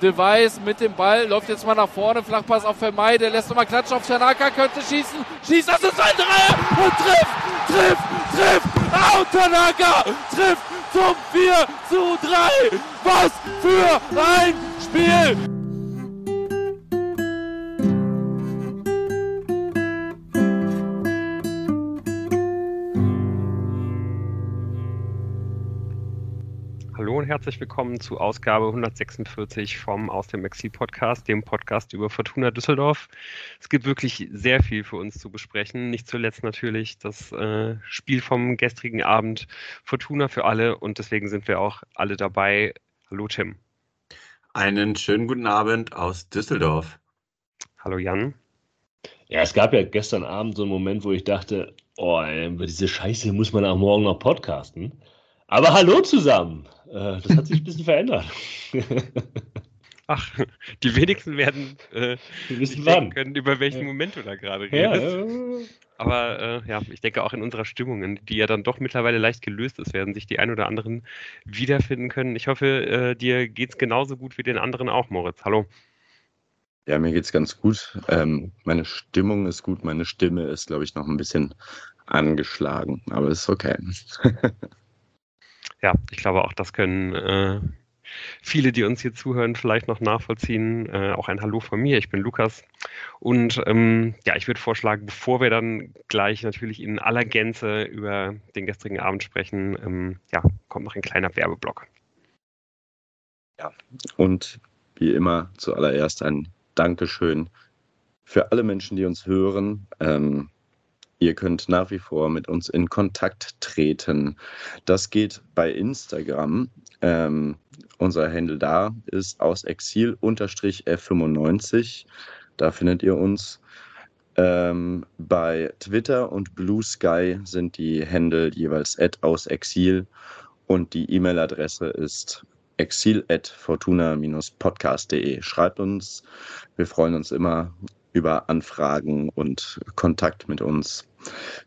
De Weiß mit dem Ball, läuft jetzt mal nach vorne, Flachpass auf Vermeide, lässt nochmal klatschen auf Tanaka, könnte schießen, schießt, das ist ein Dreier und trifft, trifft, trifft, out Tanaka, trifft zum 4 zu 3. Was für ein Spiel! Herzlich willkommen zu Ausgabe 146 vom Aus dem Exil Podcast, dem Podcast über Fortuna Düsseldorf. Es gibt wirklich sehr viel für uns zu besprechen. Nicht zuletzt natürlich das äh, Spiel vom gestrigen Abend Fortuna für alle und deswegen sind wir auch alle dabei. Hallo Tim. Einen schönen guten Abend aus Düsseldorf. Hallo Jan. Ja, es gab ja gestern Abend so einen Moment, wo ich dachte, oh, ey, über diese Scheiße muss man auch morgen noch podcasten. Aber hallo zusammen. Äh, das hat sich ein bisschen verändert. Ach, die wenigsten werden äh, wissen wann. können, über welchen Moment du da gerade redest. Ja, ja. Aber äh, ja, ich denke auch in unserer Stimmung, die ja dann doch mittlerweile leicht gelöst ist, werden sich die ein oder anderen wiederfinden können. Ich hoffe, äh, dir geht es genauso gut wie den anderen auch, Moritz. Hallo. Ja, mir geht es ganz gut. Ähm, meine Stimmung ist gut, meine Stimme ist, glaube ich, noch ein bisschen angeschlagen, aber ist okay. ja, ich glaube auch, das können äh, viele, die uns hier zuhören, vielleicht noch nachvollziehen. Äh, auch ein Hallo von mir, ich bin Lukas. Und ähm, ja, ich würde vorschlagen, bevor wir dann gleich natürlich in aller Gänze über den gestrigen Abend sprechen, ähm, ja, kommt noch ein kleiner Werbeblock. Ja, und wie immer zuallererst ein Dankeschön für alle Menschen, die uns hören. Ähm, Ihr könnt nach wie vor mit uns in Kontakt treten. Das geht bei Instagram. Ähm, unser Handle da ist aus Exil-F95. Da findet ihr uns. Ähm, bei Twitter und Blue Sky sind die Handle jeweils aus Exil und die E-Mail-Adresse ist exil.fortuna-podcast.de. Schreibt uns. Wir freuen uns immer über Anfragen und Kontakt mit uns.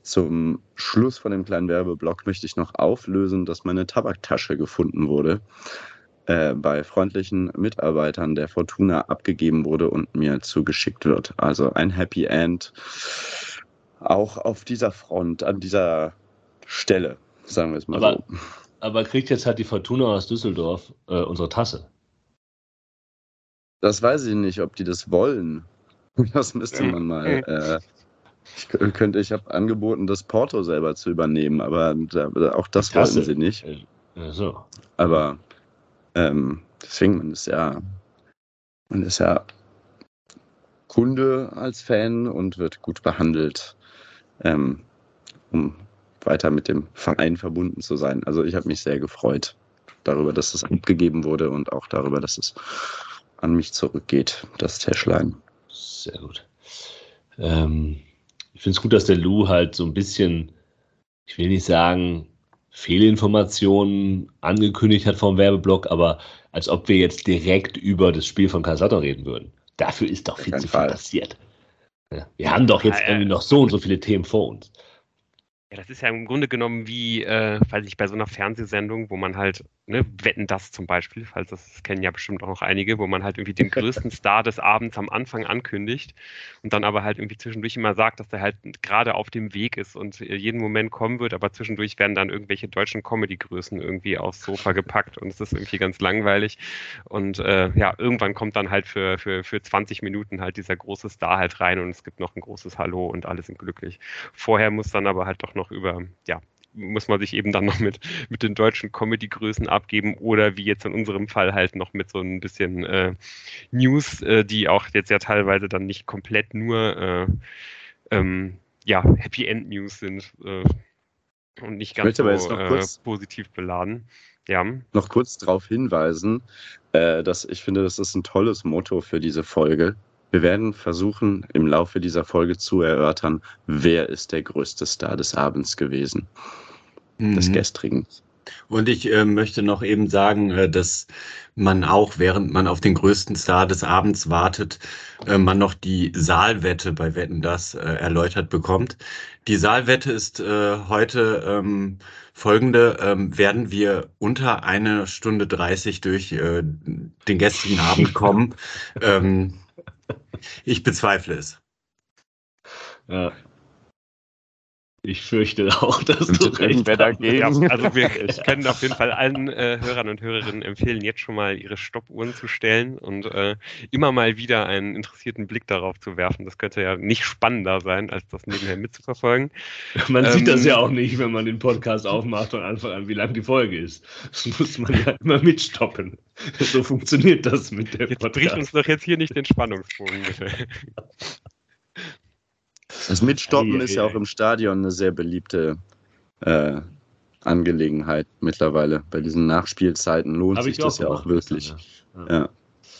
Zum Schluss von dem kleinen Werbeblock möchte ich noch auflösen, dass meine Tabaktasche gefunden wurde, äh, bei freundlichen Mitarbeitern der Fortuna abgegeben wurde und mir zugeschickt wird. Also ein Happy End auch auf dieser Front, an dieser Stelle, sagen wir es mal aber, so. Aber kriegt jetzt halt die Fortuna aus Düsseldorf äh, unsere Tasse? Das weiß ich nicht, ob die das wollen. Das müsste man mal. Äh, ich könnte, ich habe angeboten, das Porto selber zu übernehmen, aber auch das wollen sie nicht. Ja, so. Aber ähm, deswegen, man ist ja, man ist ja Kunde als Fan und wird gut behandelt, ähm, um weiter mit dem Verein verbunden zu sein. Also ich habe mich sehr gefreut darüber, dass es abgegeben wurde und auch darüber, dass es an mich zurückgeht, das Täschlein. Sehr gut. Ähm, ich finde es gut, dass der Lou halt so ein bisschen, ich will nicht sagen, Fehlinformationen angekündigt hat vom Werbeblock, aber als ob wir jetzt direkt über das Spiel von Kasata reden würden. Dafür ist doch viel zu viel passiert. Ja, wir haben doch jetzt irgendwie noch so und so viele Themen vor uns. Ja, das ist ja im Grunde genommen wie, äh, weiß ich, bei so einer Fernsehsendung, wo man halt, ne, Wetten das zum Beispiel, falls das kennen ja bestimmt auch noch einige, wo man halt irgendwie den größten Star des Abends am Anfang ankündigt und dann aber halt irgendwie zwischendurch immer sagt, dass der halt gerade auf dem Weg ist und jeden Moment kommen wird, aber zwischendurch werden dann irgendwelche deutschen Comedy-Größen irgendwie aufs Sofa gepackt und es ist irgendwie ganz langweilig. Und äh, ja, irgendwann kommt dann halt für, für, für 20 Minuten halt dieser große Star halt rein und es gibt noch ein großes Hallo und alle sind glücklich. Vorher muss dann aber halt doch noch noch über, ja, muss man sich eben dann noch mit, mit den deutschen Comedy-Größen abgeben oder wie jetzt in unserem Fall halt noch mit so ein bisschen äh, News, äh, die auch jetzt ja teilweise dann nicht komplett nur äh, ähm, ja, Happy End News sind äh, und nicht ganz so äh, positiv beladen. Ja. Noch kurz darauf hinweisen, äh, dass ich finde, das ist ein tolles Motto für diese Folge. Wir werden versuchen, im Laufe dieser Folge zu erörtern, wer ist der größte Star des Abends gewesen, mhm. des gestrigen. Und ich äh, möchte noch eben sagen, äh, dass man auch, während man auf den größten Star des Abends wartet, äh, man noch die Saalwette bei Wetten das äh, erläutert bekommt. Die Saalwette ist äh, heute ähm, folgende. Ähm, werden wir unter eine Stunde 30 durch äh, den gestrigen Abend kommen? ähm, ich bezweifle es. Ja. Ich fürchte auch, dass du recht dagegen. Ja, also wir können auf jeden Fall allen äh, Hörern und Hörerinnen empfehlen, jetzt schon mal ihre Stoppuhren zu stellen und äh, immer mal wieder einen interessierten Blick darauf zu werfen. Das könnte ja nicht spannender sein, als das nebenher mitzuverfolgen. Man ähm, sieht das ja ähm, auch nicht, wenn man den Podcast aufmacht von Anfang an, wie lang die Folge ist. Das muss man ja immer mitstoppen. So funktioniert das mit der jetzt Podcast. Bricht uns doch jetzt hier nicht den Spannungsbogen, bitte. Das Mitstoppen hey, ist ja auch im Stadion eine sehr beliebte äh, Angelegenheit mittlerweile. Bei diesen Nachspielzeiten lohnt Hab sich das ja auch wirklich. Ja. Ja.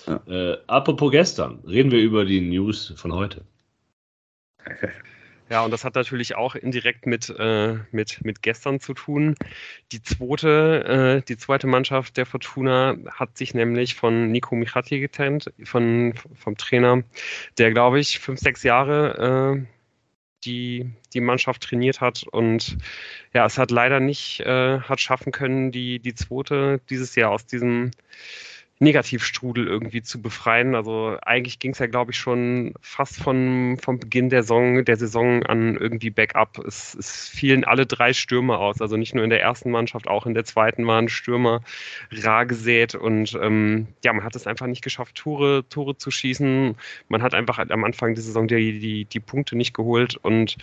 Ja. Äh, apropos gestern, reden wir über die News von heute. Ja, und das hat natürlich auch indirekt mit, äh, mit, mit gestern zu tun. Die zweite, äh, die zweite Mannschaft der Fortuna hat sich nämlich von Nico Michati getrennt, von, vom Trainer, der, glaube ich, fünf, sechs Jahre äh, die die Mannschaft trainiert hat und ja, es hat leider nicht äh, hat schaffen können, die die zweite dieses Jahr aus diesem Negativstrudel irgendwie zu befreien. Also eigentlich ging es ja, glaube ich, schon fast von, vom Beginn der Saison, der Saison an irgendwie Backup. Es, es fielen alle drei Stürmer aus. Also nicht nur in der ersten Mannschaft, auch in der zweiten waren Stürmer rar gesät. Und ähm, ja, man hat es einfach nicht geschafft, Tore, Tore zu schießen. Man hat einfach am Anfang der Saison die, die, die Punkte nicht geholt und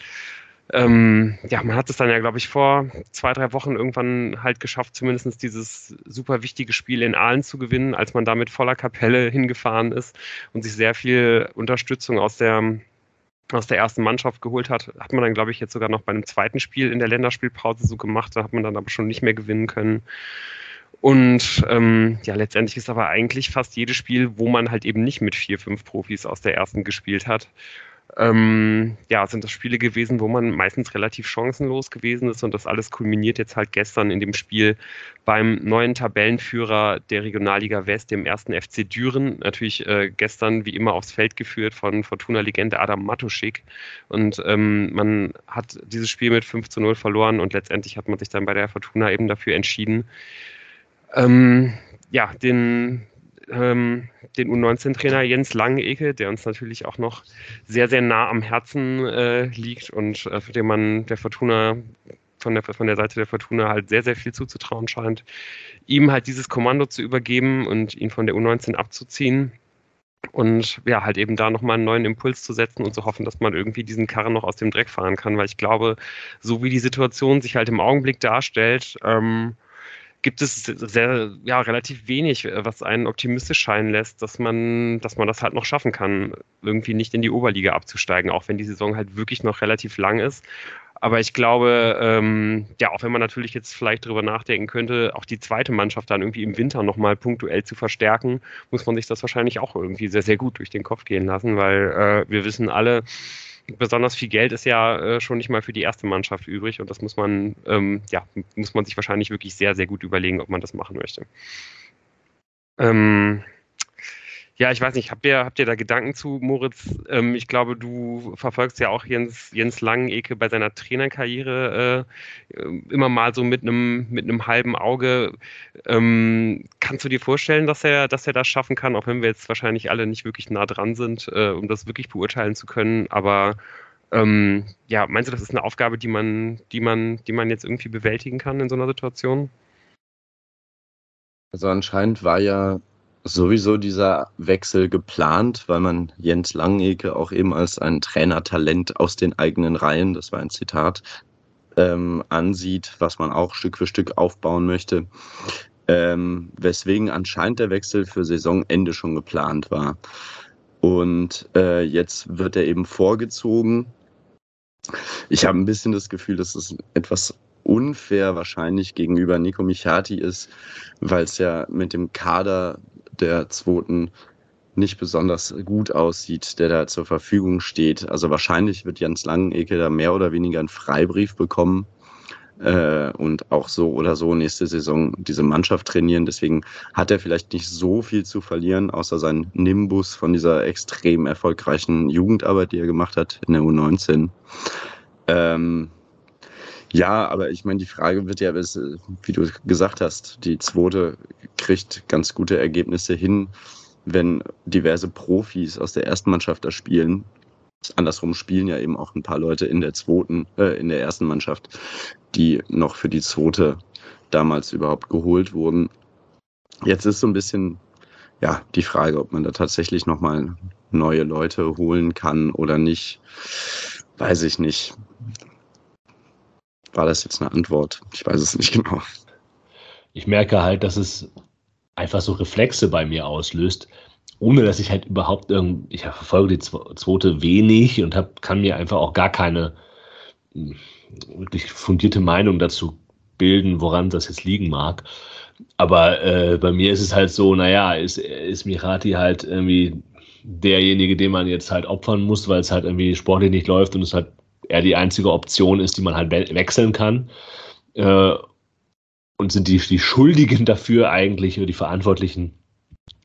ähm, ja, man hat es dann ja, glaube ich, vor zwei, drei Wochen irgendwann halt geschafft, zumindest dieses super wichtige Spiel in Aalen zu gewinnen, als man da mit voller Kapelle hingefahren ist und sich sehr viel Unterstützung aus der aus der ersten Mannschaft geholt hat, hat man dann, glaube ich, jetzt sogar noch bei einem zweiten Spiel in der Länderspielpause so gemacht. Da hat man dann aber schon nicht mehr gewinnen können. Und ähm, ja, letztendlich ist aber eigentlich fast jedes Spiel, wo man halt eben nicht mit vier, fünf Profis aus der ersten gespielt hat, ähm, ja, sind das Spiele gewesen, wo man meistens relativ chancenlos gewesen ist und das alles kulminiert jetzt halt gestern in dem Spiel beim neuen Tabellenführer der Regionalliga West, dem ersten FC Düren. Natürlich äh, gestern wie immer aufs Feld geführt von Fortuna-Legende Adam Matuschik und ähm, man hat dieses Spiel mit 5 zu 0 verloren und letztendlich hat man sich dann bei der Fortuna eben dafür entschieden, ähm, ja, den ähm, den U19-Trainer Jens Langecke, der uns natürlich auch noch sehr, sehr nah am Herzen äh, liegt und äh, für den man der Fortuna von der, von der Seite der Fortuna halt sehr, sehr viel zuzutrauen scheint, ihm halt dieses Kommando zu übergeben und ihn von der U19 abzuziehen und ja, halt eben da nochmal einen neuen Impuls zu setzen und zu hoffen, dass man irgendwie diesen Karren noch aus dem Dreck fahren kann, weil ich glaube, so wie die Situation sich halt im Augenblick darstellt, ähm, gibt es sehr, ja, relativ wenig, äh, was einen optimistisch scheinen lässt, dass man, dass man das halt noch schaffen kann, irgendwie nicht in die Oberliga abzusteigen, auch wenn die Saison halt wirklich noch relativ lang ist. Aber ich glaube, ähm, ja, auch wenn man natürlich jetzt vielleicht darüber nachdenken könnte, auch die zweite Mannschaft dann irgendwie im Winter nochmal punktuell zu verstärken, muss man sich das wahrscheinlich auch irgendwie sehr, sehr gut durch den Kopf gehen lassen, weil äh, wir wissen alle, besonders viel Geld ist ja äh, schon nicht mal für die erste Mannschaft übrig und das muss man, ähm, ja, muss man sich wahrscheinlich wirklich sehr, sehr gut überlegen, ob man das machen möchte. Ähm, ja, ich weiß nicht, habt ihr, habt ihr da Gedanken zu, Moritz? Ähm, ich glaube, du verfolgst ja auch Jens, Jens Langenecke bei seiner Trainerkarriere äh, immer mal so mit einem mit halben Auge. Ähm, kannst du dir vorstellen, dass er, dass er das schaffen kann, auch wenn wir jetzt wahrscheinlich alle nicht wirklich nah dran sind, äh, um das wirklich beurteilen zu können? Aber ähm, ja, meinst du, das ist eine Aufgabe, die man, die man, die man jetzt irgendwie bewältigen kann in so einer Situation? Also anscheinend war ja sowieso dieser Wechsel geplant, weil man Jens Langeke auch eben als ein Trainertalent aus den eigenen Reihen, das war ein Zitat, ähm, ansieht, was man auch Stück für Stück aufbauen möchte. Ähm, weswegen anscheinend der Wechsel für Saisonende schon geplant war. Und äh, jetzt wird er eben vorgezogen. Ich habe ein bisschen das Gefühl, dass es etwas unfair wahrscheinlich gegenüber Nico Michati ist, weil es ja mit dem Kader der zweiten nicht besonders gut aussieht, der da zur Verfügung steht. Also wahrscheinlich wird Jens Langenecke da mehr oder weniger einen Freibrief bekommen. äh, und auch so oder so nächste Saison diese Mannschaft trainieren. Deswegen hat er vielleicht nicht so viel zu verlieren, außer seinen Nimbus von dieser extrem erfolgreichen Jugendarbeit, die er gemacht hat in der U19. Ähm, ja, aber ich meine, die Frage wird ja, wie du gesagt hast, die zweite kriegt ganz gute Ergebnisse hin, wenn diverse Profis aus der ersten Mannschaft da spielen. Andersrum spielen ja eben auch ein paar Leute in der zweiten, äh, in der ersten Mannschaft, die noch für die zweite damals überhaupt geholt wurden. Jetzt ist so ein bisschen ja die Frage, ob man da tatsächlich nochmal neue Leute holen kann oder nicht. Weiß ich nicht. War das jetzt eine Antwort? Ich weiß es nicht genau. Ich merke halt, dass es einfach so Reflexe bei mir auslöst, ohne dass ich halt überhaupt irgendwie, ich verfolge die zweite wenig und hab, kann mir einfach auch gar keine hm, wirklich fundierte Meinung dazu bilden, woran das jetzt liegen mag. Aber äh, bei mir ist es halt so, naja, ist, ist Mirati halt irgendwie derjenige, den man jetzt halt opfern muss, weil es halt irgendwie sportlich nicht läuft und es halt er die einzige Option ist, die man halt we wechseln kann. Äh, und sind die, die Schuldigen dafür eigentlich oder die Verantwortlichen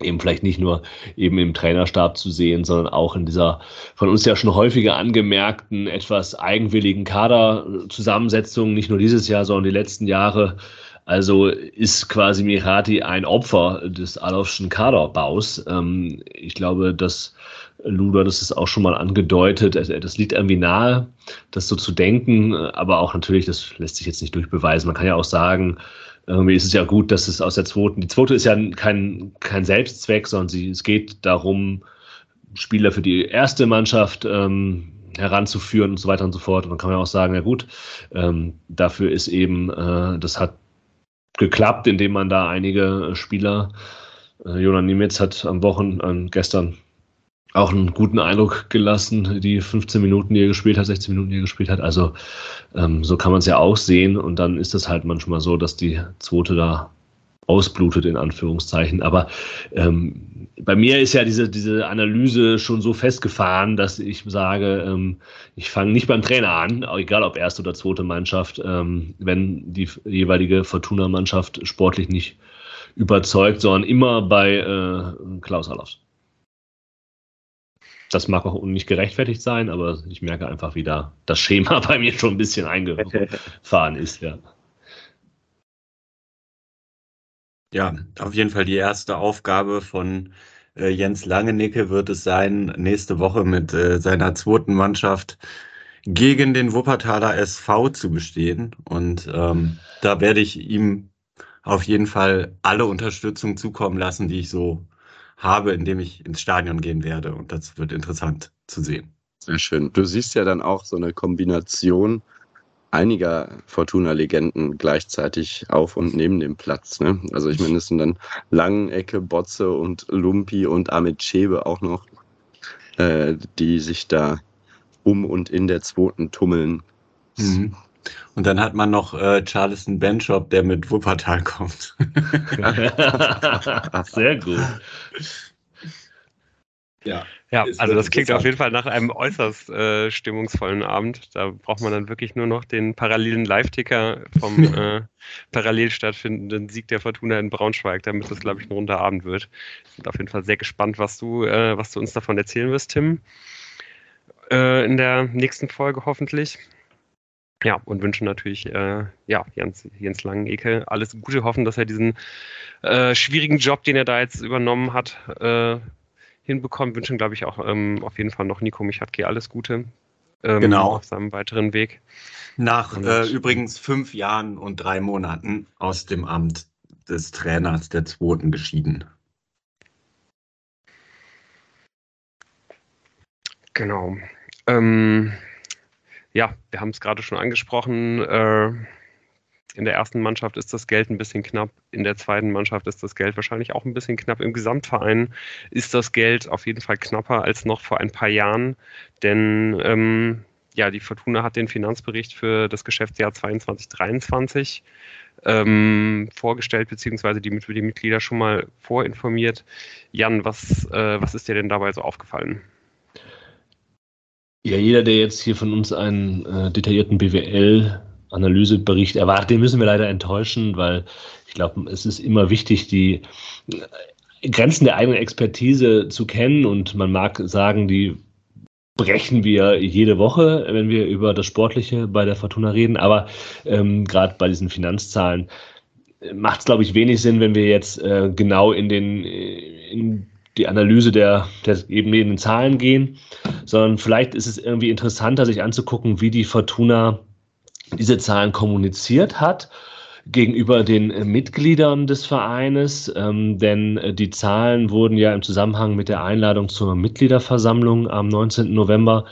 eben vielleicht nicht nur eben im Trainerstab zu sehen, sondern auch in dieser von uns ja schon häufiger angemerkten etwas eigenwilligen Kaderzusammensetzung, nicht nur dieses Jahr, sondern die letzten Jahre. Also ist quasi Mirati ein Opfer des Adolfschen Kaderbaus. Ähm, ich glaube, dass Luder, das ist auch schon mal angedeutet, das liegt irgendwie nahe, das so zu denken, aber auch natürlich, das lässt sich jetzt nicht durchbeweisen. Man kann ja auch sagen, irgendwie ist es ja gut, dass es aus der zweiten, die zweite ist ja kein, kein Selbstzweck, sondern sie, es geht darum, Spieler für die erste Mannschaft ähm, heranzuführen und so weiter und so fort. Und dann kann man auch sagen, ja gut, ähm, dafür ist eben, äh, das hat geklappt, indem man da einige Spieler, äh, Jonas Niemetz hat am Wochenende, äh, gestern auch einen guten Eindruck gelassen, die 15 Minuten, die er gespielt hat, 16 Minuten, die er gespielt hat. Also ähm, so kann man es ja auch sehen. Und dann ist es halt manchmal so, dass die zweite da ausblutet, in Anführungszeichen. Aber ähm, bei mir ist ja diese, diese Analyse schon so festgefahren, dass ich sage, ähm, ich fange nicht beim Trainer an, egal ob erste oder zweite Mannschaft, ähm, wenn die jeweilige Fortuna-Mannschaft sportlich nicht überzeugt, sondern immer bei äh, Klaus Allofs. Das mag auch nicht gerechtfertigt sein, aber ich merke einfach wieder, das Schema bei mir schon ein bisschen eingefahren ist, ja. Ja, auf jeden Fall die erste Aufgabe von äh, Jens Langenecke wird es sein, nächste Woche mit äh, seiner zweiten Mannschaft gegen den Wuppertaler SV zu bestehen. Und ähm, da werde ich ihm auf jeden Fall alle Unterstützung zukommen lassen, die ich so habe, indem ich ins Stadion gehen werde. Und das wird interessant zu sehen. Sehr schön. Du siehst ja dann auch so eine Kombination einiger Fortuna-Legenden gleichzeitig auf und neben dem Platz. Ne? Also ich meine, es sind dann Langenecke, Botze und Lumpi und Amit Schebe auch noch, äh, die sich da um und in der zweiten tummeln. Mhm. Und dann hat man noch äh, Charleston Benchop, der mit Wuppertal kommt. Sehr gut. Ja, ja also das klingt auf jeden Fall nach einem äußerst äh, stimmungsvollen Abend. Da braucht man dann wirklich nur noch den parallelen Live-Ticker vom äh, parallel stattfindenden Sieg der Fortuna in Braunschweig, damit das, glaube ich, ein runder Abend wird. Bin auf jeden Fall sehr gespannt, was du, äh, was du uns davon erzählen wirst, Tim. Äh, in der nächsten Folge hoffentlich. Ja, und wünschen natürlich äh, ja, Jens, Jens Langenecke alles Gute, hoffen, dass er diesen äh, schwierigen Job, den er da jetzt übernommen hat, äh, hinbekommt. Wünschen, glaube ich, auch ähm, auf jeden Fall noch Nico Michatke alles Gute ähm, genau. auf seinem weiteren Weg. Nach äh, übrigens fünf Jahren und drei Monaten aus dem Amt des Trainers der Zweiten geschieden. Genau. Ähm, ja, wir haben es gerade schon angesprochen. Äh, in der ersten Mannschaft ist das Geld ein bisschen knapp. In der zweiten Mannschaft ist das Geld wahrscheinlich auch ein bisschen knapp. Im Gesamtverein ist das Geld auf jeden Fall knapper als noch vor ein paar Jahren. Denn ähm, ja, die Fortuna hat den Finanzbericht für das Geschäftsjahr 22-23 ähm, vorgestellt, beziehungsweise die, die Mitglieder schon mal vorinformiert. Jan, was, äh, was ist dir denn dabei so aufgefallen? Ja, jeder, der jetzt hier von uns einen äh, detaillierten BWL Analysebericht erwartet. Den müssen wir leider enttäuschen, weil ich glaube, es ist immer wichtig, die Grenzen der eigenen Expertise zu kennen und man mag sagen, die brechen wir jede Woche, wenn wir über das Sportliche bei der Fortuna reden. Aber ähm, gerade bei diesen Finanzzahlen äh, macht es, glaube ich, wenig Sinn, wenn wir jetzt äh, genau in, den, in die Analyse der, der eben in den Zahlen gehen, sondern vielleicht ist es irgendwie interessanter, sich anzugucken, wie die Fortuna diese Zahlen kommuniziert hat gegenüber den äh, Mitgliedern des Vereines, ähm, denn äh, die Zahlen wurden ja im Zusammenhang mit der Einladung zur Mitgliederversammlung am 19. November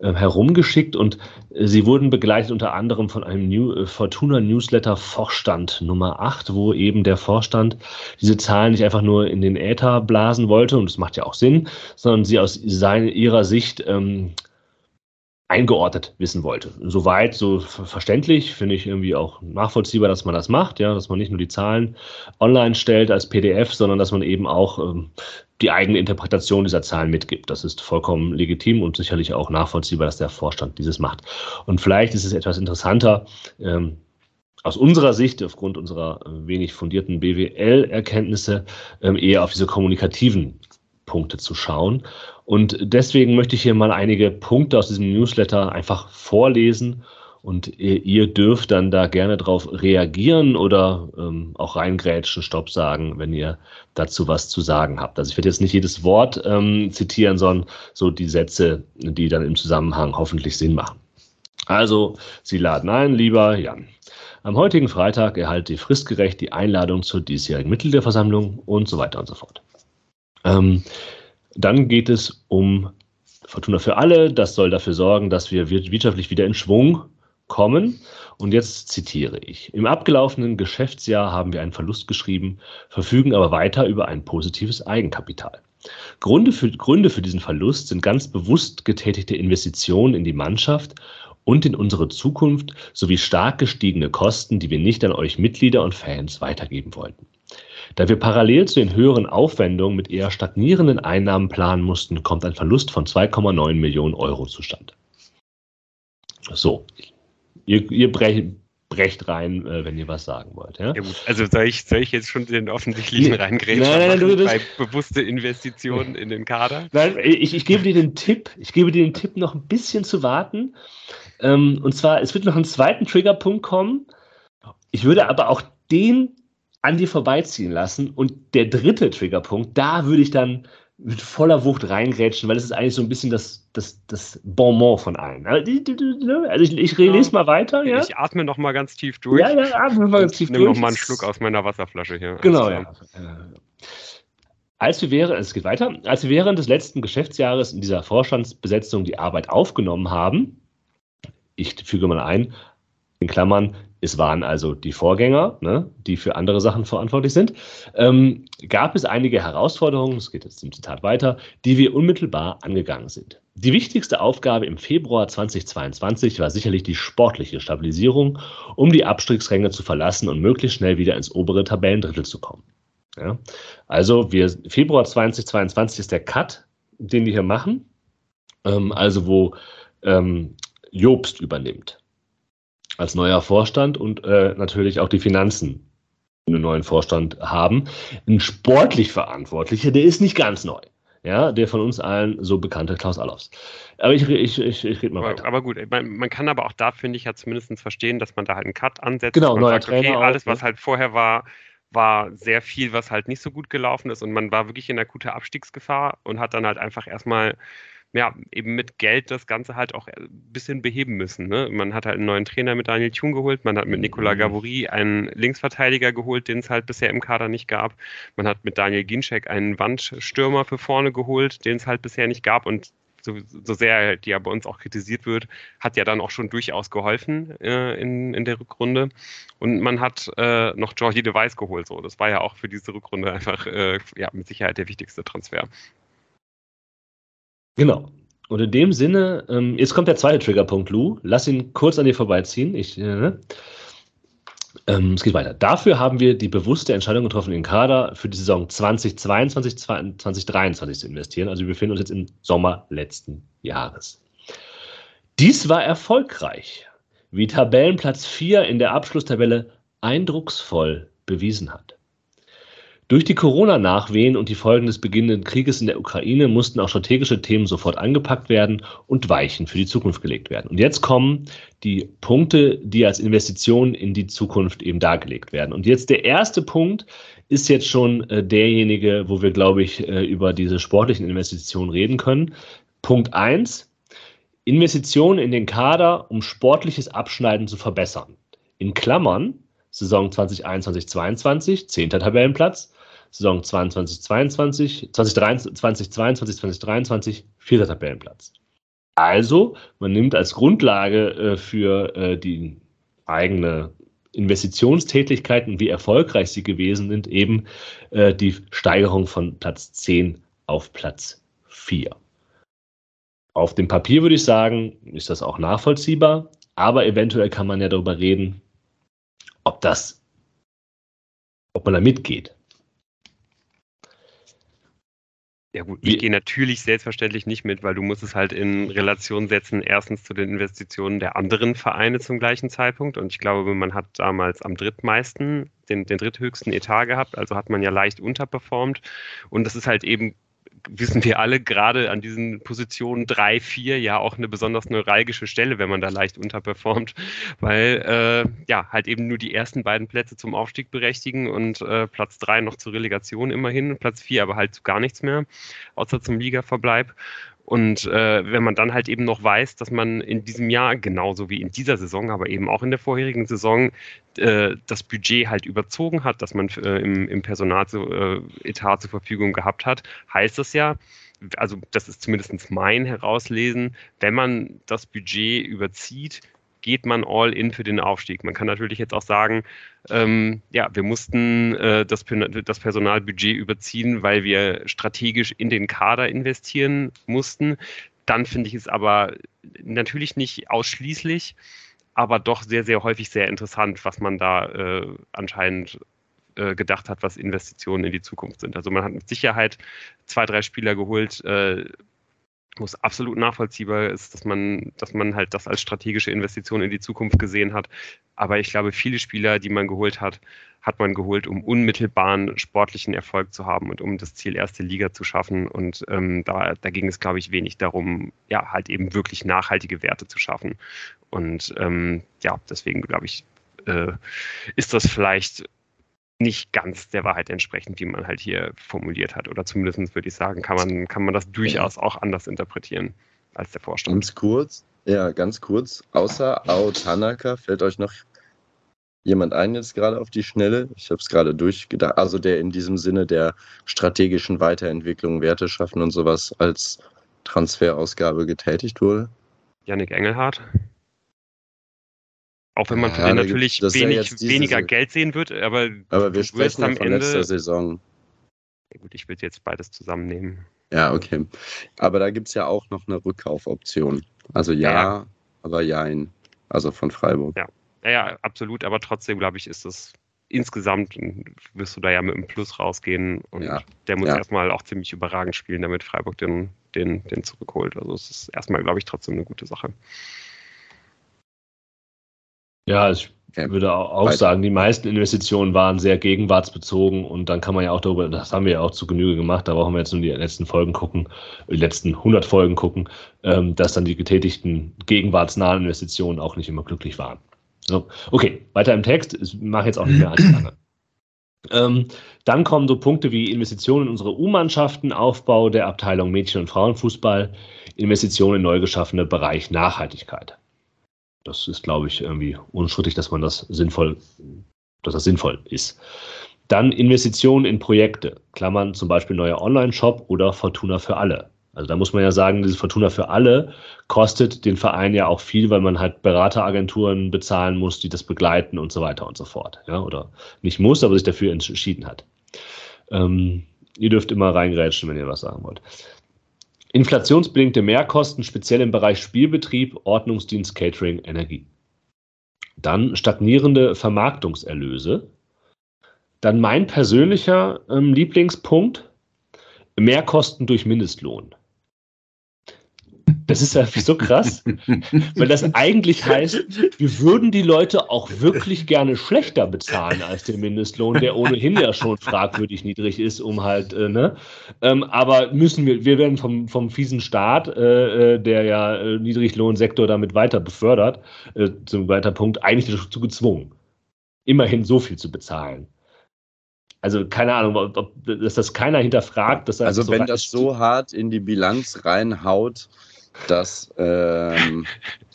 äh, herumgeschickt und sie wurden begleitet unter anderem von einem New, Fortuna Newsletter Vorstand Nummer 8, wo eben der Vorstand diese Zahlen nicht einfach nur in den Äther blasen wollte, und das macht ja auch Sinn, sondern sie aus seiner, ihrer Sicht ähm, eingeordnet wissen wollte. Soweit so verständlich, finde ich irgendwie auch nachvollziehbar, dass man das macht, ja, dass man nicht nur die Zahlen online stellt als PDF, sondern dass man eben auch ähm, die eigene Interpretation dieser Zahlen mitgibt. Das ist vollkommen legitim und sicherlich auch nachvollziehbar, dass der Vorstand dieses macht. Und vielleicht ist es etwas interessanter, ähm, aus unserer Sicht, aufgrund unserer äh, wenig fundierten BWL-Erkenntnisse, ähm, eher auf diese kommunikativen Punkte zu schauen und deswegen möchte ich hier mal einige Punkte aus diesem Newsletter einfach vorlesen und ihr dürft dann da gerne drauf reagieren oder ähm, auch reingrätschen, Stopp sagen, wenn ihr dazu was zu sagen habt. Also ich werde jetzt nicht jedes Wort ähm, zitieren, sondern so die Sätze, die dann im Zusammenhang hoffentlich Sinn machen. Also, Sie laden ein, lieber Jan. Am heutigen Freitag erhalte ihr fristgerecht die Einladung zur diesjährigen Mitgliederversammlung und so weiter und so fort. Ähm, dann geht es um Fortuna für alle. Das soll dafür sorgen, dass wir wirtschaftlich wieder in Schwung kommen. Und jetzt zitiere ich. Im abgelaufenen Geschäftsjahr haben wir einen Verlust geschrieben, verfügen aber weiter über ein positives Eigenkapital. Gründe für, Gründe für diesen Verlust sind ganz bewusst getätigte Investitionen in die Mannschaft und in unsere Zukunft sowie stark gestiegene Kosten, die wir nicht an euch Mitglieder und Fans weitergeben wollten. Da wir parallel zu den höheren Aufwendungen mit eher stagnierenden Einnahmen planen mussten, kommt ein Verlust von 2,9 Millionen Euro zustande. So, ihr, ihr brecht, brecht rein, äh, wenn ihr was sagen wollt. Ja? ja gut, also soll ich, soll ich jetzt schon den offensichtlichen nee, reingrätschen nein, nein, du, bei bewusste Investitionen in den Kader? Nein, ich, ich gebe dir den Tipp, ich gebe dir den Tipp, noch ein bisschen zu warten. Ähm, und zwar, es wird noch einen zweiten Triggerpunkt kommen. Ich würde aber auch den an dir vorbeiziehen lassen. Und der dritte Triggerpunkt, da würde ich dann mit voller Wucht reingrätschen, weil es ist eigentlich so ein bisschen das, das, das Bonbon von allen. Also ich, ich lese mal weiter. Ja? Ich atme noch mal ganz tief durch. Ja, ja, atme mal ganz tief durch. Nimm noch mal einen Schluck aus meiner Wasserflasche hier. Genau, ja. Als wir während, es geht weiter, als wir während des letzten Geschäftsjahres in dieser Vorstandsbesetzung die Arbeit aufgenommen haben, ich füge mal ein, in Klammern, es waren also die Vorgänger, ne, die für andere Sachen verantwortlich sind, ähm, gab es einige Herausforderungen, es geht jetzt im Zitat weiter, die wir unmittelbar angegangen sind. Die wichtigste Aufgabe im Februar 2022 war sicherlich die sportliche Stabilisierung, um die Abstiegsränge zu verlassen und möglichst schnell wieder ins obere Tabellendrittel zu kommen. Ja, also wir, Februar 2022 ist der Cut, den wir hier machen, ähm, also wo ähm, Jobst übernimmt als neuer Vorstand und äh, natürlich auch die Finanzen einen neuen Vorstand haben. Ein sportlich Verantwortlicher, der ist nicht ganz neu. Ja, der von uns allen so bekannte Klaus Allofs. Aber ich, ich, ich, ich rede mal aber, weiter. Aber gut, man, man, kann aber auch da, finde ich, ja zumindest verstehen, dass man da halt einen Cut ansetzt. Genau, neuer sagt, Trainer okay, alles, was halt vorher war, war sehr viel, was halt nicht so gut gelaufen ist und man war wirklich in akute Abstiegsgefahr und hat dann halt einfach erstmal ja, eben mit Geld das Ganze halt auch ein bisschen beheben müssen. Ne? Man hat halt einen neuen Trainer mit Daniel Thun geholt, man hat mit Nicolas mhm. Gavouri einen Linksverteidiger geholt, den es halt bisher im Kader nicht gab. Man hat mit Daniel Ginczek einen Wandstürmer für vorne geholt, den es halt bisher nicht gab und so, so sehr die ja bei uns auch kritisiert wird, hat ja dann auch schon durchaus geholfen äh, in, in der Rückrunde. Und man hat äh, noch Jordi de Weiss geholt. So. Das war ja auch für diese Rückrunde einfach äh, ja, mit Sicherheit der wichtigste Transfer. Genau. Und in dem Sinne, ähm, jetzt kommt der zweite Triggerpunkt, Lou. Lass ihn kurz an dir vorbeiziehen. Ich, äh, ähm, es geht weiter. Dafür haben wir die bewusste Entscheidung getroffen, in den Kader für die Saison 2022, 2023 zu investieren. Also wir befinden uns jetzt im Sommer letzten Jahres. Dies war erfolgreich. wie Tabellenplatz 4 in der Abschlusstabelle eindrucksvoll bewiesen hat. Durch die Corona-Nachwehen und die Folgen des beginnenden Krieges in der Ukraine mussten auch strategische Themen sofort angepackt werden und Weichen für die Zukunft gelegt werden. Und jetzt kommen die Punkte, die als Investitionen in die Zukunft eben dargelegt werden. Und jetzt der erste Punkt ist jetzt schon äh, derjenige, wo wir, glaube ich, äh, über diese sportlichen Investitionen reden können. Punkt 1. Investitionen in den Kader, um sportliches Abschneiden zu verbessern. In Klammern Saison 2021, 2022, 10. Tabellenplatz. Saison 2022, 2022, 2022, 2023, 4. Tabellenplatz. Also, man nimmt als Grundlage äh, für äh, die eigene Investitionstätigkeit und wie erfolgreich sie gewesen sind, eben äh, die Steigerung von Platz 10 auf Platz 4. Auf dem Papier würde ich sagen, ist das auch nachvollziehbar, aber eventuell kann man ja darüber reden, ob das, ob man da mitgeht. Ja gut, ich gehe natürlich selbstverständlich nicht mit, weil du musst es halt in Relation setzen, erstens zu den Investitionen der anderen Vereine zum gleichen Zeitpunkt. Und ich glaube, man hat damals am drittmeisten den, den dritthöchsten Etat gehabt, also hat man ja leicht unterperformt. Und das ist halt eben wissen wir alle, gerade an diesen Positionen 3, 4 ja auch eine besonders neuralgische Stelle, wenn man da leicht unterperformt, weil äh, ja halt eben nur die ersten beiden Plätze zum Aufstieg berechtigen und äh, Platz 3 noch zur Relegation immerhin, Platz 4 aber halt zu gar nichts mehr, außer zum Ligaverbleib. Und äh, wenn man dann halt eben noch weiß, dass man in diesem Jahr, genauso wie in dieser Saison, aber eben auch in der vorherigen Saison, äh, das Budget halt überzogen hat, dass man äh, im, im Personaletat zur Verfügung gehabt hat, heißt das ja, also das ist zumindest mein Herauslesen, wenn man das Budget überzieht, geht man all in für den Aufstieg. Man kann natürlich jetzt auch sagen, ähm, ja, wir mussten äh, das, das Personalbudget überziehen, weil wir strategisch in den Kader investieren mussten. Dann finde ich es aber natürlich nicht ausschließlich, aber doch sehr, sehr häufig sehr interessant, was man da äh, anscheinend äh, gedacht hat, was Investitionen in die Zukunft sind. Also man hat mit Sicherheit zwei, drei Spieler geholt, äh, wo es absolut nachvollziehbar ist, dass man, dass man halt das als strategische Investition in die Zukunft gesehen hat. Aber ich glaube, viele Spieler, die man geholt hat, hat man geholt, um unmittelbaren sportlichen Erfolg zu haben und um das Ziel erste Liga zu schaffen. Und ähm, da, da ging es, glaube ich, wenig darum, ja, halt eben wirklich nachhaltige Werte zu schaffen. Und ähm, ja, deswegen, glaube ich, äh, ist das vielleicht nicht ganz der Wahrheit entsprechend, wie man halt hier formuliert hat. Oder zumindest würde ich sagen, kann man, kann man das durchaus auch anders interpretieren als der Vorstand. Ganz kurz, ja, ganz kurz, außer Ao Tanaka, fällt euch noch jemand ein jetzt gerade auf die Schnelle? Ich habe es gerade durchgedacht. Also der in diesem Sinne der strategischen Weiterentwicklung, Werte schaffen und sowas als Transferausgabe getätigt wurde? Yannick Engelhardt. Auch wenn man ja, für den natürlich wenig, ja weniger Saison. Geld sehen wird, aber, aber wir sprechen am von Ende, letzter Saison. Ja gut, ich würde jetzt beides zusammennehmen. Ja, okay. Aber da gibt es ja auch noch eine Rückkaufoption. Also ja, ja. aber jein. Also von Freiburg. Ja. ja, absolut. Aber trotzdem, glaube ich, ist es insgesamt, wirst du da ja mit einem Plus rausgehen. Und ja. der muss erstmal auch ziemlich überragend spielen, damit Freiburg den, den, den zurückholt. Also es ist erstmal, glaube ich, trotzdem eine gute Sache. Ja, ich würde auch sagen, die meisten Investitionen waren sehr gegenwartsbezogen und dann kann man ja auch darüber, das haben wir ja auch zu Genüge gemacht, da brauchen wir jetzt nur die letzten Folgen gucken, die letzten 100 Folgen gucken, ähm, dass dann die getätigten gegenwartsnahen Investitionen auch nicht immer glücklich waren. So, okay, weiter im Text, ich mache jetzt auch nicht mehr allzu lange. Ähm, dann kommen so Punkte wie Investitionen in unsere U-Mannschaften, Aufbau der Abteilung Mädchen- und Frauenfußball, Investitionen in neu geschaffene Bereich Nachhaltigkeit. Das ist, glaube ich, irgendwie unstrittig, dass man das sinnvoll, dass das sinnvoll ist. Dann Investitionen in Projekte, Klammern zum Beispiel neuer Online-Shop oder Fortuna für alle. Also da muss man ja sagen, diese Fortuna für alle kostet den Verein ja auch viel, weil man halt Berateragenturen bezahlen muss, die das begleiten und so weiter und so fort. Ja, oder nicht muss, aber sich dafür entschieden hat. Ähm, ihr dürft immer reingrätschen, wenn ihr was sagen wollt. Inflationsbedingte Mehrkosten, speziell im Bereich Spielbetrieb, Ordnungsdienst, Catering, Energie. Dann stagnierende Vermarktungserlöse. Dann mein persönlicher ähm, Lieblingspunkt, Mehrkosten durch Mindestlohn. Das ist ja so krass, weil das eigentlich heißt, wir würden die Leute auch wirklich gerne schlechter bezahlen als den Mindestlohn, der ohnehin ja schon fragwürdig niedrig ist, um halt, äh, ne? Ähm, aber müssen wir, wir werden vom, vom fiesen Staat, äh, äh der ja äh, Niedriglohnsektor damit weiter befördert, äh, zum weiteren Punkt, eigentlich dazu gezwungen, immerhin so viel zu bezahlen. Also keine Ahnung, ob, ob dass das keiner hinterfragt. Dass also so wenn das so hart in die Bilanz reinhaut, dass, ähm,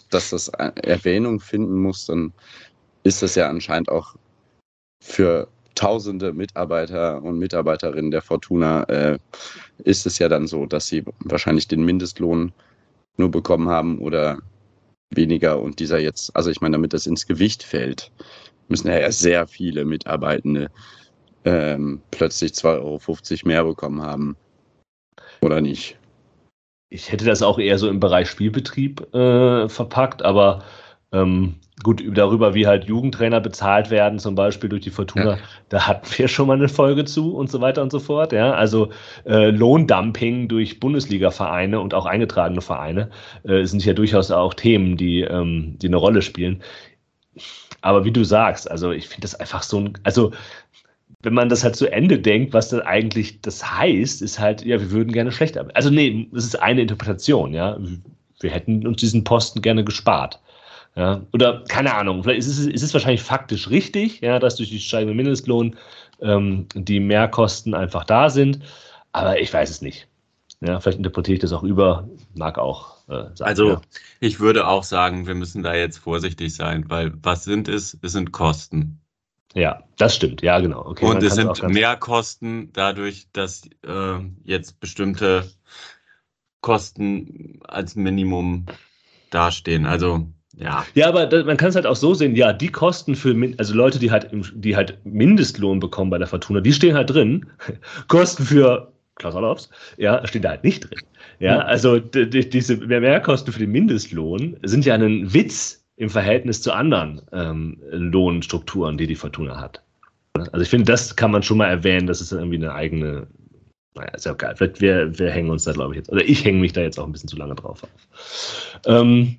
dass das Erwähnung finden muss, dann ist das ja anscheinend auch für tausende Mitarbeiter und Mitarbeiterinnen der Fortuna äh, ist es ja dann so, dass sie wahrscheinlich den Mindestlohn nur bekommen haben oder weniger und dieser jetzt, also ich meine, damit das ins Gewicht fällt, müssen ja sehr viele Mitarbeitende ähm, plötzlich 2,50 Euro mehr bekommen haben. Oder nicht? Ich hätte das auch eher so im Bereich Spielbetrieb äh, verpackt, aber ähm, gut, darüber, wie halt Jugendtrainer bezahlt werden, zum Beispiel durch die Fortuna, ja. da hatten wir schon mal eine Folge zu und so weiter und so fort. Ja, also äh, Lohndumping durch Bundesliga-Vereine und auch eingetragene Vereine äh, sind ja durchaus auch Themen, die, ähm, die eine Rolle spielen. Aber wie du sagst, also ich finde das einfach so ein, also wenn man das halt zu Ende denkt, was das eigentlich das heißt, ist halt, ja, wir würden gerne schlechter. Also nee, das ist eine Interpretation, ja. Wir hätten uns diesen Posten gerne gespart. Ja, oder keine Ahnung, vielleicht ist es, ist es wahrscheinlich faktisch richtig, ja, dass durch die steigende Mindestlohn ähm, die Mehrkosten einfach da sind, aber ich weiß es nicht. Ja, vielleicht interpretiere ich das auch über, mag auch äh, sein. Also ja. ich würde auch sagen, wir müssen da jetzt vorsichtig sein, weil was sind es? Es sind Kosten. Ja, das stimmt. Ja, genau. Okay, und es sind mehr Kosten dadurch, dass äh, jetzt bestimmte Kosten als Minimum dastehen. Also ja. Ja, aber das, man kann es halt auch so sehen, ja, die Kosten für, also Leute, die halt, die halt Mindestlohn bekommen bei der Fortuna, die stehen halt drin. Kosten für Klaus Allofs, ja, stehen da halt nicht drin. Ja, also diese Mehrkosten für den Mindestlohn sind ja ein Witz im Verhältnis zu anderen ähm, Lohnstrukturen, die die Fortuna hat. Also ich finde, das kann man schon mal erwähnen, das ist irgendwie eine eigene, naja, ist ja auch geil. Wir, wir hängen uns da, glaube ich, jetzt, oder ich hänge mich da jetzt auch ein bisschen zu lange drauf auf. Ähm,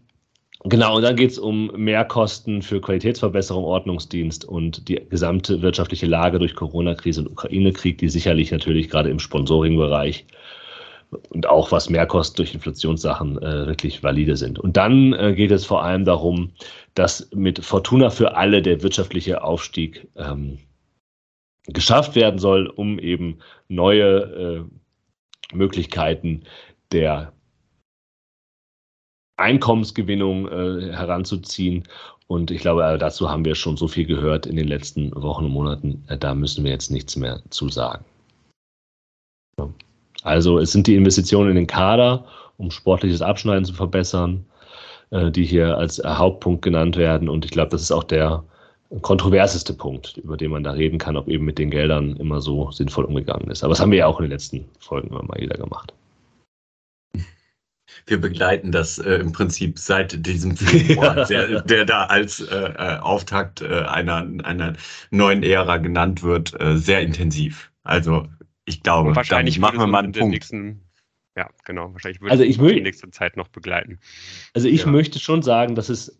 genau, und dann geht es um Mehrkosten für Qualitätsverbesserung, Ordnungsdienst und die gesamte wirtschaftliche Lage durch Corona-Krise und Ukraine-Krieg, die sicherlich natürlich gerade im Sponsoring-Bereich und auch was Mehrkosten durch Inflationssachen äh, wirklich valide sind. Und dann äh, geht es vor allem darum, dass mit Fortuna für alle der wirtschaftliche Aufstieg ähm, geschafft werden soll, um eben neue äh, Möglichkeiten der Einkommensgewinnung äh, heranzuziehen. Und ich glaube, dazu haben wir schon so viel gehört in den letzten Wochen und Monaten. Äh, da müssen wir jetzt nichts mehr zu sagen. Also es sind die Investitionen in den Kader, um sportliches Abschneiden zu verbessern, äh, die hier als Hauptpunkt genannt werden. Und ich glaube, das ist auch der kontroverseste Punkt, über den man da reden kann, ob eben mit den Geldern immer so sinnvoll umgegangen ist. Aber das haben wir ja auch in den letzten Folgen immer mal wieder gemacht. Wir begleiten das äh, im Prinzip seit diesem Februar, der, der, da als äh, äh, Auftakt äh, einer, einer neuen Ära genannt wird, äh, sehr intensiv. Also ich glaube, Und wahrscheinlich machen wir mal einen Punkt. Nächsten, ja, genau. Wahrscheinlich würde also ich die nächste Zeit noch begleiten. Also ich ja. möchte schon sagen, dass es.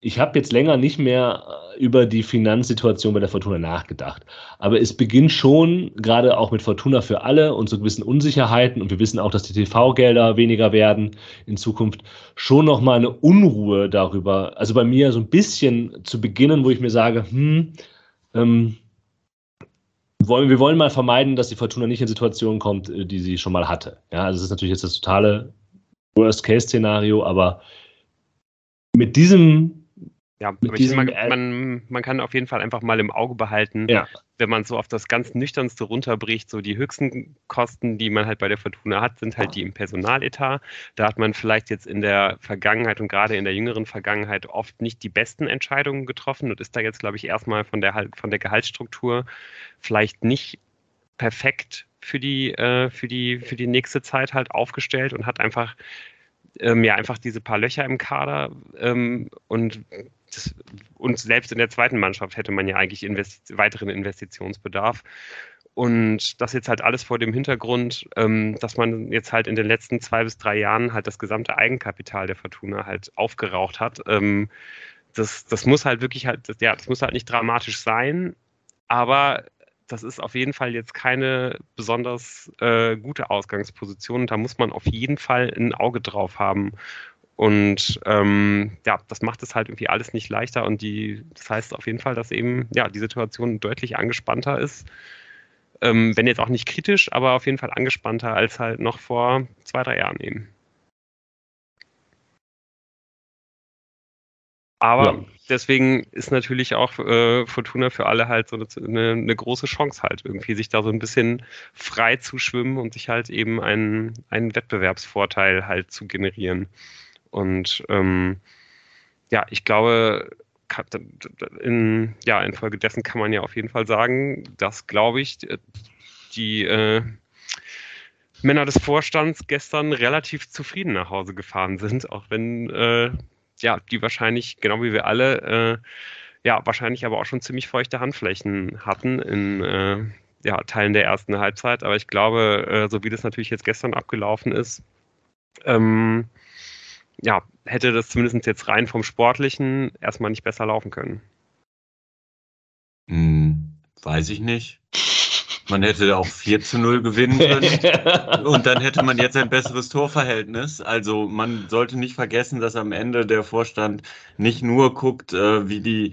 Ich habe jetzt länger nicht mehr äh, über die Finanzsituation bei der Fortuna nachgedacht. Aber es beginnt schon, gerade auch mit Fortuna für alle und so gewissen Unsicherheiten, und wir wissen auch, dass die TV-Gelder weniger werden in Zukunft, schon nochmal eine Unruhe darüber. Also bei mir so ein bisschen zu beginnen, wo ich mir sage, hm, ähm, wollen, wir wollen mal vermeiden, dass die Fortuna nicht in Situationen kommt, äh, die sie schon mal hatte. Ja, also es ist natürlich jetzt das totale Worst-Case-Szenario, aber mit diesem ja, mit diesem, man, man, man, kann auf jeden Fall einfach mal im Auge behalten, ja. wenn man so auf das ganz Nüchternste runterbricht, so die höchsten Kosten, die man halt bei der Fortuna hat, sind halt die im Personaletat. Da hat man vielleicht jetzt in der Vergangenheit und gerade in der jüngeren Vergangenheit oft nicht die besten Entscheidungen getroffen und ist da jetzt, glaube ich, erstmal von der, von der Gehaltsstruktur vielleicht nicht perfekt für die, äh, für, die, für die nächste Zeit halt aufgestellt und hat einfach ähm, ja einfach diese paar Löcher im Kader ähm, und das, und selbst in der zweiten Mannschaft hätte man ja eigentlich investi weiteren Investitionsbedarf. Und das jetzt halt alles vor dem Hintergrund, ähm, dass man jetzt halt in den letzten zwei bis drei Jahren halt das gesamte Eigenkapital der Fortuna halt aufgeraucht hat. Ähm, das, das muss halt wirklich halt, ja, das muss halt nicht dramatisch sein, aber das ist auf jeden Fall jetzt keine besonders äh, gute Ausgangsposition. Da muss man auf jeden Fall ein Auge drauf haben. Und ähm, ja, das macht es halt irgendwie alles nicht leichter. Und die, das heißt auf jeden Fall, dass eben ja die Situation deutlich angespannter ist. Ähm, wenn jetzt auch nicht kritisch, aber auf jeden Fall angespannter als halt noch vor zwei, drei Jahren eben. Aber ja. deswegen ist natürlich auch äh, Fortuna für alle halt so eine, eine, große Chance halt irgendwie, sich da so ein bisschen frei zu schwimmen und sich halt eben einen, einen Wettbewerbsvorteil halt zu generieren. Und ähm, ja, ich glaube, in, ja, infolgedessen kann man ja auf jeden Fall sagen, dass, glaube ich, die äh, Männer des Vorstands gestern relativ zufrieden nach Hause gefahren sind, auch wenn äh, ja, die wahrscheinlich, genau wie wir alle, äh, ja, wahrscheinlich aber auch schon ziemlich feuchte Handflächen hatten in äh, ja, Teilen der ersten Halbzeit. Aber ich glaube, äh, so wie das natürlich jetzt gestern abgelaufen ist, ähm, ja, hätte das zumindest jetzt rein vom Sportlichen erstmal nicht besser laufen können. Hm, weiß ich nicht. Man hätte auch 4 zu 0 gewinnen können. und dann hätte man jetzt ein besseres Torverhältnis. Also man sollte nicht vergessen, dass am Ende der Vorstand nicht nur guckt, äh, wie die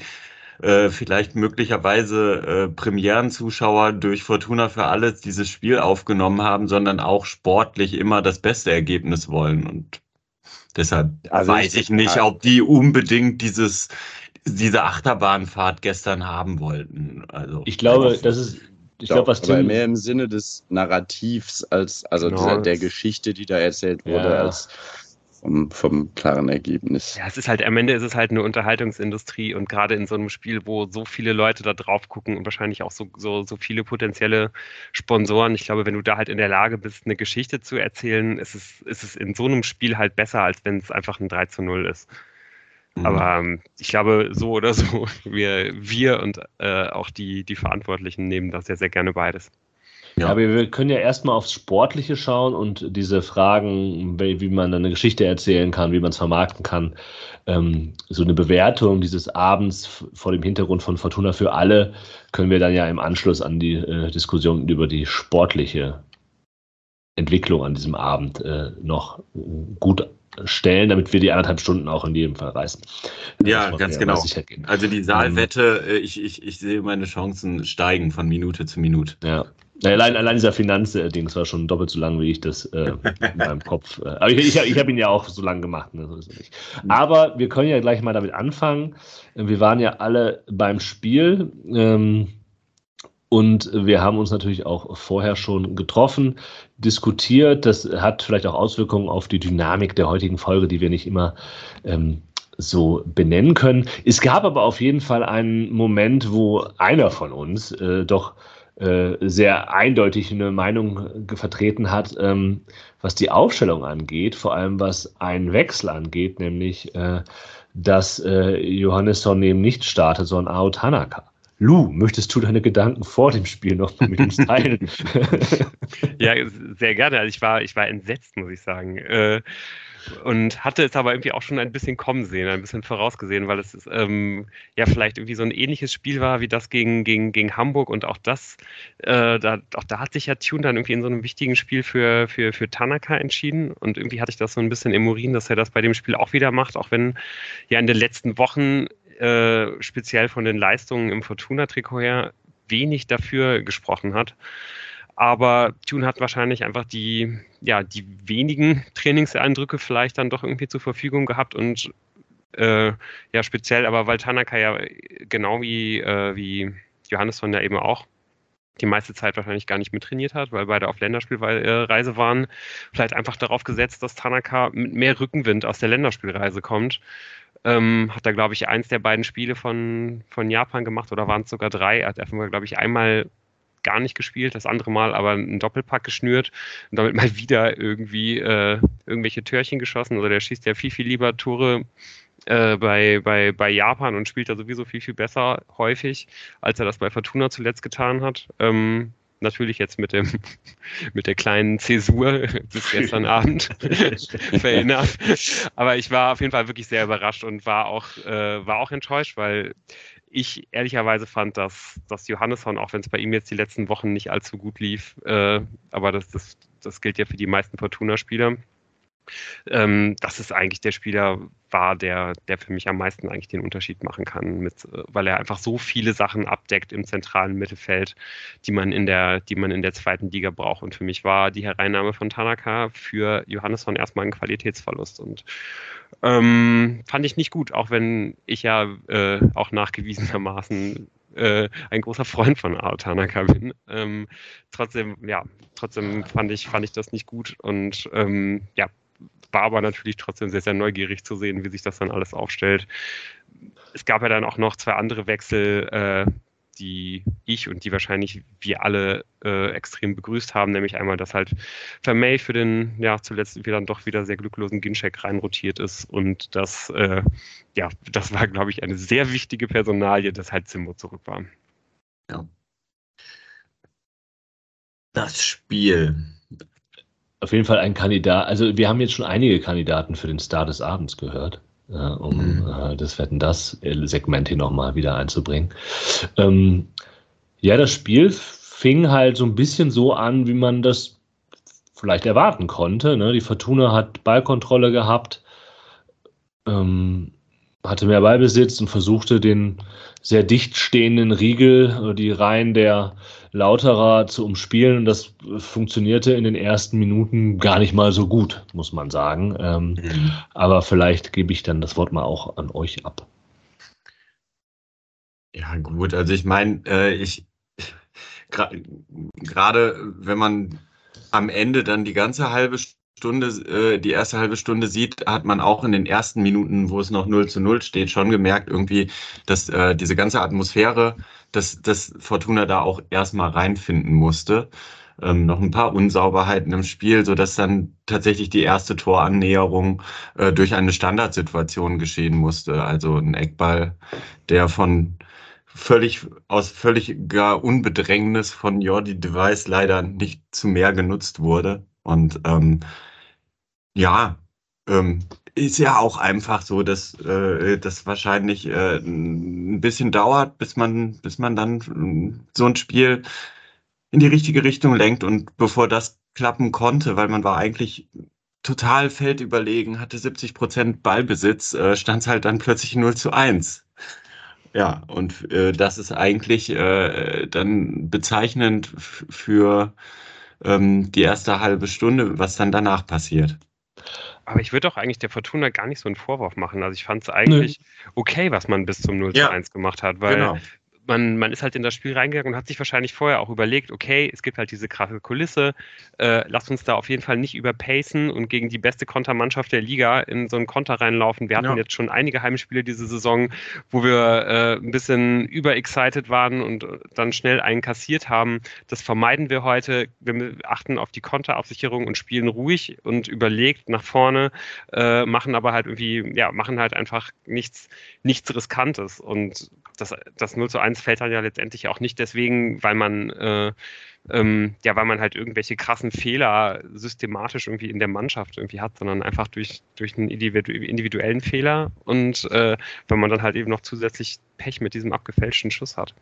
äh, vielleicht möglicherweise äh, Premierenzuschauer durch Fortuna für alles dieses Spiel aufgenommen haben, sondern auch sportlich immer das beste Ergebnis wollen. Und deshalb also weiß ich, ich nicht, ob die unbedingt dieses diese Achterbahnfahrt gestern haben wollten. Also ich glaube, das ist ich glaube, was Tim. Aber mehr im Sinne des Narrativs als, also genau, dieser, der Geschichte, die da erzählt wurde, ja. als vom, vom, klaren Ergebnis. Ja, es ist halt, am Ende ist es halt eine Unterhaltungsindustrie und gerade in so einem Spiel, wo so viele Leute da drauf gucken und wahrscheinlich auch so, so, so viele potenzielle Sponsoren, ich glaube, wenn du da halt in der Lage bist, eine Geschichte zu erzählen, ist es, ist es in so einem Spiel halt besser, als wenn es einfach ein 3 zu 0 ist. Mhm. Aber ähm, ich glaube, so oder so, wir, wir und äh, auch die, die Verantwortlichen nehmen das sehr, sehr gerne beides. Ja. aber wir können ja erstmal aufs Sportliche schauen und diese Fragen, wie man eine Geschichte erzählen kann, wie man es vermarkten kann. Ähm, so eine Bewertung dieses Abends vor dem Hintergrund von Fortuna für alle können wir dann ja im Anschluss an die äh, Diskussion über die sportliche Entwicklung an diesem Abend äh, noch gut stellen, damit wir die anderthalb Stunden auch in jedem Fall reißen. Ja, ganz genau. Also die Saalwette, ähm, ich, ich, ich sehe meine Chancen steigen von Minute zu Minute. Ja. Allein, allein dieser Finanzdings war schon doppelt so lang, wie ich das äh, in meinem Kopf. Äh, aber ich, ich, ich habe ihn ja auch so lang gemacht. Ne? So nicht. Aber wir können ja gleich mal damit anfangen. Wir waren ja alle beim Spiel. Ähm, und wir haben uns natürlich auch vorher schon getroffen, diskutiert. Das hat vielleicht auch Auswirkungen auf die Dynamik der heutigen Folge, die wir nicht immer ähm, so benennen können. Es gab aber auf jeden Fall einen Moment, wo einer von uns äh, doch äh, sehr eindeutig eine Meinung vertreten hat, ähm, was die Aufstellung angeht, vor allem was einen Wechsel angeht, nämlich äh, dass äh, Johannes Sonnehm nicht startet, sondern Ao Tanaka. Lou, möchtest du deine Gedanken vor dem Spiel noch mit uns teilen? ja, sehr gerne. Also ich war, ich war entsetzt, muss ich sagen. Äh, und hatte es aber irgendwie auch schon ein bisschen kommen sehen, ein bisschen vorausgesehen, weil es ähm, ja vielleicht irgendwie so ein ähnliches Spiel war wie das gegen, gegen, gegen Hamburg und auch das, äh, da, auch da hat sich ja Tune dann irgendwie in so einem wichtigen Spiel für, für, für Tanaka entschieden und irgendwie hatte ich das so ein bisschen im Urin, dass er das bei dem Spiel auch wieder macht, auch wenn ja in den letzten Wochen äh, speziell von den Leistungen im Fortuna-Trikot her wenig dafür gesprochen hat. Aber Tune hat wahrscheinlich einfach die, ja, die wenigen Trainingseindrücke vielleicht dann doch irgendwie zur Verfügung gehabt und äh, ja, speziell, aber weil Tanaka ja genau wie, äh, wie Johannesson ja eben auch die meiste Zeit wahrscheinlich gar nicht mittrainiert hat, weil beide auf Länderspielreise waren, vielleicht einfach darauf gesetzt, dass Tanaka mit mehr Rückenwind aus der Länderspielreise kommt ähm, hat er, glaube ich, eins der beiden Spiele von, von Japan gemacht oder waren es sogar drei. Hat einfach, glaube ich, einmal gar nicht gespielt, das andere Mal aber einen Doppelpack geschnürt und damit mal wieder irgendwie äh, irgendwelche Törchen geschossen. Also der schießt ja viel, viel lieber Tore äh, bei, bei, bei Japan und spielt da sowieso viel, viel besser häufig, als er das bei Fortuna zuletzt getan hat. Ähm, natürlich jetzt mit dem mit der kleinen Zäsur bis gestern Abend verinnert. Aber ich war auf jeden Fall wirklich sehr überrascht und war auch, äh, war auch enttäuscht, weil ich ehrlicherweise fand, dass, dass Johannesson, auch wenn es bei ihm jetzt die letzten Wochen nicht allzu gut lief, äh, aber das, das, das gilt ja für die meisten Fortuna-Spieler, ähm, das ist eigentlich der Spieler war, der, der für mich am meisten eigentlich den Unterschied machen kann, mit, weil er einfach so viele Sachen abdeckt im zentralen Mittelfeld, die man in der, die man in der zweiten Liga braucht. Und für mich war die Hereinnahme von Tanaka für Johannesson erstmal ein Qualitätsverlust. Und ähm, fand ich nicht gut, auch wenn ich ja äh, auch nachgewiesenermaßen äh, ein großer Freund von Ao Tanaka bin. Ähm, trotzdem, ja, trotzdem fand ich, fand ich das nicht gut und ähm, ja, war aber natürlich trotzdem sehr, sehr neugierig zu sehen, wie sich das dann alles aufstellt. Es gab ja dann auch noch zwei andere Wechsel, äh, die ich und die wahrscheinlich wir alle äh, extrem begrüßt haben, nämlich einmal, dass halt Vermey für den, ja, zuletzt wieder dann doch wieder sehr glücklosen Ginchek reinrotiert ist und das, äh, ja, das war, glaube ich, eine sehr wichtige Personalie, dass halt Zimbo zurück war. Ja. Das Spiel auf jeden Fall ein Kandidat. Also wir haben jetzt schon einige Kandidaten für den Star des Abends gehört, äh, um mhm. äh, das Wetten das Segment hier nochmal wieder einzubringen. Ähm, ja, das Spiel fing halt so ein bisschen so an, wie man das vielleicht erwarten konnte. Ne? Die Fortuna hat Ballkontrolle gehabt, ähm, hatte mehr Ballbesitz und versuchte den sehr dicht stehenden Riegel, die Reihen der Lauterer zu umspielen. Und das funktionierte in den ersten Minuten gar nicht mal so gut, muss man sagen. Ähm, mhm. Aber vielleicht gebe ich dann das Wort mal auch an euch ab. Ja, gut. Also ich meine, äh, ich gerade wenn man am Ende dann die ganze halbe Stunde, äh, die erste halbe Stunde sieht, hat man auch in den ersten Minuten, wo es noch 0 zu 0 steht, schon gemerkt, irgendwie, dass äh, diese ganze Atmosphäre, dass, dass Fortuna da auch erstmal reinfinden musste. Ähm, noch ein paar Unsauberheiten im Spiel, sodass dann tatsächlich die erste Torannäherung äh, durch eine Standardsituation geschehen musste. Also ein Eckball, der von völlig aus völlig gar Unbedrängnis von Jordi Device leider nicht zu mehr genutzt wurde. Und ähm, ja, ähm, ist ja auch einfach so, dass äh, das wahrscheinlich äh, ein bisschen dauert, bis man, bis man dann äh, so ein Spiel in die richtige Richtung lenkt. Und bevor das klappen konnte, weil man war eigentlich total feldüberlegen, hatte 70 Prozent Ballbesitz, äh, stand es halt dann plötzlich 0 zu 1. Ja, und äh, das ist eigentlich äh, dann bezeichnend für ähm, die erste halbe Stunde, was dann danach passiert. Aber ich würde auch eigentlich der Fortuna gar nicht so einen Vorwurf machen. Also ich fand es eigentlich Nö. okay, was man bis zum 0 zu 1 gemacht hat, weil genau man, man ist halt in das Spiel reingegangen und hat sich wahrscheinlich vorher auch überlegt, okay, es gibt halt diese krasse Kulisse, äh, lasst uns da auf jeden Fall nicht überpacen und gegen die beste Kontermannschaft der Liga in so einen Konter reinlaufen. Wir hatten ja. jetzt schon einige Heimspiele diese Saison, wo wir äh, ein bisschen überexcited waren und dann schnell einen kassiert haben. Das vermeiden wir heute. Wir achten auf die Konterabsicherung und spielen ruhig und überlegt nach vorne, äh, machen aber halt irgendwie, ja, machen halt einfach nichts, nichts Riskantes. Und das, das 0 zu 1 fällt dann ja letztendlich auch nicht deswegen, weil man äh, ähm, ja, weil man halt irgendwelche krassen Fehler systematisch irgendwie in der Mannschaft irgendwie hat, sondern einfach durch, durch einen individuellen Fehler und äh, weil man dann halt eben noch zusätzlich Pech mit diesem abgefälschten Schuss hat.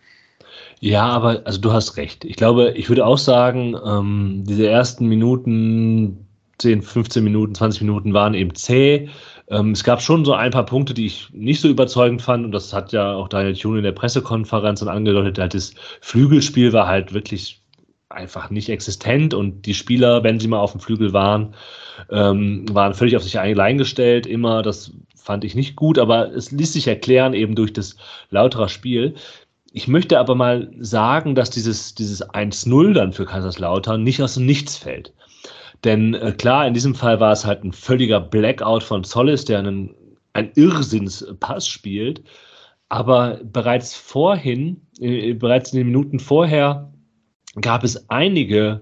Ja, aber also du hast recht. Ich glaube, ich würde auch sagen, ähm, diese ersten Minuten, 10, 15 Minuten, 20 Minuten waren eben zäh. Ähm, es gab schon so ein paar Punkte, die ich nicht so überzeugend fand. Und das hat ja auch Daniel Thune in der Pressekonferenz dann angedeutet. Halt das Flügelspiel war halt wirklich einfach nicht existent. Und die Spieler, wenn sie mal auf dem Flügel waren, ähm, waren völlig auf sich allein gestellt. Immer, das fand ich nicht gut. Aber es ließ sich erklären eben durch das lauterer Spiel. Ich möchte aber mal sagen, dass dieses, dieses 1-0 dann für Kaiserslautern nicht aus dem Nichts fällt. Denn äh, klar, in diesem Fall war es halt ein völliger Blackout von Zollis, der einen, einen Irrsinnspass spielt. Aber bereits vorhin, äh, bereits in den Minuten vorher, gab es einige,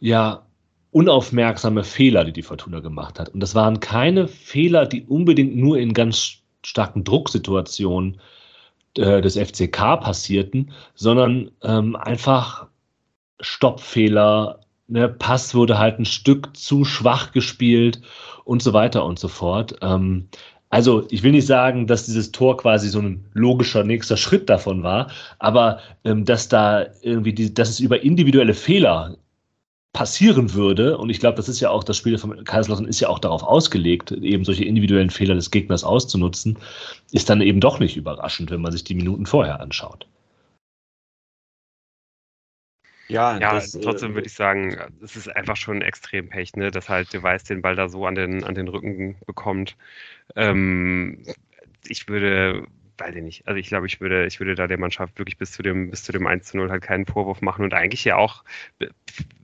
ja, unaufmerksame Fehler, die die Fortuna gemacht hat. Und das waren keine Fehler, die unbedingt nur in ganz starken Drucksituationen äh, des FCK passierten, sondern ähm, einfach Stoppfehler, ne, Pass wurde halt ein Stück zu schwach gespielt und so weiter und so fort. Ähm, also ich will nicht sagen, dass dieses Tor quasi so ein logischer nächster Schritt davon war, aber ähm, dass da irgendwie, die, dass es über individuelle Fehler passieren würde, und ich glaube, das ist ja auch, das Spiel von Kaiserslautern ist ja auch darauf ausgelegt, eben solche individuellen Fehler des Gegners auszunutzen, ist dann eben doch nicht überraschend, wenn man sich die Minuten vorher anschaut. Ja, ja das, trotzdem äh, würde ich sagen, es ist einfach schon extrem Pech, ne, dass halt Device den Ball da so an den, an den Rücken bekommt. Ähm, ich würde, weiß ich nicht, also ich glaube, ich würde, ich würde da der Mannschaft wirklich bis zu dem, bis zu dem 1 zu 0 halt keinen Vorwurf machen und eigentlich ja auch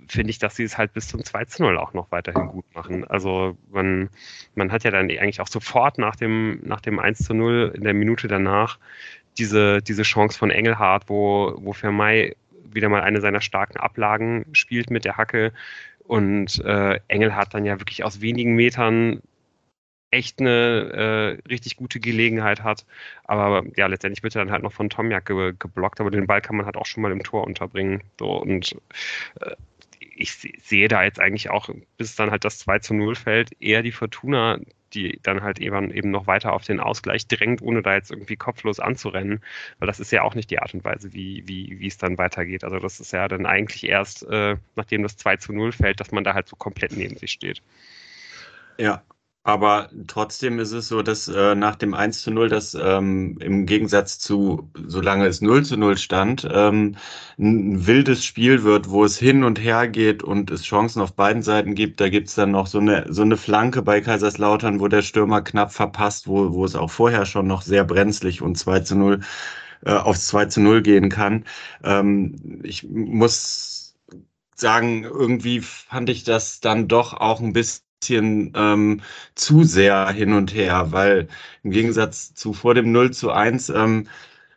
finde ich, dass sie es halt bis zum 2 zu 0 auch noch weiterhin gut machen. Also man, man hat ja dann eigentlich auch sofort nach dem, nach dem 1 zu 0 in der Minute danach diese, diese Chance von Engelhardt, wo, wo Vermey wieder mal eine seiner starken Ablagen spielt mit der Hacke. Und äh, Engel hat dann ja wirklich aus wenigen Metern echt eine äh, richtig gute Gelegenheit hat. Aber ja, letztendlich wird er dann halt noch von Tomjak ge geblockt, aber den Ball kann man halt auch schon mal im Tor unterbringen. So, und äh, ich sehe da jetzt eigentlich auch, bis dann halt das 2 zu 0 fällt, eher die Fortuna, die dann halt eben, eben noch weiter auf den Ausgleich drängt, ohne da jetzt irgendwie kopflos anzurennen. Weil das ist ja auch nicht die Art und Weise, wie, wie, wie es dann weitergeht. Also das ist ja dann eigentlich erst, äh, nachdem das 2 zu 0 fällt, dass man da halt so komplett neben sich steht. Ja, aber trotzdem ist es so, dass äh, nach dem 1 zu 0, das ähm, im Gegensatz zu, solange es 0 zu 0 stand, ähm, ein wildes Spiel wird, wo es hin und her geht und es Chancen auf beiden Seiten gibt. Da gibt's dann noch so eine, so eine Flanke bei Kaiserslautern, wo der Stürmer knapp verpasst, wo, wo es auch vorher schon noch sehr brenzlig und 2 zu 0 äh, aufs 2 zu 0 gehen kann. Ähm, ich muss sagen, irgendwie fand ich das dann doch auch ein bisschen bisschen ähm, zu sehr hin und her, weil im Gegensatz zu vor dem 0 zu 1 ähm,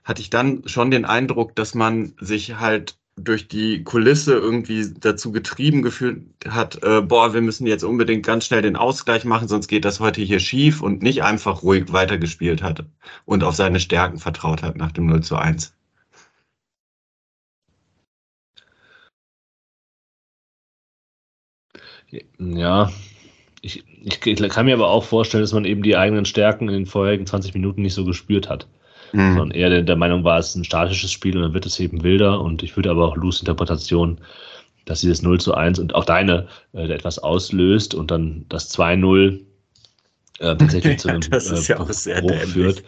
hatte ich dann schon den Eindruck, dass man sich halt durch die Kulisse irgendwie dazu getrieben gefühlt hat, äh, boah, wir müssen jetzt unbedingt ganz schnell den Ausgleich machen, sonst geht das heute hier schief und nicht einfach ruhig weitergespielt hat und auf seine Stärken vertraut hat nach dem 0 zu 1. Ja, ich, ich, kann mir aber auch vorstellen, dass man eben die eigenen Stärken in den vorherigen 20 Minuten nicht so gespürt hat. Mhm. Sondern eher der, der, Meinung war, es ist ein statisches Spiel und dann wird es eben wilder. Und ich würde aber auch Lus Interpretation, dass sie das 0 zu 1 und auch deine äh, etwas auslöst und dann das 2-0 äh, tatsächlich zu einem das ist ja Bruch führt.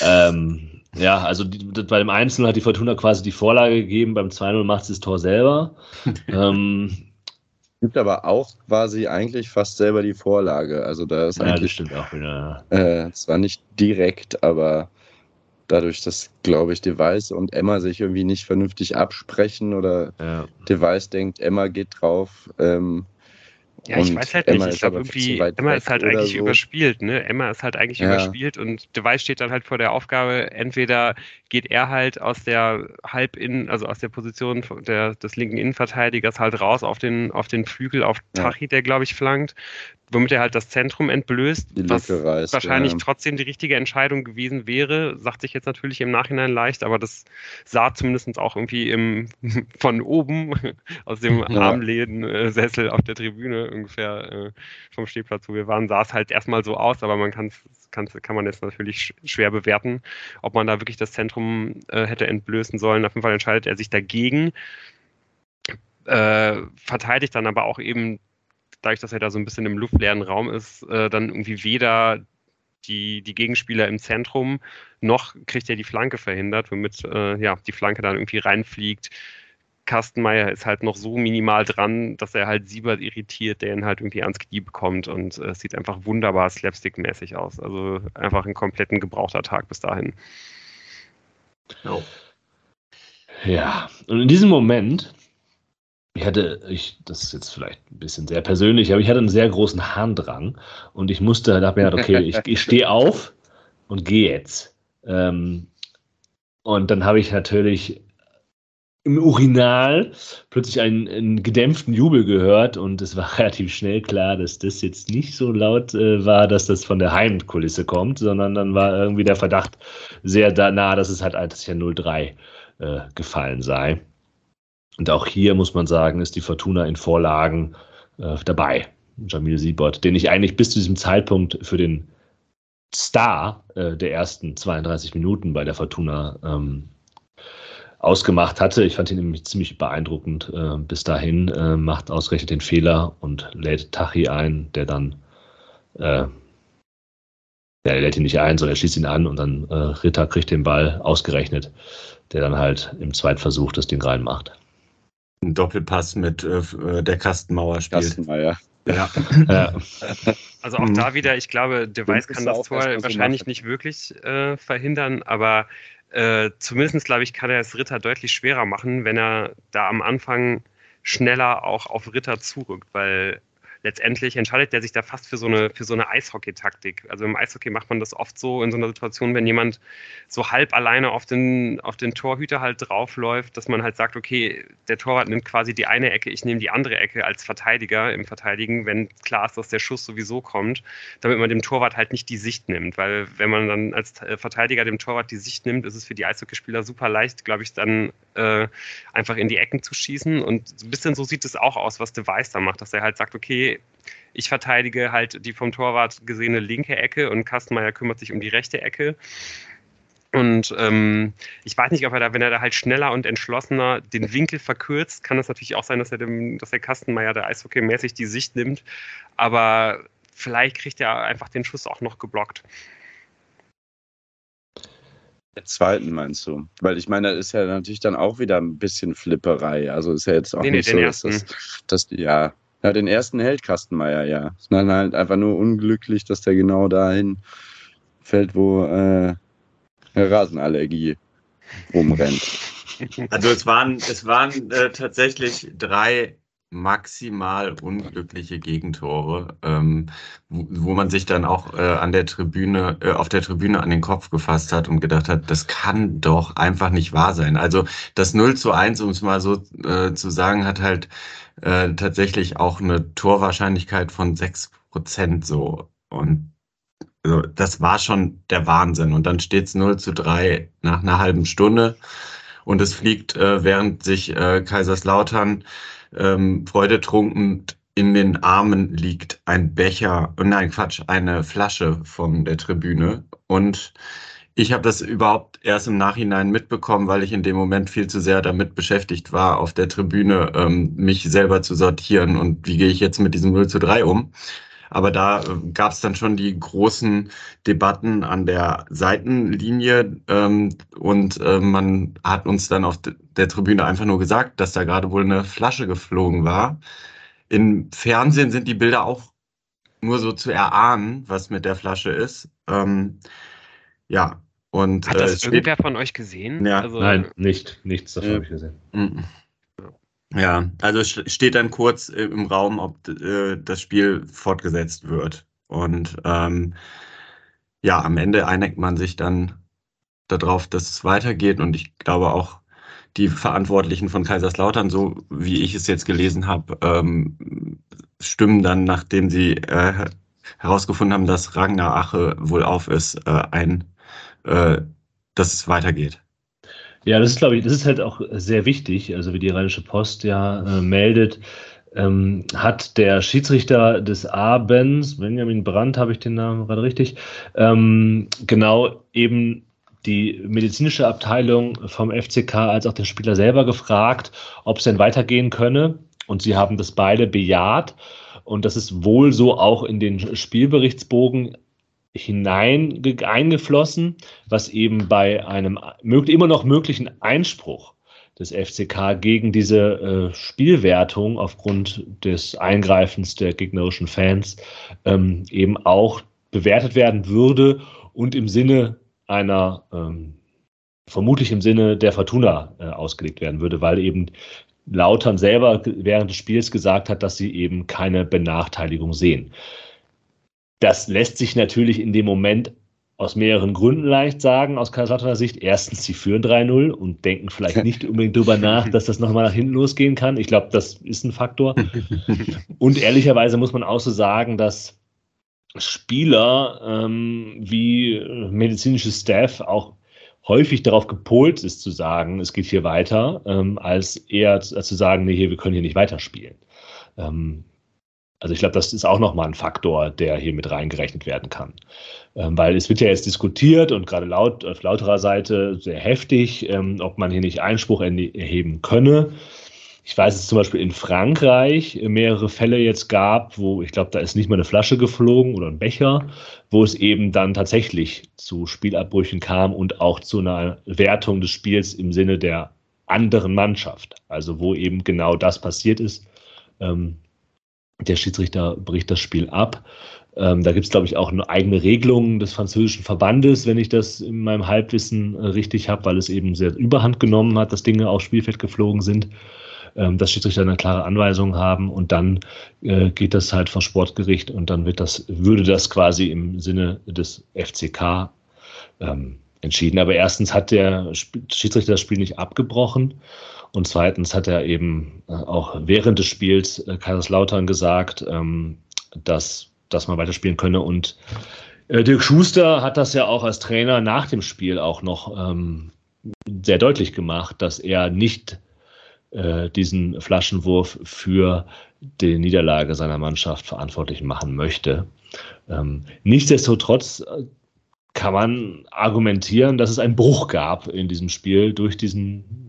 Ähm, ja, also die, bei dem Einzelnen hat die Fortuna quasi die Vorlage gegeben, beim 2-0 macht sie das Tor selber. ähm, gibt aber auch quasi eigentlich fast selber die Vorlage. Also da ist ja, eigentlich. Das stimmt auch wieder. Äh, zwar nicht direkt, aber dadurch, dass, glaube ich, Device und Emma sich irgendwie nicht vernünftig absprechen oder ja. Device denkt, Emma geht drauf, ähm, ja, ich weiß halt nicht. Ich glaube irgendwie, Emma ist halt eigentlich so. überspielt, ne? Emma ist halt eigentlich ja. überspielt und Device steht dann halt vor der Aufgabe, entweder geht er halt aus der Halbinnen, also aus der Position der, des linken Innenverteidigers halt raus auf den, auf den Flügel auf Tachi, ja. der glaube ich flankt womit er halt das Zentrum entblößt, was reißt, wahrscheinlich ja. trotzdem die richtige Entscheidung gewesen wäre, sagt sich jetzt natürlich im Nachhinein leicht, aber das sah zumindest auch irgendwie im, von oben aus dem ja. Armläden-Sessel auf der Tribüne ungefähr äh, vom Stehplatz, wo wir waren, sah es halt erstmal so aus, aber man kann kann, kann man jetzt natürlich schwer bewerten, ob man da wirklich das Zentrum äh, hätte entblößen sollen. Auf jeden Fall entscheidet er sich dagegen. Äh, verteidigt dann aber auch eben dadurch, dass er da so ein bisschen im luftleeren Raum ist, äh, dann irgendwie weder die, die Gegenspieler im Zentrum noch kriegt er die Flanke verhindert, womit äh, ja, die Flanke dann irgendwie reinfliegt. Kastenmeier ist halt noch so minimal dran, dass er halt Siebert irritiert, der ihn halt irgendwie ans Knie bekommt und äh, sieht einfach wunderbar slapstick-mäßig aus. Also einfach ein kompletten gebrauchter Tag bis dahin. Oh. Ja, und in diesem Moment ich hatte, ich, das ist jetzt vielleicht ein bisschen sehr persönlich, aber ich hatte einen sehr großen Harndrang und ich musste, da habe mir gedacht, okay, ich, ich stehe auf und gehe jetzt. Ähm, und dann habe ich natürlich im Urinal plötzlich einen, einen, gedämpften Jubel gehört und es war relativ schnell klar, dass das jetzt nicht so laut äh, war, dass das von der Heimkulisse kommt, sondern dann war irgendwie der Verdacht sehr nah, dass es halt als ja 03 äh, gefallen sei. Und auch hier muss man sagen, ist die Fortuna in Vorlagen äh, dabei. Jamil Siebert, den ich eigentlich bis zu diesem Zeitpunkt für den Star äh, der ersten 32 Minuten bei der Fortuna ähm, ausgemacht hatte. Ich fand ihn nämlich ziemlich beeindruckend äh, bis dahin, äh, macht ausgerechnet den Fehler und lädt Tachi ein, der dann, äh, ja, er lädt ihn nicht ein, sondern er schließt ihn an und dann äh, Ritter kriegt den Ball ausgerechnet, der dann halt im Zweitversuch das Ding reinmacht. Ein Doppelpass mit äh, äh, der Kastenmauer spielt. Kastenmeier. Ja. Ja. Also auch da wieder, ich glaube, De Weiß ist kann das Tor wahrscheinlich nicht wirklich äh, verhindern, aber äh, zumindest, glaube ich, kann er es Ritter deutlich schwerer machen, wenn er da am Anfang schneller auch auf Ritter zurückt, weil letztendlich entscheidet er sich da fast für so eine, für so eine Eishockey-Taktik. Also im Eishockey macht man das oft so in so einer Situation, wenn jemand so halb alleine auf den, auf den Torhüter halt draufläuft, dass man halt sagt, okay, der Torwart nimmt quasi die eine Ecke, ich nehme die andere Ecke als Verteidiger im Verteidigen, wenn klar ist, dass der Schuss sowieso kommt, damit man dem Torwart halt nicht die Sicht nimmt. Weil wenn man dann als äh, Verteidiger dem Torwart die Sicht nimmt, ist es für die Eishockeyspieler super leicht, glaube ich, dann äh, einfach in die Ecken zu schießen. Und ein bisschen so sieht es auch aus, was De Weiß da macht, dass er halt sagt, okay, ich verteidige halt die vom Torwart gesehene linke Ecke und Kastenmeier kümmert sich um die rechte Ecke. Und ähm, ich weiß nicht, ob er da, wenn er da halt schneller und entschlossener den Winkel verkürzt, kann es natürlich auch sein, dass er dem, dass der Kastenmeier da eishockeymäßig die Sicht nimmt. Aber vielleicht kriegt er einfach den Schuss auch noch geblockt. Der zweiten meinst du? Weil ich meine, das ist ja natürlich dann auch wieder ein bisschen Flipperei. Also ist ja jetzt auch Nee, nee, nicht den so, dass das, dass ja, ja, den ersten hält Kastenmeier, ja. Ist dann halt einfach nur unglücklich, dass der genau dahin fällt, wo äh, Rasenallergie rumrennt. Also es waren, es waren äh, tatsächlich drei maximal unglückliche Gegentore, ähm, wo, wo man sich dann auch äh, an der Tribüne, äh, auf der Tribüne an den Kopf gefasst hat und gedacht hat, das kann doch einfach nicht wahr sein. Also das 0 zu 1, um es mal so äh, zu sagen, hat halt äh, tatsächlich auch eine Torwahrscheinlichkeit von 6 Prozent so. Und also, das war schon der Wahnsinn. Und dann steht es 0 zu 3 nach einer halben Stunde. Und es fliegt, äh, während sich äh, Kaiserslautern ähm, freudetrunken in den Armen liegt, ein Becher, nein, Quatsch, eine Flasche von der Tribüne. Und ich habe das überhaupt erst im Nachhinein mitbekommen, weil ich in dem Moment viel zu sehr damit beschäftigt war, auf der Tribüne ähm, mich selber zu sortieren und wie gehe ich jetzt mit diesem 0 zu 3 um. Aber da äh, gab es dann schon die großen Debatten an der Seitenlinie ähm, und äh, man hat uns dann auf de- der Tribüne einfach nur gesagt, dass da gerade wohl eine Flasche geflogen war. Im Fernsehen sind die Bilder auch nur so zu erahnen, was mit der Flasche ist. Ähm, ja, und Hat äh, das steht, irgendwer von euch gesehen? Ja. Also, Nein, nicht. Nichts davon Ja. habe ich gesehen. Ja, also steht dann kurz äh, im Raum, ob äh, das Spiel fortgesetzt wird. Und ähm, ja, am Ende einigt man sich dann darauf, dass es weitergeht. Und ich glaube auch, die Verantwortlichen von Kaiserslautern, so wie ich es jetzt gelesen habe, ähm, stimmen dann, nachdem sie äh, herausgefunden haben, dass Ragnar Ache wohl auf ist, äh, ein, äh, dass es weitergeht. Ja, das ist, glaube ich, das ist halt auch sehr wichtig. Also wie die Rheinische Post ja äh, meldet, ähm, hat der Schiedsrichter des Abends, Benjamin Brandt, habe ich den Namen gerade richtig, ähm, genau eben die medizinische Abteilung vom FCK als auch den Spieler selber gefragt, ob es denn weitergehen könne. Und sie haben das beide bejaht. Und das ist wohl so auch in den Spielberichtsbogen hinein ge- eingeflossen, was eben bei einem immer noch möglichen Einspruch des FCK gegen diese äh, Spielwertung aufgrund des Eingreifens der gegnerischen Fans ähm, eben auch bewertet werden würde und im Sinne einer, ähm, vermutlich im Sinne der Fortuna äh, ausgelegt werden würde, weil eben Lautern selber während des Spiels gesagt hat, dass sie eben keine Benachteiligung sehen. Das lässt sich natürlich in dem Moment aus mehreren Gründen leicht sagen, aus Kaiserslauterner Sicht. Erstens, sie führen 3-0 und denken vielleicht nicht unbedingt darüber nach, dass das nochmal nach hinten losgehen kann. Ich glaube, das ist ein Faktor. Und ehrlicherweise muss man auch so sagen, dass Spieler ähm, wie medizinisches Staff auch häufig darauf gepolt ist zu sagen, es geht hier weiter, ähm, als eher als zu sagen, nee, hier, wir können hier nicht weiterspielen. Ähm, also ich glaube, das ist auch nochmal ein Faktor, der hier mit reingerechnet werden kann. Ähm, weil es wird ja jetzt diskutiert und gerade laut, auf lauterer Seite sehr heftig, ähm, ob man hier nicht Einspruch erheben könne. Ich weiß es zum Beispiel in Frankreich mehrere Fälle jetzt gab, wo ich glaube, da ist nicht mal eine Flasche geflogen oder ein Becher, wo es eben dann tatsächlich zu Spielabbrüchen kam und auch zu einer Wertung des Spiels im Sinne der anderen Mannschaft. Also wo eben genau das passiert ist. Ähm, der Schiedsrichter bricht das Spiel ab. Ähm, da gibt es, glaube ich, auch eine eigene Regelung des französischen Verbandes, wenn ich das in meinem Halbwissen äh, richtig habe, weil es eben sehr überhand genommen hat, dass Dinge aufs Spielfeld geflogen sind ähm, dass Schiedsrichter eine klare Anweisung haben und dann äh, geht das halt vor Sportgericht und dann wird das, würde das quasi im Sinne des FCK ähm, entschieden. Aber erstens hat der Schiedsrichter das Spiel nicht abgebrochen und zweitens hat er eben äh, auch während des Spiels äh, Kaiserslautern gesagt, ähm, dass, dass man weiterspielen könne. Und äh, Dirk Schuster hat das ja auch als Trainer nach dem Spiel auch noch ähm, sehr deutlich gemacht, dass er nicht diesen Flaschenwurf für die Niederlage seiner Mannschaft verantwortlich machen möchte. Ähm, nichtsdestotrotz kann man argumentieren, dass es einen Bruch gab in diesem Spiel durch, diesen,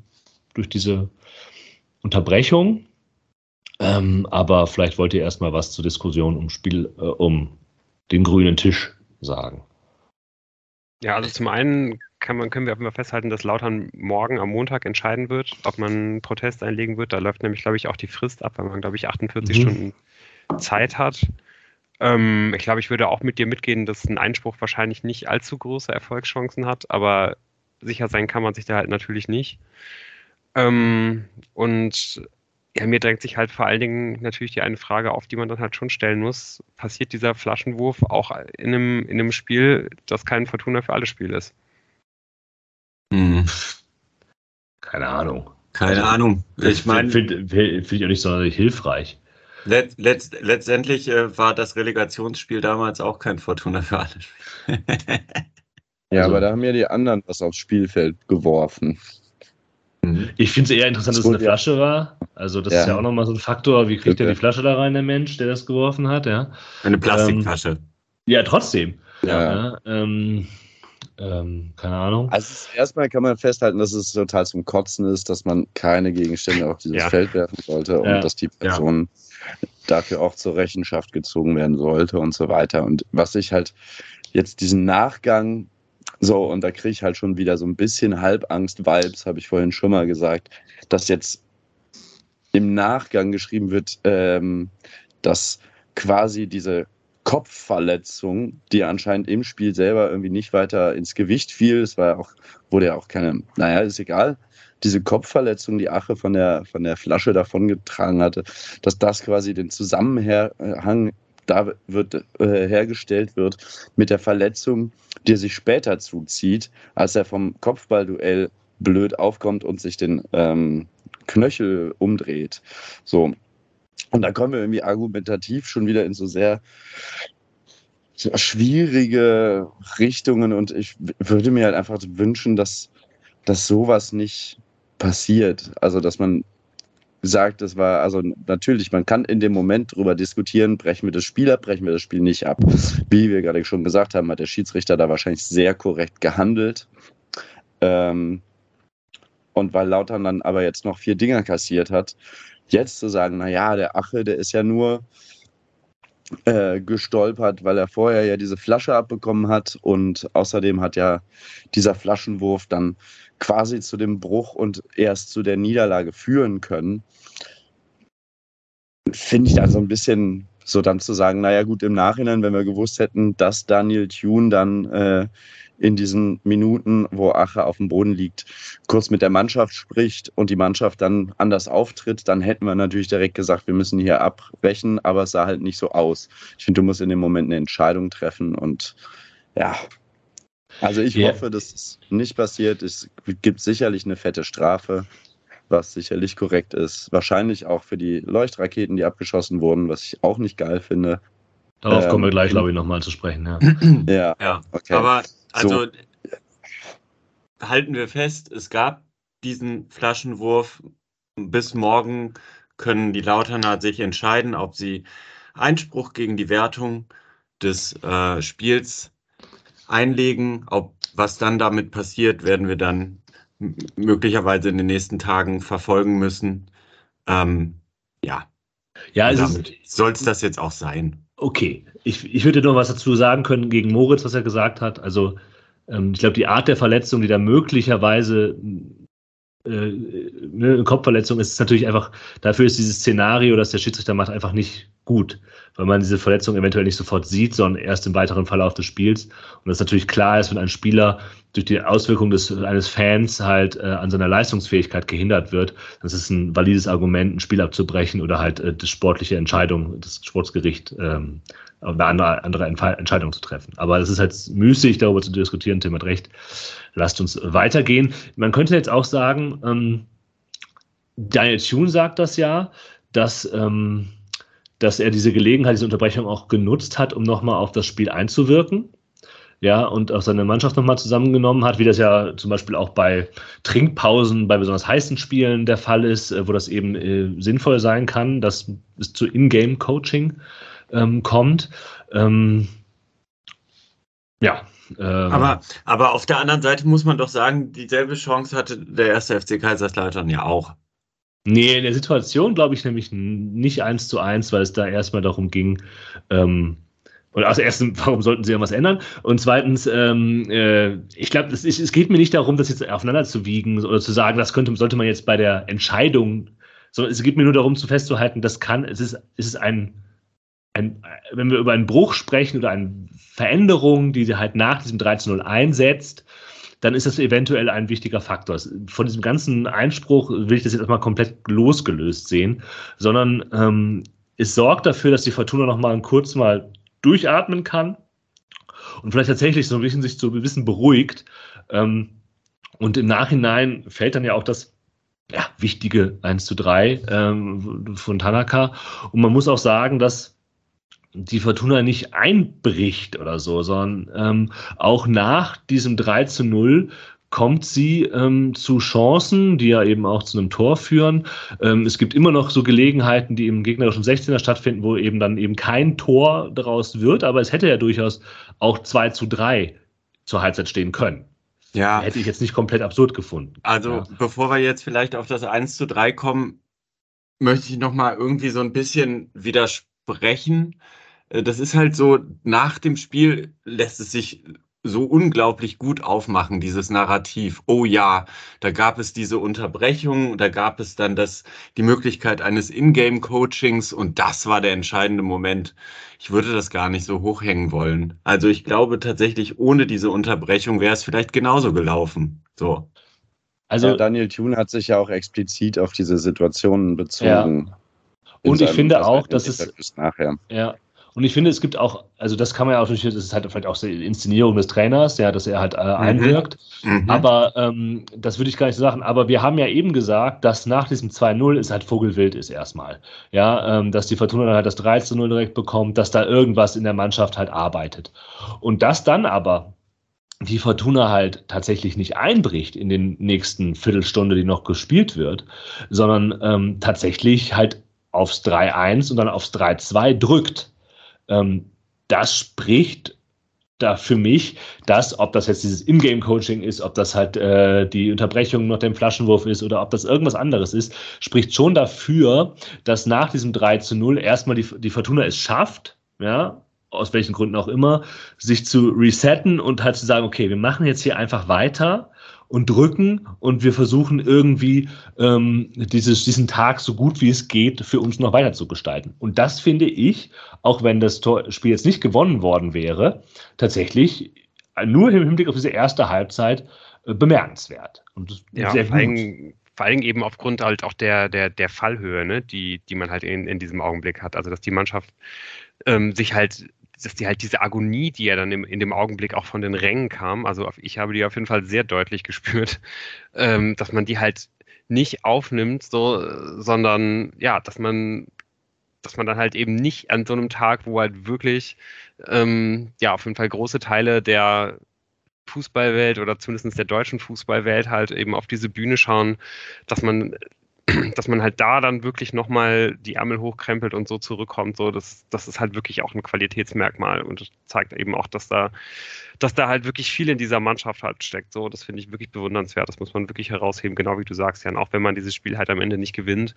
durch diese Unterbrechung. Ähm, aber vielleicht wollt ihr erstmal was zur Diskussion um Spiel, äh, um den grünen Tisch sagen. Ja, also zum einen man, können wir auf jeden Fall festhalten, dass Lautern morgen am Montag entscheiden wird, ob man Protest einlegen wird. Da läuft nämlich, glaube ich, auch die Frist ab, weil man, glaube ich, 48 mhm. Stunden Zeit hat. Ähm, ich glaube, ich würde auch mit dir mitgehen, dass ein Einspruch wahrscheinlich nicht allzu große Erfolgschancen hat, aber sicher sein kann man sich da halt natürlich nicht. Ähm, und ja, mir drängt sich halt vor allen Dingen natürlich die eine Frage auf, die man dann halt schon stellen muss. Passiert dieser Flaschenwurf auch in einem, in einem Spiel, das kein Fortuna für alle Spiel ist? Hm. Keine Ahnung. Keine also, Ahnung. Ich meine. Finde find, find ich auch nicht sonderlich hilfreich. Let, let, letztendlich äh, war das Relegationsspiel damals auch kein Fortuna für alle Spiele. ja, also, aber da haben ja die anderen was aufs Spielfeld geworfen. Mhm. Ich finde es eher interessant, dass es eine Flasche war. Also, das ja. ist ja auch nochmal so ein Faktor. Wie kriegt er die Flasche da rein, der Mensch, der das geworfen hat? Ja. Eine Plastikflasche. Ähm, ja, trotzdem. Ja. ja ähm, ähm, keine Ahnung. Also erstmal kann man festhalten, dass es total zum Kotzen ist, dass man keine Gegenstände auf dieses ja. Feld werfen sollte und ja. dass die Person ja. dafür auch zur Rechenschaft gezogen werden sollte und so weiter. Und was ich halt jetzt diesen Nachgang so, und da kriege ich halt schon wieder so ein bisschen Halbangst-Vibes, habe ich vorhin schon mal gesagt, dass jetzt im Nachgang geschrieben wird, ähm, dass quasi diese Kopfverletzung, die anscheinend im Spiel selber irgendwie nicht weiter ins Gewicht fiel. Es war ja auch, wurde ja auch keine, naja, ist egal. Diese Kopfverletzung, die Ache von der, von der Flasche davongetragen hatte, dass das quasi den Zusammenhang da wird, äh, hergestellt wird mit der Verletzung, die sich später zuzieht, als er vom Kopfballduell blöd aufkommt und sich den ähm, Knöchel umdreht. So, und da kommen wir irgendwie argumentativ schon wieder in so sehr schwierige Richtungen und ich würde mir halt einfach wünschen, dass, dass sowas nicht passiert. Also, dass man sagt, das war, also natürlich, man kann in dem Moment darüber diskutieren, brechen wir das Spiel ab, brechen wir das Spiel nicht ab. Wie wir gerade schon gesagt haben, hat der Schiedsrichter da wahrscheinlich sehr korrekt gehandelt. Ähm, und weil Lautern dann aber jetzt noch vier Dinger kassiert hat, Jetzt zu sagen, naja, der Ache, der ist ja nur äh, gestolpert, weil er vorher ja diese Flasche abbekommen hat und außerdem hat ja dieser Flaschenwurf dann quasi zu dem Bruch und erst zu der Niederlage führen können. Finde ich da so ein bisschen so dann zu sagen, naja gut, im Nachhinein, wenn wir gewusst hätten, dass Daniel Thune dann äh, in diesen Minuten, wo Ache auf dem Boden liegt, kurz mit der Mannschaft spricht und die Mannschaft dann anders auftritt, dann hätten wir natürlich direkt gesagt, wir müssen hier abbrechen, aber es sah halt nicht so aus. Ich finde, du musst in dem Moment eine Entscheidung treffen und ja. Also ich yeah. hoffe, dass es nicht passiert. Es gibt sicherlich eine fette Strafe, was sicherlich korrekt ist. Wahrscheinlich auch für die Leuchtraketen, die abgeschossen wurden, was ich auch nicht geil finde. Darauf ähm, kommen wir gleich, glaube ich, nochmal zu sprechen. Ja, ja, ja. Okay. aber also so. halten wir fest, es gab diesen Flaschenwurf. Bis morgen können die Lauterner sich entscheiden, ob sie Einspruch gegen die Wertung des äh, Spiels einlegen. Ob was dann damit passiert, werden wir dann möglicherweise in den nächsten Tagen verfolgen müssen. Ähm, ja. Ja, also soll es das jetzt auch sein. Okay, ich, ich würde noch was dazu sagen können gegen Moritz, was er gesagt hat. Also ähm, ich glaube, die Art der Verletzung, die da möglicherweise äh, ne, eine Kopfverletzung ist, ist natürlich einfach, dafür ist dieses Szenario, das der Schiedsrichter macht, einfach nicht gut, weil man diese Verletzung eventuell nicht sofort sieht, sondern erst im weiteren Verlauf des Spiels. Und das natürlich klar ist, wenn ein Spieler durch die Auswirkung des, eines Fans halt äh, an seiner Leistungsfähigkeit gehindert wird, das ist ein valides Argument, ein Spiel abzubrechen oder halt äh, das sportliche Entscheidung, das Sportsgericht ähm, eine andere, andere Entscheidung zu treffen. Aber es ist halt müßig, darüber zu diskutieren, Tim hat recht. Lasst uns weitergehen. Man könnte jetzt auch sagen, ähm, Daniel Thune sagt das ja, dass, ähm, dass er diese Gelegenheit, diese Unterbrechung auch genutzt hat, um nochmal auf das Spiel einzuwirken. Ja, und auch seine Mannschaft nochmal zusammengenommen hat, wie das ja zum Beispiel auch bei Trinkpausen, bei besonders heißen Spielen der Fall ist, äh, wo das eben äh, sinnvoll sein kann, dass es zu Ingame-Coaching ähm, kommt. Ähm, ja. Ähm, aber, aber auf der anderen Seite muss man doch sagen, dieselbe Chance hatte der erste FC Kaiserslautern ja auch. Nee, in der Situation glaube ich nämlich nicht eins zu eins, weil es da erstmal darum ging, ähm, oder also erstens, warum sollten sie irgendwas ändern? Und zweitens, ähm, äh, ich glaube, es geht mir nicht darum, das jetzt aufeinander zu wiegen oder zu sagen, das könnte, sollte man jetzt bei der Entscheidung, sondern es geht mir nur darum, zu festzuhalten, das kann, es ist, es ist ein ein, wenn wir über einen Bruch sprechen oder eine Veränderung, die halt nach diesem 13.0 einsetzt, dann ist das eventuell ein wichtiger Faktor. Von diesem ganzen Einspruch will ich das jetzt erstmal komplett losgelöst sehen, sondern ähm, es sorgt dafür, dass die Fortuna noch mal kurz mal durchatmen kann und vielleicht tatsächlich so ein bisschen sich so ein bisschen beruhigt. Ähm, und im Nachhinein fällt dann ja auch das ja, wichtige 1 zu 3 ähm, von Tanaka. Und man muss auch sagen, dass die Fortuna nicht einbricht oder so, sondern ähm, auch nach diesem 3 zu 0 kommt sie ähm, zu Chancen, die ja eben auch zu einem Tor führen. Ähm, es gibt immer noch so Gelegenheiten, die im gegnerischen 16er stattfinden, wo eben dann eben kein Tor daraus wird, aber es hätte ja durchaus auch 2 zu 3 zur Halbzeit stehen können. Ja. Hätte ich jetzt nicht komplett absurd gefunden. Also, ja. bevor wir jetzt vielleicht auf das 1 zu 3 kommen, möchte ich nochmal irgendwie so ein bisschen widersprechen. Äh, das ist halt so, nach dem Spiel lässt es sich so unglaublich gut aufmachen, dieses Narrativ. Oh ja, da gab es diese Unterbrechung, da gab es dann das, die Möglichkeit eines Ingame-Coachings und das war der entscheidende Moment. Ich würde das gar nicht so hochhängen wollen. Also ich glaube tatsächlich, ohne diese Unterbrechung wäre es vielleicht genauso gelaufen. So. Also ja, Daniel Thune hat sich ja auch explizit auf diese Situationen bezogen. Ja. Und ich finde auch, dass es nachher. Ja, und ich finde, es gibt auch, also das kann man ja auch durch, das ist halt vielleicht auch die Inszenierung des Trainers, ja, dass er halt äh, mhm. einwirkt. Mhm. Aber ähm, das würde ich gar nicht so sagen. Aber wir haben ja eben gesagt, dass nach diesem 2-0 es halt Vogelwild ist erstmal. Ja, ähm, dass die Fortuna dann halt das 3-0 direkt bekommt, dass da irgendwas in der Mannschaft halt arbeitet. Und dass dann aber die Fortuna halt tatsächlich nicht einbricht in den nächsten Viertelstunde, die noch gespielt wird, sondern ähm, tatsächlich halt aufs 3-1 und dann aufs 3-2 drückt ähm, das spricht da für mich, dass, ob das jetzt dieses Ingame-Coaching ist, ob das halt äh, die Unterbrechung nach dem Flaschenwurf ist oder ob das irgendwas anderes ist, spricht schon dafür, dass nach diesem 3 zu 0 erstmal die, die Fortuna es schafft, ja, aus welchen Gründen auch immer, sich zu resetten und halt zu sagen, okay, wir machen jetzt hier einfach weiter und drücken und wir versuchen irgendwie ähm, dieses, diesen Tag so gut wie es geht für uns noch weiter zu gestalten. Und das finde ich, auch wenn das Tor Spiel jetzt nicht gewonnen worden wäre, tatsächlich nur im Hinblick auf diese erste Halbzeit äh, bemerkenswert. Und ja, sehr gut. Vor allem, vor allem eben aufgrund halt auch der, der, der Fallhöhe, ne, die, die man halt in, in diesem Augenblick hat. Also dass die Mannschaft ähm, sich halt dass die halt diese Agonie, die ja dann im, in dem Augenblick auch von den Rängen kam, also ich habe die auf jeden Fall sehr deutlich gespürt, ähm, dass man die halt nicht aufnimmt, so, sondern ja, dass man, dass man dann halt eben nicht an so einem Tag, wo halt wirklich ähm, ja auf jeden Fall große Teile der Fußballwelt oder zumindest der deutschen Fußballwelt halt eben auf diese Bühne schauen, dass man dass man halt da dann wirklich nochmal die Ärmel hochkrempelt und so zurückkommt, so, das, das ist halt wirklich auch ein Qualitätsmerkmal und zeigt eben auch, dass da, dass da halt wirklich viel in dieser Mannschaft halt steckt. So, das finde ich wirklich bewundernswert. Das muss man wirklich herausheben, genau wie du sagst, Jan. Auch wenn man dieses Spiel halt am Ende nicht gewinnt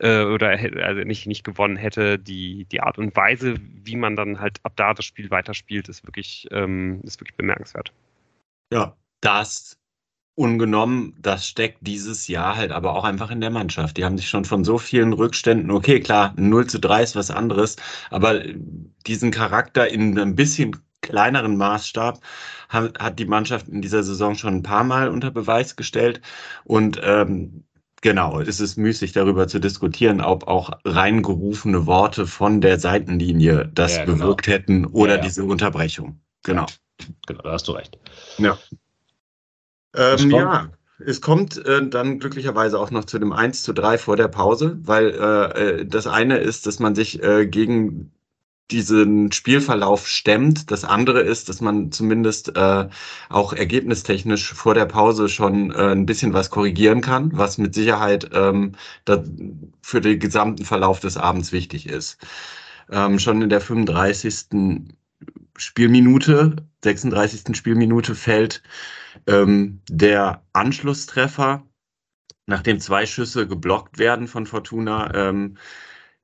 äh, oder also nicht, nicht gewonnen hätte, die, die Art und Weise, wie man dann halt ab da das Spiel weiterspielt, ist wirklich, ähm, ist wirklich bemerkenswert. Ja, das ungenommen, das steckt dieses Jahr halt aber auch einfach in der Mannschaft. Die haben sich schon von so vielen Rückständen, okay, klar, 0 zu 3 ist was anderes, aber diesen Charakter in einem bisschen kleineren Maßstab hat, hat die Mannschaft in dieser Saison schon ein paar Mal unter Beweis gestellt und ähm, Genau, es ist müßig darüber zu diskutieren, ob auch reingerufene Worte von der Seitenlinie das ja, genau. bewirkt hätten oder ja, ja. diese Unterbrechung. Genau. Genau, da hast du recht. Ja. Ähm, ja, es kommt äh, dann glücklicherweise auch noch zu dem 1 zu 3 vor der Pause, weil äh, äh, das eine ist, dass man sich äh, gegen diesen Spielverlauf stemmt. Das andere ist, dass man zumindest äh, auch ergebnistechnisch vor der Pause schon äh, ein bisschen was korrigieren kann, was mit Sicherheit ähm, für den gesamten Verlauf des Abends wichtig ist. Ähm, schon in der 35. Spielminute, 36. Spielminute fällt ähm, der Anschlusstreffer, nachdem zwei Schüsse geblockt werden von Fortuna, ähm,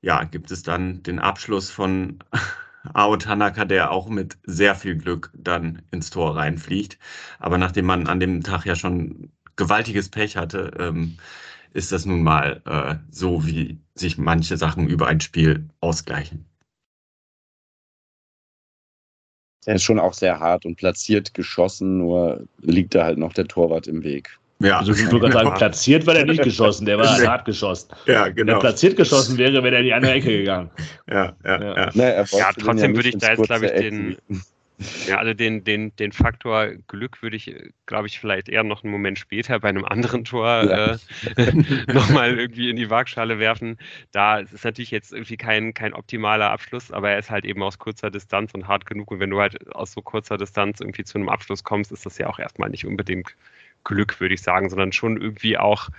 ja, gibt es dann den Abschluss von Ao Tanaka, der auch mit sehr viel Glück dann ins Tor reinfliegt. Aber nachdem man an dem Tag ja schon gewaltiges Pech hatte, ähm, ist das nun mal äh, so, wie sich manche Sachen über ein Spiel ausgleichen. Er ist schon auch sehr hart und platziert geschossen, nur liegt da halt noch der Torwart im Weg. Ja, also ich würde sagen, platziert war der nicht geschossen, der war hart geschossen. Ja, genau. Wenn er platziert geschossen wäre, wäre er in die andere Ecke gegangen. Ja, ja, ja. ja. Nee, ja trotzdem würde ich da jetzt, glaube ich, den, ja, also den, den, den Faktor Glück würde ich, glaube ich, vielleicht eher noch einen Moment später bei einem anderen Tor ja. äh, nochmal irgendwie in die Waagschale werfen. Da ist es natürlich jetzt irgendwie kein, kein optimaler Abschluss, aber er ist halt eben aus kurzer Distanz und hart genug. Und wenn du halt aus so kurzer Distanz irgendwie zu einem Abschluss kommst, ist das ja auch erstmal nicht unbedingt Glück, würde ich sagen, sondern schon irgendwie auch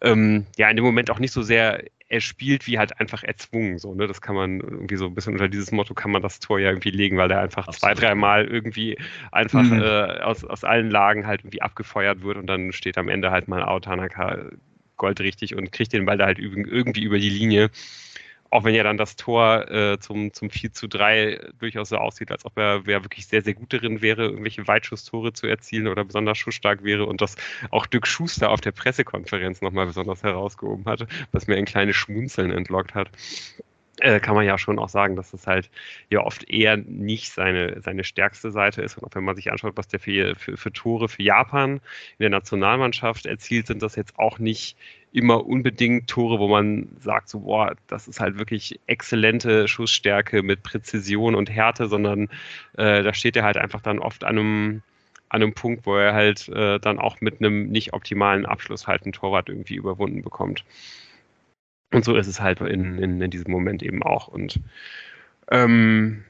ähm, ja in dem Moment auch nicht so sehr er spielt wie halt einfach erzwungen. So, ne? Das kann man irgendwie so ein bisschen unter dieses Motto kann man das Tor ja irgendwie legen, weil der einfach Absolut. zwei, dreimal irgendwie einfach mhm. äh, aus, aus allen Lagen halt irgendwie abgefeuert wird und dann steht am Ende halt mal Autanaka goldrichtig und kriegt den Ball da halt irgendwie über die Linie auch wenn ja dann das Tor äh, zum, zum 4 zu 3 durchaus so aussieht, als ob er, er wirklich sehr, sehr gut darin wäre, irgendwelche Weitschusstore zu erzielen oder besonders schussstark wäre und das auch Dirk Schuster auf der Pressekonferenz nochmal besonders herausgehoben hatte, was mir ein kleines Schmunzeln entlockt hat. Äh, kann man ja schon auch sagen, dass das halt ja oft eher nicht seine, seine stärkste Seite ist. Und auch wenn man sich anschaut, was der für, für, für Tore für Japan in der Nationalmannschaft erzielt, sind das jetzt auch nicht immer unbedingt Tore, wo man sagt, so, boah, das ist halt wirklich exzellente Schussstärke mit Präzision und Härte, sondern äh, da steht er halt einfach dann oft an einem, an einem Punkt, wo er halt äh, dann auch mit einem nicht optimalen Abschluss halt ein Torwart irgendwie überwunden bekommt. Und so ist es halt in, in, in diesem Moment eben auch. Und ähm,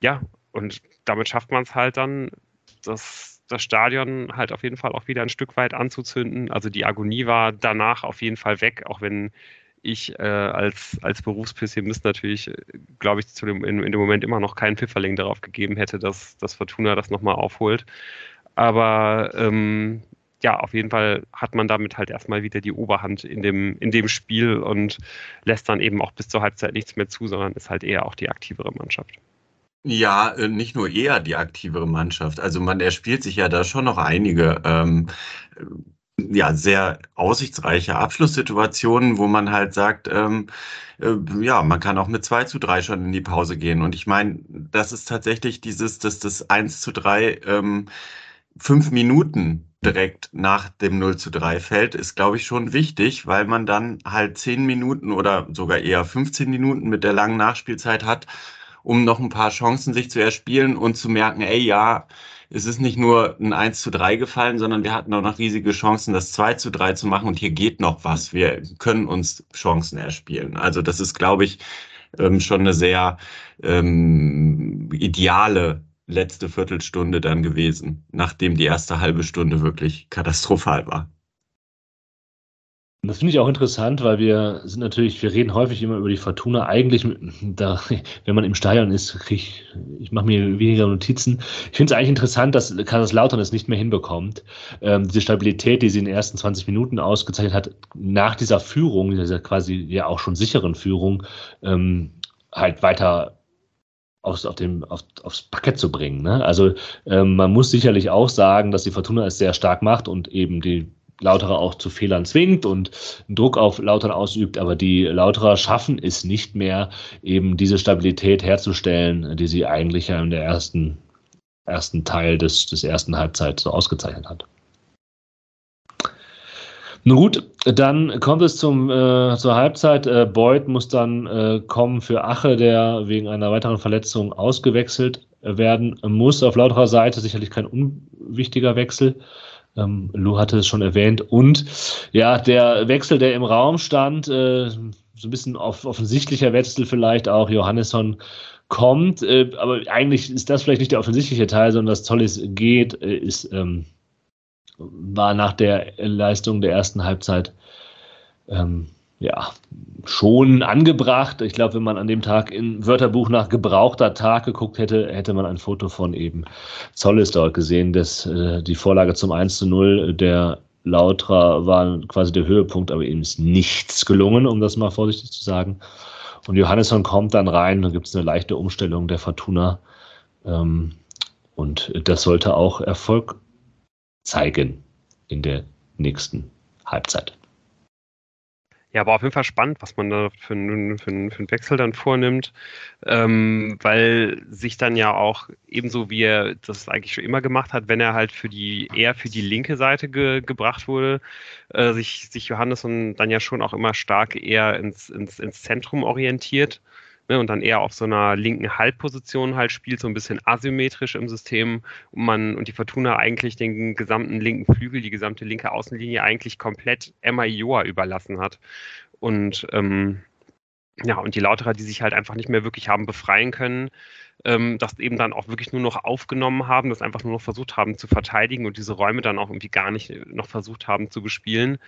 ja, und damit schafft man es halt dann, dass das Stadion halt auf jeden Fall auch wieder ein Stück weit anzuzünden. Also die Agonie war danach auf jeden Fall weg, auch wenn ich äh, als, als Berufspessimist natürlich, glaube ich, zu dem, in, in, dem Moment immer noch keinen Pfifferling darauf gegeben hätte, dass, dass Fortuna das nochmal aufholt. Aber ähm, ja, auf jeden Fall hat man damit halt erstmal wieder die Oberhand in dem, in dem Spiel und lässt dann eben auch bis zur Halbzeit nichts mehr zu, sondern ist halt eher auch die aktivere Mannschaft. Ja, äh, nicht nur eher die aktivere Mannschaft. Also man erspielt sich ja da schon noch einige ähm, äh, ja, sehr aussichtsreiche Abschlusssituationen, wo man halt sagt, ähm, äh, ja, man kann auch mit 2 zu 3 schon in die Pause gehen. Und ich meine, das ist tatsächlich dieses, dass das 1 zu 3 ähm, fünf Minuten direkt nach dem 0 zu 3 fällt, ist, glaube ich, schon wichtig, weil man dann halt 10 Minuten oder sogar eher 15 Minuten mit der langen Nachspielzeit hat, um noch ein paar Chancen sich zu erspielen und zu merken, ey, ja, es ist nicht nur ein 1 zu 3 gefallen, sondern wir hatten auch noch riesige Chancen, das 2 zu 3 zu machen und hier geht noch was. Wir können uns Chancen erspielen. Also das ist, glaube ich, ähm, schon eine sehr ähm, ideale letzte Viertelstunde dann gewesen, nachdem die erste halbe Stunde wirklich katastrophal war. Das finde ich auch interessant, weil wir sind natürlich, wir reden häufig immer über die Fortuna. Eigentlich, da, wenn man im Stadion ist, krieg ich, ich mache mir weniger Notizen. Ich finde es eigentlich interessant, dass Kaiserslautern es nicht mehr hinbekommt. Ähm, diese Stabilität, die sie in den ersten 20 Minuten ausgezeichnet hat, nach dieser Führung, dieser quasi ja auch schon sicheren Führung, ähm, halt weiter aufs, auf dem, auf, aufs Parkett zu bringen. Ne? Also ähm, man muss sicherlich auch sagen, dass die Fortuna es sehr stark macht und eben die Lauterer auch zu Fehlern zwingt und Druck auf Lauterer ausübt, aber die Lauterer schaffen es nicht mehr, eben diese Stabilität herzustellen, die sie eigentlich ja in der ersten, ersten Teil des, des ersten Halbzeit so ausgezeichnet hat. Nun gut, dann kommt es zum, äh, zur Halbzeit. Äh, Boyd muss dann äh, kommen für Ache, der wegen einer weiteren Verletzung ausgewechselt werden muss. Auf lauterer Seite sicherlich kein unwichtiger Wechsel. Ähm, Lou hatte es schon erwähnt. Und ja, der Wechsel, der im Raum stand, äh, so ein bisschen auf, offensichtlicher Wechsel vielleicht auch. Johannesson kommt, äh, aber eigentlich ist das vielleicht nicht der offensichtliche Teil, sondern das Tolles geht, äh, ist, ähm, war nach der Leistung der ersten Halbzeit ähm, ja, schon angebracht. Ich glaube, wenn man an dem Tag im Wörterbuch nach gebrauchter Tag geguckt hätte, hätte man ein Foto von eben Zollis dort gesehen. Das, äh, die Vorlage zum 1 zu 0 der Lautra war quasi der Höhepunkt, aber ihm ist nichts gelungen, um das mal vorsichtig zu sagen. Und Johannesson kommt dann rein, dann gibt es eine leichte Umstellung der Fortuna. Ähm, und das sollte auch Erfolg zeigen in der nächsten Halbzeit. Ja, aber auf jeden Fall spannend, was man da für, einen, für, einen, für einen Wechsel dann vornimmt, ähm, weil sich dann ja auch ebenso wie er das eigentlich schon immer gemacht hat, wenn er halt für die eher für die linke Seite ge, gebracht wurde, äh, sich, sich Johannes dann ja schon auch immer stark eher ins, ins, ins Zentrum orientiert ne, und dann eher auf so einer linken Halbposition halt spielt, so ein bisschen asymmetrisch im System und man und die Fortuna eigentlich den gesamten linken Flügel, die gesamte linke Außenlinie eigentlich komplett Emma Ioa überlassen hat. Und ähm, ja, und die Lauterer, die sich halt einfach nicht mehr wirklich haben befreien können, ähm, das eben dann auch wirklich nur noch aufgenommen haben, das einfach nur noch versucht haben zu verteidigen und diese Räume dann auch irgendwie gar nicht noch versucht haben zu bespielen,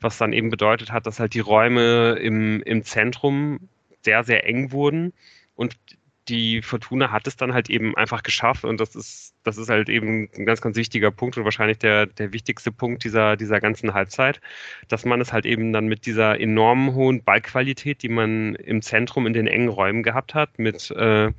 was dann eben bedeutet hat, dass halt die Räume im, im Zentrum sehr, sehr eng wurden. Und die Fortuna hat es dann halt eben einfach geschafft und das ist, das ist halt eben ein ganz, ganz wichtiger Punkt und wahrscheinlich der, der wichtigste Punkt dieser, dieser ganzen Halbzeit, dass man es halt eben dann mit dieser enormen hohen Ballqualität, die man im Zentrum in den engen Räumen gehabt hat, mit äh,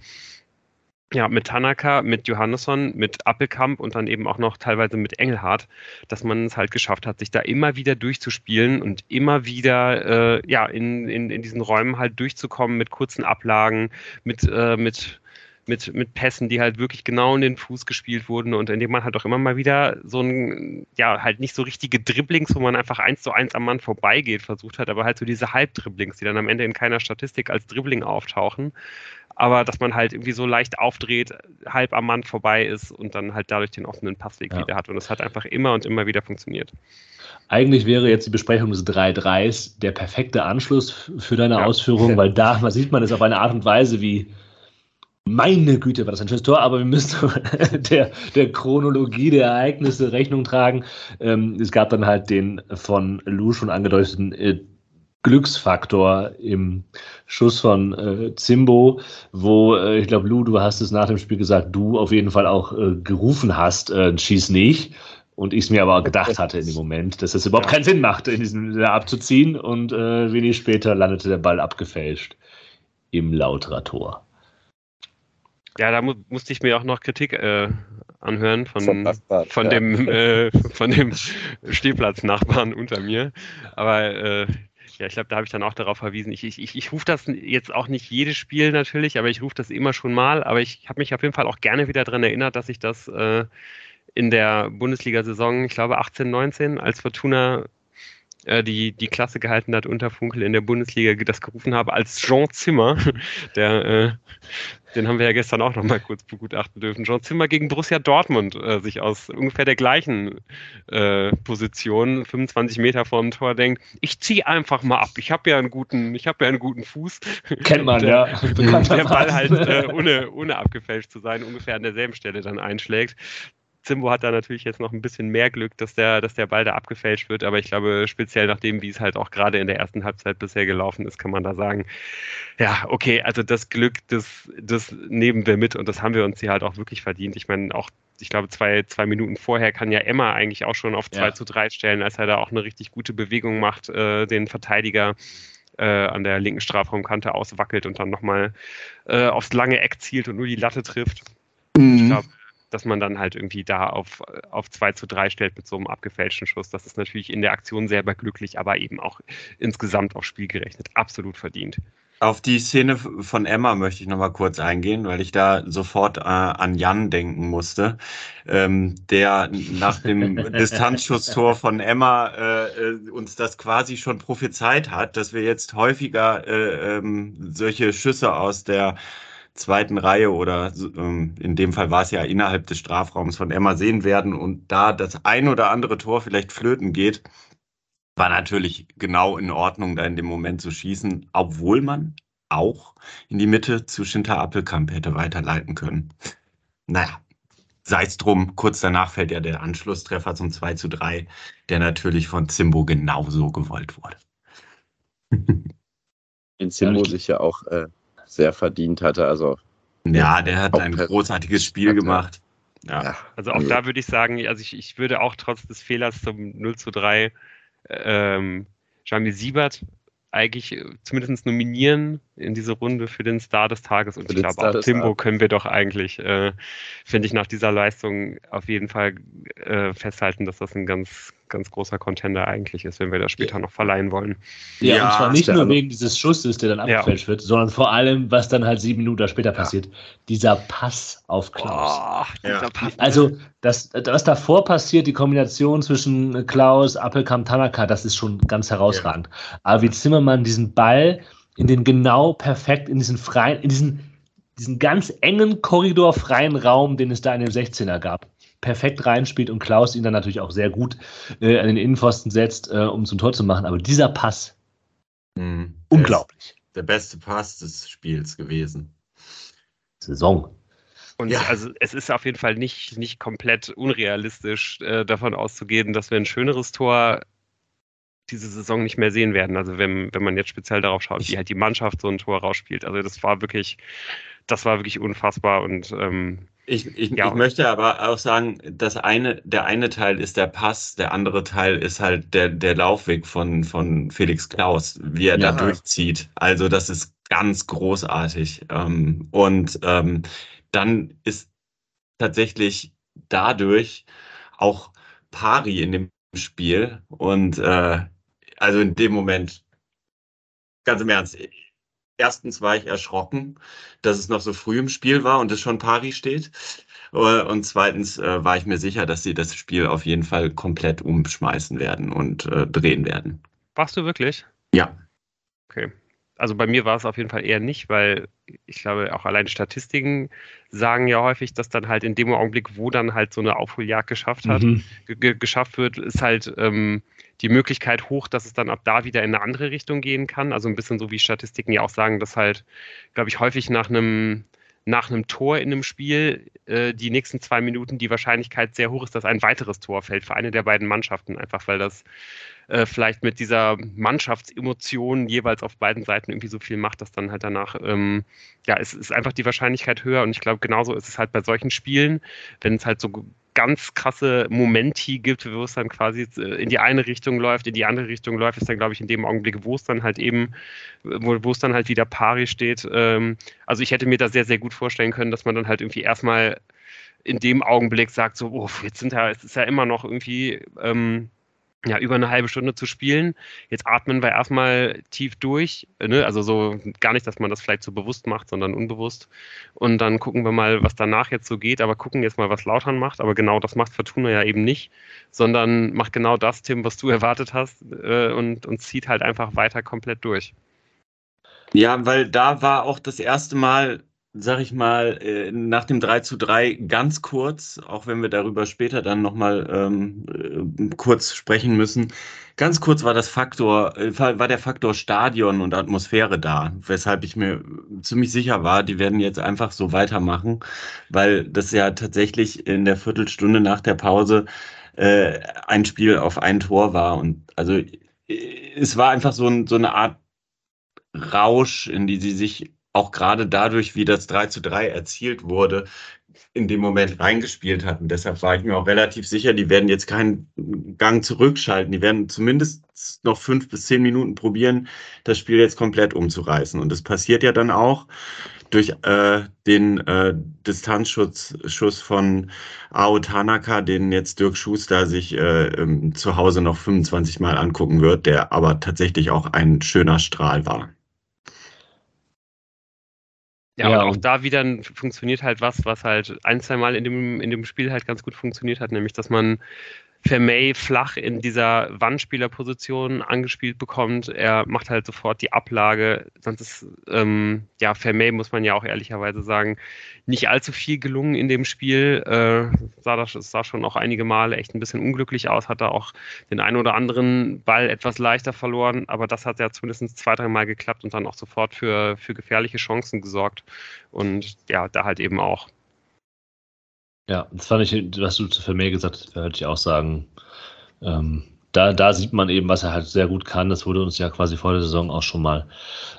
ja, mit Tanaka, mit Johannesson, mit Appelkamp und dann eben auch noch teilweise mit Engelhardt, dass man es halt geschafft hat, sich da immer wieder durchzuspielen und immer wieder äh, ja, in, in, in diesen Räumen halt durchzukommen mit kurzen Ablagen, mit, äh, mit, mit, mit Pässen, die halt wirklich genau in den Fuß gespielt wurden und indem man halt auch immer mal wieder so ein, ja, halt nicht so richtige Dribblings, wo man einfach eins zu eins am Mann vorbeigeht, versucht hat, aber halt so diese Halbdribblings, die dann am Ende in keiner Statistik als Dribbling auftauchen aber dass man halt irgendwie so leicht aufdreht, halb am Mann vorbei ist und dann halt dadurch den offenen Passweg ja. wieder hat. Und das hat einfach immer und immer wieder funktioniert. Eigentlich wäre jetzt die Besprechung des 3-3s der perfekte Anschluss für deine ja. Ausführung, weil da man sieht man es auf eine Art und Weise, wie meine Güte, war das ein schönes Tor, aber wir müssen der, der Chronologie der Ereignisse Rechnung tragen. Ähm, es gab dann halt den von Lou schon angedeuteten äh, Glücksfaktor im Schuss von äh, Zimbo, wo äh, ich glaube, Lou, du hast es nach dem Spiel gesagt, du auf jeden Fall auch äh, gerufen hast, äh, schieß nicht. Und ich es mir aber gedacht hatte in dem Moment, dass es überhaupt keinen Sinn machte, in diesem äh, abzuziehen. Und äh, wenig später landete der Ball abgefälscht im Lauterer Tor. Ja, da mu musste ich mir auch noch Kritik äh, anhören von, von, ja. dem, äh, von dem Stehplatznachbarn unter mir. Aber äh, ja, ich glaube, da habe ich dann auch darauf verwiesen. Ich, ich, ich, ich rufe das jetzt auch nicht jedes Spiel natürlich, aber ich rufe das immer schon mal. Aber ich habe mich auf jeden Fall auch gerne wieder daran erinnert, dass ich das äh, in der Bundesliga-Saison, ich glaube 18, 19, als Fortuna die die Klasse gehalten hat unter Funkel in der Bundesliga, das gerufen habe als Jean Zimmer, der äh, den haben wir ja gestern auch noch mal kurz begutachten dürfen. Jean Zimmer gegen Borussia Dortmund äh, sich aus ungefähr der gleichen äh, Position, 25 Meter vor dem Tor, denkt, ich ziehe einfach mal ab. Ich habe ja einen guten, ich habe ja einen guten Fuß. Kennt man, der, ja. Der Ball halt, äh, ohne, ohne abgefälscht zu sein, ungefähr an derselben Stelle dann einschlägt. Zimbo hat da natürlich jetzt noch ein bisschen mehr Glück, dass der, dass der Ball da abgefälscht wird, aber ich glaube, speziell nach dem, wie es halt auch gerade in der ersten Halbzeit bisher gelaufen ist, kann man da sagen, ja, okay, also das Glück, das, das nehmen wir mit und das haben wir uns hier halt auch wirklich verdient. Ich meine, auch, ich glaube, zwei, zwei Minuten vorher kann ja Emma eigentlich auch schon auf 2 ja. zu 3 stellen, als er da auch eine richtig gute Bewegung macht, äh, den Verteidiger äh, an der linken Strafraumkante auswackelt und dann nochmal äh, aufs lange Eck zielt und nur die Latte trifft. Mhm. Ich glaube, dass man dann halt irgendwie da auf, auf 2 zu 3 stellt mit so einem abgefälschten Schuss. Das ist natürlich in der Aktion selber glücklich, aber eben auch insgesamt aufs Spiel gerechnet. Absolut verdient. Auf die Szene von Emma möchte ich nochmal kurz eingehen, weil ich da sofort äh, an Jan denken musste, ähm, der nach dem Distanzschusstor von Emma äh, äh, uns das quasi schon prophezeit hat, dass wir jetzt häufiger äh, ähm, solche Schüsse aus der zweiten Reihe oder ähm, in dem Fall war es ja innerhalb des Strafraums von Emma sehen werden und da das ein oder andere Tor vielleicht flöten geht, war natürlich genau in Ordnung, da in dem Moment zu schießen, obwohl man auch in die Mitte zu Schinter Appelkamp hätte weiterleiten können. Naja, sei es drum, kurz danach fällt ja der Anschlusstreffer zum 2 zu 3, der natürlich von Zimbo genauso gewollt wurde. In Zimbo sich ja auch äh, sehr verdient hatte. Also ja, der hat ein großartiges Spiel hatte. gemacht. Ja. Also auch da würde ich sagen, also ich, ich würde auch trotz des Fehlers zum 0 zu 3 ähm, Jamie Siebert eigentlich zumindest nominieren in diese Runde für den Star des Tages. Und für ich glaube, auch Timbo können wir doch eigentlich, äh, finde ich, nach dieser Leistung auf jeden Fall äh, festhalten, dass das ein ganz, ganz großer Contender eigentlich ist, wenn wir das später ja. noch verleihen wollen. Ja, ja und zwar nicht nur wegen dieses Schusses, der dann abgefälscht ja. wird, sondern vor allem, was dann halt sieben Minuten später passiert. Dieser Pass auf Klaus. Oh, Pass. Also, das, was davor passiert, die Kombination zwischen Klaus, Appelkamp, Tanaka, das ist schon ganz herausragend. Aber wie Zimmermann diesen Ball in den genau perfekt, in diesen freien, in diesen, diesen ganz engen Korridor, freien Raum, den es da in dem 16er gab, perfekt reinspielt und Klaus ihn dann natürlich auch sehr gut äh, an den Innenpfosten setzt, äh, um zum Tor zu machen. Aber dieser Pass, mhm. unglaublich. Der beste Pass des Spiels gewesen. Saison. Und ja. also es ist auf jeden Fall nicht, nicht komplett unrealistisch, äh, davon auszugehen, dass wir ein schöneres Tor diese Saison nicht mehr sehen werden. Also wenn, wenn man jetzt speziell darauf schaut, wie halt die Mannschaft so ein Tor rausspielt. Also das war wirklich, das war wirklich unfassbar und ähm, ich, ich, ja. ich möchte aber auch sagen, das eine, der eine Teil ist der Pass, der andere Teil ist halt der, der Laufweg von, von Felix Klaus, wie er ja. da durchzieht. Also das ist ganz großartig. Ähm, und ähm, dann ist tatsächlich dadurch auch Pari in dem Spiel. Und äh, also in dem Moment, ganz im Ernst, erstens war ich erschrocken, dass es noch so früh im Spiel war und es schon Pari steht. Äh, und zweitens äh, war ich mir sicher, dass sie das Spiel auf jeden Fall komplett umschmeißen werden und äh, drehen werden. Warst du wirklich? Ja. Okay also bei mir war es auf jeden Fall eher nicht, weil ich glaube, auch allein Statistiken sagen ja häufig, dass dann halt in dem Augenblick, wo dann halt so eine Aufholjagd geschafft hat, mhm. geschafft wird, ist halt ähm, die Möglichkeit hoch, dass es dann ab da wieder in eine andere Richtung gehen kann. Also ein bisschen so wie Statistiken ja auch sagen, dass halt, glaube ich, häufig nach einem nach einem Tor in einem Spiel äh, die nächsten zwei Minuten die Wahrscheinlichkeit sehr hoch ist, dass ein weiteres Tor fällt für eine der beiden Mannschaften, einfach weil das äh, vielleicht mit dieser Mannschaftsemotion jeweils auf beiden Seiten irgendwie so viel macht, dass dann halt danach, ähm, ja, es ist einfach die Wahrscheinlichkeit höher. Und ich glaube, genauso ist es halt bei solchen Spielen, wenn es halt so ganz krasse Momenti gibt, wo es dann quasi äh, in die eine Richtung läuft, in die andere Richtung läuft, ist dann, glaube ich, in dem Augenblick, wo es dann halt eben, wo, wo es dann halt wieder pari steht. Ähm, also ich hätte mir da sehr, sehr gut vorstellen können, dass man dann halt irgendwie erstmal in dem Augenblick sagt, so, oh, jetzt sind ja, es ist ja immer noch irgendwie ähm, ja, über eine halbe Stunde zu spielen. Jetzt atmen wir erstmal tief durch. Ne? Also so gar nicht, dass man das vielleicht so bewusst macht, sondern unbewusst. Und dann gucken wir mal, was danach jetzt so geht. Aber gucken jetzt mal, was Lautern macht. Aber genau das macht Fortuna ja eben nicht, sondern macht genau das, Tim, was du erwartet hast äh, und, und zieht halt einfach weiter komplett durch. Ja, weil da war auch das erste Mal sag ich mal, äh, nach dem 3 zu 3 ganz kurz, auch wenn wir darüber später dann nochmal ähm, äh, kurz sprechen müssen, ganz kurz war das Faktor, äh, war der Faktor Stadion und Atmosphäre da, weshalb ich mir ziemlich sicher war, die werden jetzt einfach so weitermachen, weil das ja tatsächlich in der Viertelstunde nach der Pause äh, ein Spiel auf ein Tor war. Und also es war einfach so, ein, so eine Art Rausch, in die sie sich auch gerade dadurch, wie das 3 zu 3 erzielt wurde, in dem Moment reingespielt hatten. Deshalb war ich mir auch relativ sicher, die werden jetzt keinen Gang zurückschalten. Die werden zumindest noch fünf bis zehn Minuten probieren, das Spiel jetzt komplett umzureißen. Und das passiert ja dann auch durch äh, den äh, Distanzschuss von Ao Tanaka, den jetzt Dirk Schuster sich äh, ähm, zu Hause noch 25 Mal angucken wird, der aber tatsächlich auch ein schöner Strahl war. Ja, ja, und auch da wieder funktioniert halt was, was halt ein, zwei Mal in dem, in dem Spiel halt ganz gut funktioniert hat, nämlich dass man Vermey flach in dieser Wandspielerposition angespielt bekommt. Er macht halt sofort die Ablage. Sonst ist, ähm, ja, Vermey, muss man ja auch ehrlicherweise sagen, nicht allzu viel gelungen in dem Spiel. Äh, sah, das, sah schon auch einige Male echt ein bisschen unglücklich aus, hat er auch den einen oder anderen Ball etwas leichter verloren, aber das hat ja zumindest zwei, drei Mal geklappt und dann auch sofort für, für gefährliche Chancen gesorgt. Und ja, da halt eben auch. Ja, das fand ich, was du zu Vermeer gesagt hast, würde ich auch sagen. Ähm, da, da sieht man eben, was er halt sehr gut kann. Das wurde uns ja quasi vor der Saison auch schon mal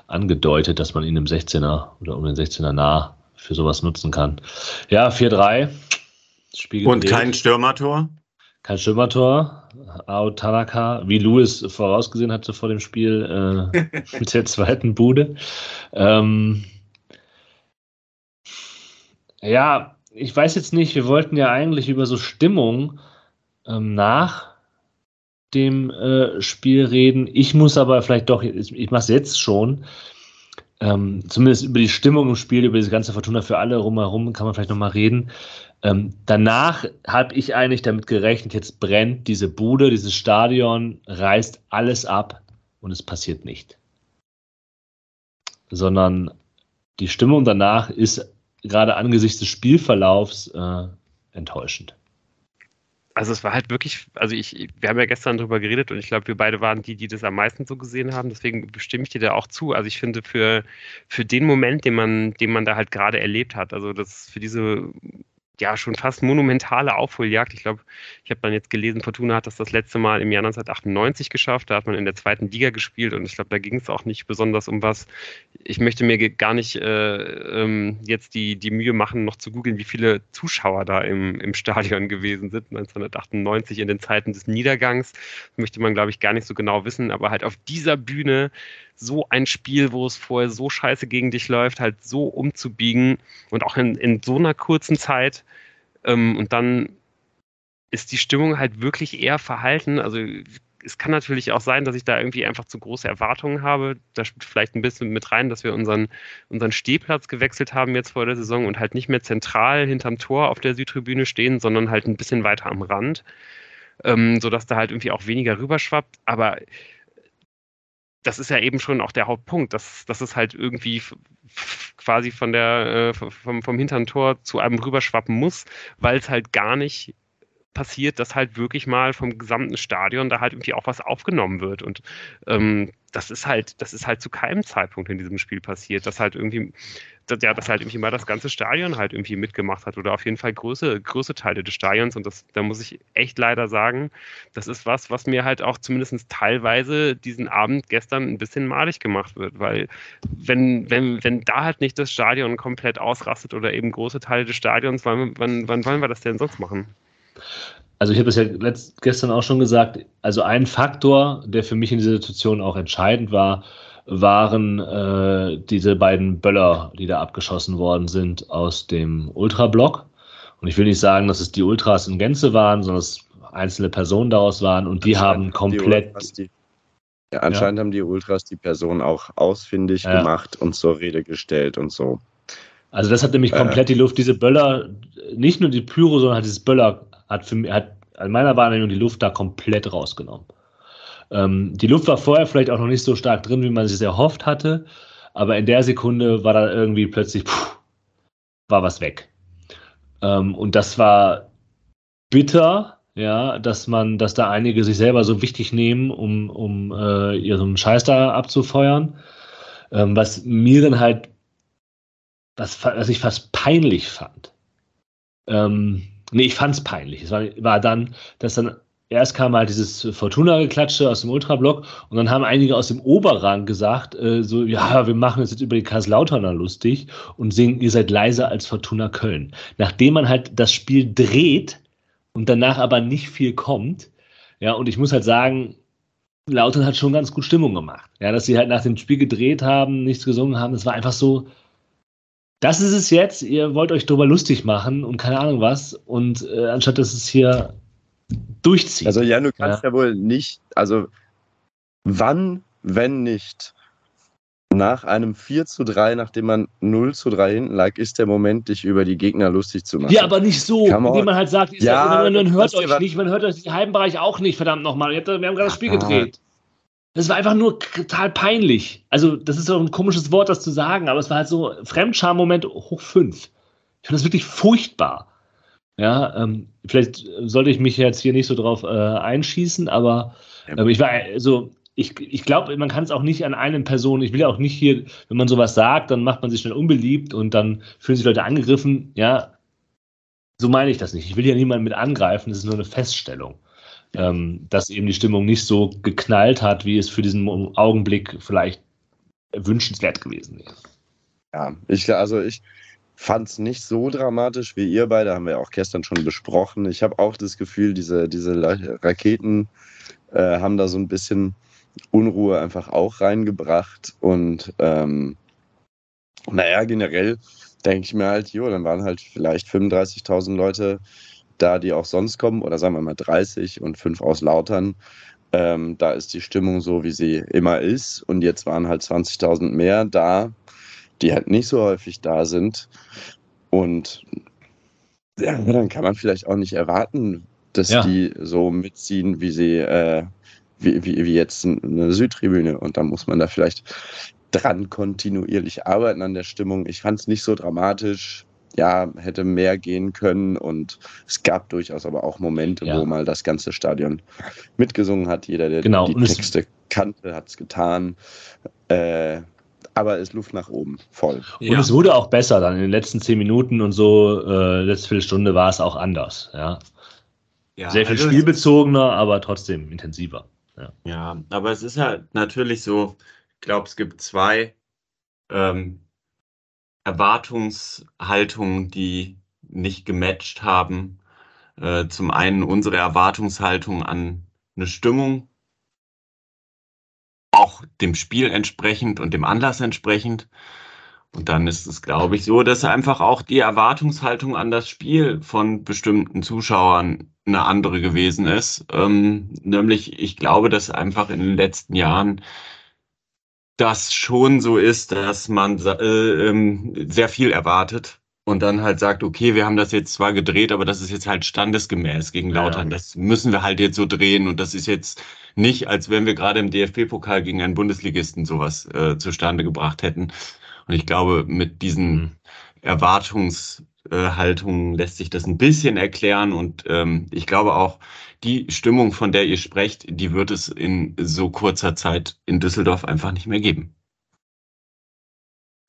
angedeutet, dass man ihn im 16er oder um den 16er nah für sowas nutzen kann. Ja, 4-3. Und kein Stürmertor? Kein Stürmertor. Ao Tanaka, wie Louis vorausgesehen hatte vor dem Spiel äh, mit der zweiten Bude. Ähm, ja, ich weiß jetzt nicht, wir wollten ja eigentlich über so Stimmung ähm, nach dem äh, Spiel reden. Ich muss aber vielleicht doch, ich, ich mache es jetzt schon, ähm, zumindest über die Stimmung im Spiel, über diese ganze Fortuna für alle rumherum kann man vielleicht nochmal reden. Ähm, danach habe ich eigentlich damit gerechnet, jetzt brennt diese Bude, dieses Stadion, reißt alles ab und es passiert nicht. Sondern die Stimmung danach ist gerade angesichts des Spielverlaufs äh, enttäuschend. Also es war halt wirklich, also ich, wir haben ja gestern darüber geredet und ich glaube, wir beide waren die, die das am meisten so gesehen haben. Deswegen bestimme ich dir da auch zu. Also ich finde für, für den Moment, den man, den man da halt gerade erlebt hat, also das für diese ja schon fast monumentale Aufholjagd. Ich glaube, ich habe dann jetzt gelesen, Fortuna hat das das letzte Mal im Jahr 1998 geschafft. Da hat man in der zweiten Liga gespielt und ich glaube, da ging es auch nicht besonders um was. Ich möchte mir gar nicht äh, ähm, jetzt die, die Mühe machen, noch zu googeln, wie viele Zuschauer da im, im Stadion gewesen sind. 1998 in den Zeiten des Niedergangs möchte man, glaube ich, gar nicht so genau wissen, aber halt auf dieser Bühne so ein Spiel, wo es vorher so scheiße gegen dich läuft, halt so umzubiegen und auch in, in so einer kurzen Zeit. Ähm, und dann ist die Stimmung halt wirklich eher verhalten. Also es kann natürlich auch sein, dass ich da irgendwie einfach zu große Erwartungen habe. Da spielt vielleicht ein bisschen mit rein, dass wir unseren, unseren Stehplatz gewechselt haben jetzt vor der Saison und halt nicht mehr zentral hinterm Tor auf der Südtribüne stehen, sondern halt ein bisschen weiter am Rand, ähm, sodass da halt irgendwie auch weniger rüberschwappt. Aber das ist ja eben schon auch der Hauptpunkt, dass, dass es halt irgendwie quasi von der, äh, vom, vom hinteren Tor zu einem rüberschwappen muss, weil es halt gar nicht passiert, dass halt wirklich mal vom gesamten Stadion da halt irgendwie auch was aufgenommen wird. Und ähm, das ist halt, das ist halt zu keinem Zeitpunkt in diesem Spiel passiert, dass halt irgendwie, dass, ja, dass halt irgendwie mal das ganze Stadion halt irgendwie mitgemacht hat oder auf jeden Fall größere, größere Teile des Stadions. Und das, da muss ich echt leider sagen, das ist was, was mir halt auch zumindest teilweise diesen Abend gestern ein bisschen malig gemacht wird, weil wenn, wenn, wenn da halt nicht das Stadion komplett ausrastet oder eben große Teile des Stadions, wann, wann, wann wollen wir das denn sonst machen? Also ich habe es ja letzt, gestern auch schon gesagt, also ein Faktor, der für mich in dieser Situation auch entscheidend war, waren äh, diese beiden Böller, die da abgeschossen worden sind aus dem Ultrablock. Und ich will nicht sagen, dass es die Ultras in Gänze waren, sondern es einzelne Personen daraus waren und die haben komplett. Die, ja, anscheinend ja. haben die Ultras die Person auch ausfindig ja. gemacht und zur Rede gestellt und so. Also das hat nämlich äh. komplett die Luft, diese Böller, nicht nur die Pyro, sondern hat dieses Böller hat für mich, hat an meiner Wahrnehmung die Luft da komplett rausgenommen. Ähm, die Luft war vorher vielleicht auch noch nicht so stark drin, wie man sich erhofft hatte, aber in der Sekunde war da irgendwie plötzlich, puh, war was weg. Ähm, und das war bitter, ja, dass man, dass da einige sich selber so wichtig nehmen, um, um äh, ihren Scheiß da abzufeuern. Ähm, was mir dann halt, was, was ich fast peinlich fand. Ähm, nee, ich fand es peinlich. Es war, war dann, dass dann erst kam halt dieses Fortuna-Geklatsche aus dem Ultrablock und dann haben einige aus dem Oberrang gesagt, äh, so, ja, wir machen uns jetzt über die Kaiserslauterner lustig und singen, ihr seid leiser als Fortuna Köln. Nachdem man halt das Spiel dreht und danach aber nicht viel kommt, ja, und ich muss halt sagen, Lautern hat schon ganz gut Stimmung gemacht. Ja, dass sie halt nach dem Spiel gedreht haben, nichts gesungen haben, das war einfach so, das ist es jetzt, ihr wollt euch darüber lustig machen und keine Ahnung was und äh, anstatt dass es hier durchziehen. Also ja, du kannst ja. ja wohl nicht, also wann, wenn nicht, nach einem 4 zu 3, nachdem man 0 zu 3 hinten lag, ist der Moment, dich über die Gegner lustig zu machen. Ja, aber nicht so, indem man halt sagt, ja, man, man hört euch nicht, man hört euch den halben Bereich auch nicht, verdammt nochmal. Wir haben gerade das Spiel gedreht. Das war einfach nur total peinlich. Also, das ist doch ein komisches Wort, das zu sagen, aber es war halt so Fremdscham-Moment hoch 5. Ich finde das wirklich furchtbar. Ja, ähm, vielleicht sollte ich mich jetzt hier nicht so drauf äh, einschießen, aber äh, ich war also ich, ich glaube, man kann es auch nicht an einen Person, ich will ja auch nicht hier, wenn man sowas sagt, dann macht man sich schnell unbeliebt und dann fühlen sich Leute angegriffen. Ja, so meine ich das nicht. Ich will ja niemanden mit angreifen, das ist nur eine Feststellung, ähm, dass eben die Stimmung nicht so geknallt hat, wie es für diesen Augenblick vielleicht wünschenswert gewesen wäre. Ja, ich, also ich, fand es nicht so dramatisch wie ihr beide, haben wir auch gestern schon besprochen. Ich habe auch das Gefühl, diese, diese Raketen äh, haben da so ein bisschen Unruhe einfach auch reingebracht. Und ähm, naja, generell denke ich mir halt, jo, dann waren halt vielleicht 35.000 Leute da, die auch sonst kommen, oder sagen wir mal 30 und 5 aus Lautern. Ähm, da ist die Stimmung so, wie sie immer ist. Und jetzt waren halt 20.000 mehr da die halt nicht so häufig da sind. Und ja, dann kann man vielleicht auch nicht erwarten, dass ja. die so mitziehen, wie sie, äh, wie, wie, wie jetzt eine Südtribüne. Und dann muss man da vielleicht dran kontinuierlich arbeiten an der Stimmung. Ich fand es nicht so dramatisch. Ja, hätte mehr gehen können und es gab durchaus aber auch Momente, ja. wo mal das ganze Stadion mitgesungen hat. Jeder, der genau. die Texte kannte, hat es getan. Äh, aber es Luft nach oben, voll. Und ja. es wurde auch besser dann in den letzten zehn Minuten und so, äh, letzte Viertelstunde war es auch anders, ja. ja Sehr viel also spielbezogener, aber trotzdem intensiver. Ja. ja, aber es ist halt natürlich so, ich glaube, es gibt zwei ähm, Erwartungshaltungen, die nicht gematcht haben. Äh, zum einen unsere Erwartungshaltung an eine Stimmung, dem Spiel entsprechend und dem Anlass entsprechend. Und dann ist es, glaube ich, so, dass einfach auch die Erwartungshaltung an das Spiel von bestimmten Zuschauern eine andere gewesen ist. Ähm, nämlich, ich glaube, dass einfach in den letzten Jahren das schon so ist, dass man äh, ähm, sehr viel erwartet und dann halt sagt, okay, wir haben das jetzt zwar gedreht, aber das ist jetzt halt standesgemäß gegen Lautern. Ja. Das müssen wir halt jetzt so drehen und das ist jetzt nicht, als wenn wir gerade im DFB-Pokal gegen einen Bundesligisten sowas äh, zustande gebracht hätten. Und ich glaube, mit diesen mhm. Erwartungshaltungen lässt sich das ein bisschen erklären und ähm, ich glaube auch, die Stimmung, von der ihr sprecht, die wird es in so kurzer Zeit in Düsseldorf einfach nicht mehr geben.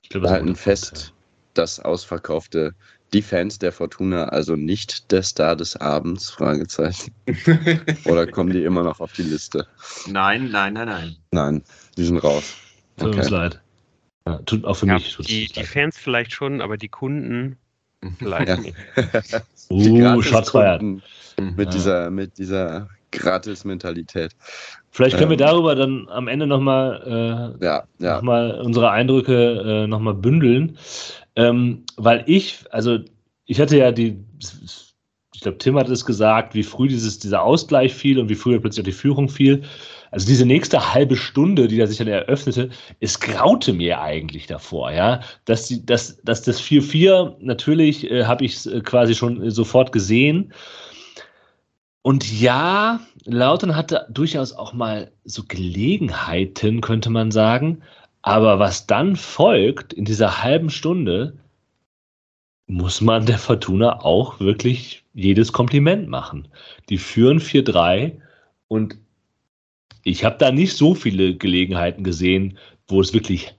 Ich glaube, wir halten fest, das ausverkaufte die Fans der Fortuna also nicht der Star des Abends? Fragezeichen. Oder kommen die immer noch auf die Liste? Nein, nein, nein, nein. Nein, die sind raus. Tut okay. uns leid. Ja, tut auch für ja, mich. Die, die Fans vielleicht schon, aber die Kunden vielleicht ja. nicht. uh, Schatz. Mit dieser, mit dieser Gratis-Mentalität. Vielleicht können ähm, wir darüber dann am Ende nochmal äh, ja, ja. noch unsere Eindrücke äh, nochmal bündeln. Ähm, weil ich, also ich hatte ja die, ich glaube, Tim hat es gesagt, wie früh dieses, dieser Ausgleich fiel und wie früh plötzlich auch die Führung fiel. Also diese nächste halbe Stunde, die da sich dann eröffnete, es graute mir eigentlich davor, ja. Dass, die, dass, dass das 4-4, natürlich äh, habe ich es äh, quasi schon äh, sofort gesehen. Und ja, Lautern hatte durchaus auch mal so Gelegenheiten, könnte man sagen. Aber was dann folgt in dieser halben Stunde, muss man der Fortuna auch wirklich jedes Kompliment machen. Die führen 4-3 und ich habe da nicht so viele Gelegenheiten gesehen, wo es wirklich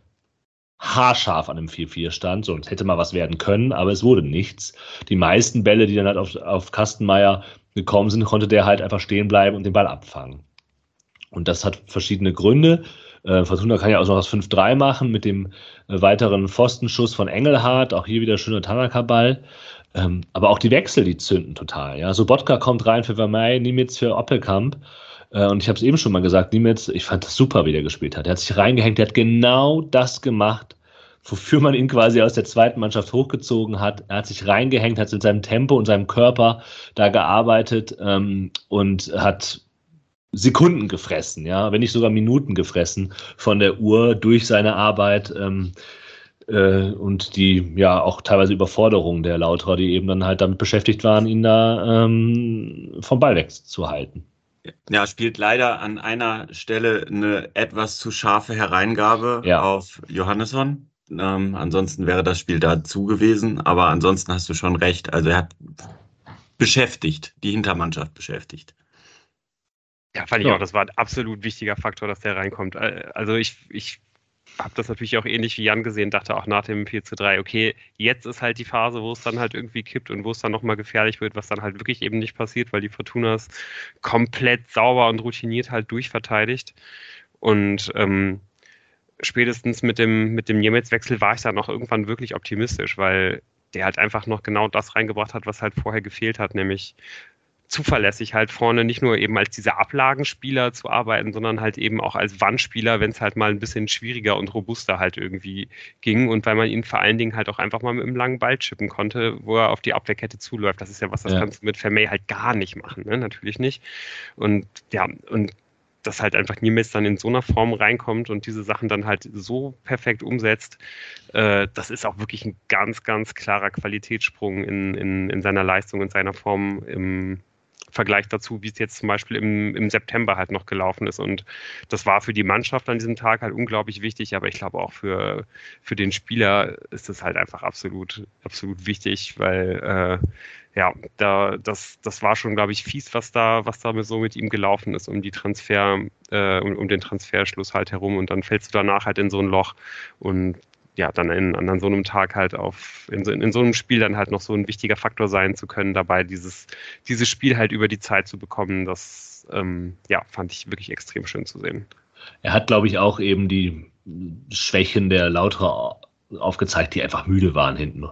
haarscharf an einem 4-4 stand. Sonst hätte mal was werden können, aber es wurde nichts. Die meisten Bälle, die dann halt auf, auf Kastenmeier gekommen sind, konnte der halt einfach stehen bleiben und den Ball abfangen. Und das hat verschiedene Gründe. Äh, Fortuna kann ja auch noch das 5-3 machen mit dem äh, weiteren Pfostenschuss von Engelhardt. Auch hier wieder schöner Tanaka-Ball. Ähm, aber auch die Wechsel, die zünden total. Ja, Sobotka kommt rein für Vermey, Nimitz für Oppelkamp. Äh, und ich habe es eben schon mal gesagt, Niemetz, ich fand das super, wie der gespielt hat. Er hat sich reingehängt, der hat genau das gemacht, wofür man ihn quasi aus der zweiten Mannschaft hochgezogen hat. Er hat sich reingehängt, hat in seinem Tempo und seinem Körper da gearbeitet ähm, und hat Sekunden gefressen, ja, wenn nicht sogar Minuten gefressen von der Uhr durch seine Arbeit ähm, äh, und die ja auch teilweise Überforderung der Lauterer, die eben dann halt damit beschäftigt waren, ihn da ähm, vom Ball wegzuhalten. Ja, spielt leider an einer Stelle eine etwas zu scharfe Hereingabe ja. auf Johannesson. Ähm, ansonsten wäre das Spiel dazu gewesen, aber ansonsten hast du schon recht. Also er hat beschäftigt, die Hintermannschaft beschäftigt. Ja, fand ich ja. auch, das war ein absolut wichtiger Faktor, dass der reinkommt. Also ich, ich habe das natürlich auch ähnlich wie Jan gesehen, dachte auch nach dem 4 zu 3, okay, jetzt ist halt die Phase, wo es dann halt irgendwie kippt und wo es dann nochmal gefährlich wird, was dann halt wirklich eben nicht passiert, weil die Fortunas komplett sauber und routiniert halt durchverteidigt. Und ähm, spätestens mit dem, mit dem Niemetz-Wechsel war ich dann auch irgendwann wirklich optimistisch, weil der halt einfach noch genau das reingebracht hat, was halt vorher gefehlt hat, nämlich zuverlässig halt vorne nicht nur eben als dieser Ablagenspieler zu arbeiten, sondern halt eben auch als Wandspieler, wenn es halt mal ein bisschen schwieriger und robuster halt irgendwie ging und weil man ihn vor allen Dingen halt auch einfach mal mit einem langen Ball chippen konnte, wo er auf die Abwehrkette zuläuft. Das ist ja was, das ja. kannst du mit Vermey halt gar nicht machen, ne? natürlich nicht. Und ja, und dass halt einfach Niemetz dann in so einer Form reinkommt und diese Sachen dann halt so perfekt umsetzt, äh, das ist auch wirklich ein ganz, ganz klarer Qualitätssprung in, in, in seiner Leistung, in seiner Form im, Vergleich dazu, wie es jetzt zum Beispiel im, im September halt noch gelaufen ist. Und das war für die Mannschaft an diesem Tag halt unglaublich wichtig, aber ich glaube auch für, für den Spieler ist es halt einfach absolut, absolut wichtig, weil äh, ja, da, das, das war schon, glaube ich, fies, was da, was da so mit ihm gelaufen ist, um die Transfer, äh, um, um den Transferschluss halt herum. Und dann fällst du danach halt in so ein Loch. Und ja, dann in, an so einem Tag halt auf, in so, in so einem Spiel dann halt noch so ein wichtiger Faktor sein zu können, dabei dieses, dieses Spiel halt über die Zeit zu bekommen, das ähm, ja, fand ich wirklich extrem schön zu sehen. Er hat, glaube ich, auch eben die Schwächen der Lauterer aufgezeigt, die einfach müde waren hinten.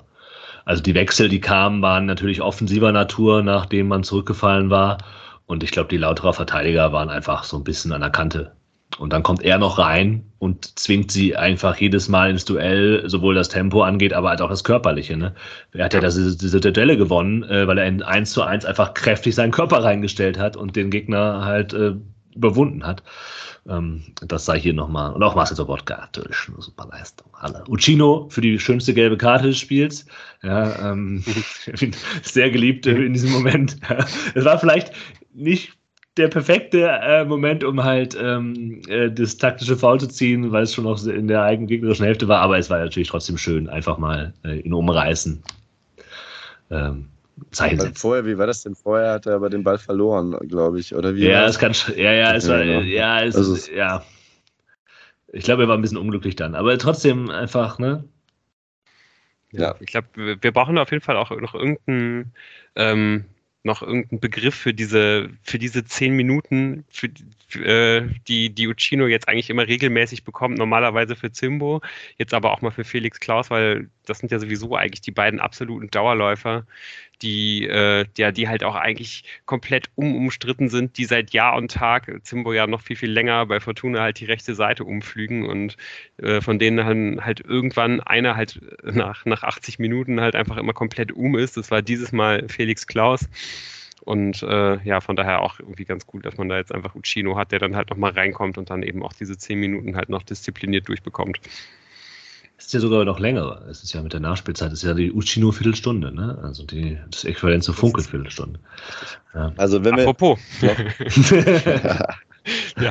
Also die Wechsel, die kamen, waren natürlich offensiver Natur, nachdem man zurückgefallen war. Und ich glaube, die Lauterer Verteidiger waren einfach so ein bisschen an der Kante und dann kommt er noch rein und zwingt sie einfach jedes Mal ins Duell, sowohl das Tempo angeht, aber halt auch das Körperliche. Ne? Er hat ja diese, diese Duelle gewonnen, äh, weil er in 1 zu 1 einfach kräftig seinen Körper reingestellt hat und den Gegner halt äh, überwunden hat. Ähm, das sei hier nochmal. Und auch Marcel Sobotka, natürlich eine super Leistung. Alle. Uccino für die schönste gelbe Karte des Spiels. Ja, ähm, sehr geliebt in diesem Moment. Es war vielleicht nicht der perfekte äh, Moment, um halt ähm, äh, das taktische Foul zu ziehen, weil es schon noch in der eigenen gegnerischen Hälfte war. Aber es war natürlich trotzdem schön, einfach mal äh, ihn umreißen. Ähm, Zeichen setzen. Vorher, wie war das denn? Vorher hat er aber den Ball verloren, glaube ich, oder wie? Ja, es kann, ja, ja, es war, ja, ja, es, also, ja. Ich glaube, er war ein bisschen unglücklich dann, aber trotzdem einfach, ne? Ja, ja. ich glaube, wir brauchen auf jeden Fall auch noch irgendeinen ähm, noch irgendeinen Begriff für diese, für diese zehn Minuten, für, für, äh, die, die Uccino jetzt eigentlich immer regelmäßig bekommt, normalerweise für Zimbo, jetzt aber auch mal für Felix Klaus, weil das sind ja sowieso eigentlich die beiden absoluten Dauerläufer, die, äh, ja, die halt auch eigentlich komplett unumstritten sind, die seit Jahr und Tag, Zimbo ja noch viel, viel länger bei Fortuna halt die rechte Seite umflügen und äh, von denen halt, irgendwann einer halt nach, nach 80 Minuten halt einfach immer komplett um ist. Das war dieses Mal Felix Klaus. Und äh, ja, von daher auch irgendwie ganz cool, dass man da jetzt einfach Uccino hat, der dann halt nochmal reinkommt und dann eben auch diese 10 Minuten halt noch diszipliniert durchbekommt. Es ist ja sogar noch länger. Es ist ja mit der Nachspielzeit, es ist ja die Uccino-Viertelstunde, ne? Also die, das Äquivalent zur Funkel-Viertelstunde. Ja. Also wenn wir. Apropos. wir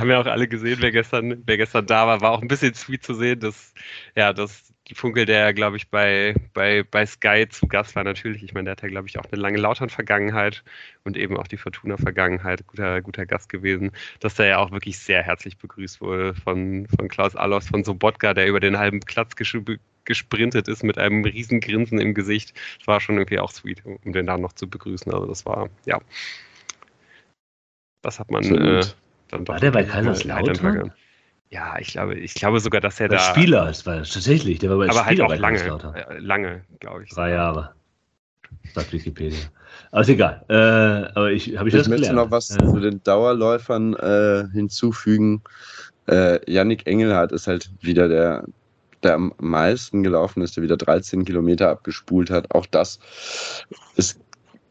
haben ja auch alle gesehen, wer gestern, wer gestern da war, war auch ein bisschen sweet zu sehen, dass, ja, dass Funkel, der, glaube ich, bei, bei, bei Sky zu Gast war, natürlich. Ich meine, der hat ja, glaube ich, auch eine lange Lautern-Vergangenheit und eben auch die Fortuna-Vergangenheit. Guter, guter Gast gewesen, dass der ja auch wirklich sehr herzlich begrüßt wurde von, von Klaus Allos, von Sobotka, der über den halben Platz gesprintet ist mit einem riesen Grinsen im Gesicht. Das war schon irgendwie auch sweet, um den da noch zu begrüßen. Also das war, ja. Das hat man äh, dann doch. War der bei Kaiserslautern? Ja, ich glaube, ich glaube sogar, dass er der da. Spieler, es war tatsächlich, der war bei aber halt Spieler halt auch lange, äh, lange, glaube ich. Drei Jahre. Sagt Wikipedia. Aber ist egal. Äh, aber ich habe ich, ich das möchte noch was ja. zu den Dauerläufern äh, hinzufügen. Äh, Yannick Engelhardt ist halt wieder der, der am meisten gelaufen ist, der wieder 13 Kilometer abgespult hat. Auch das ist,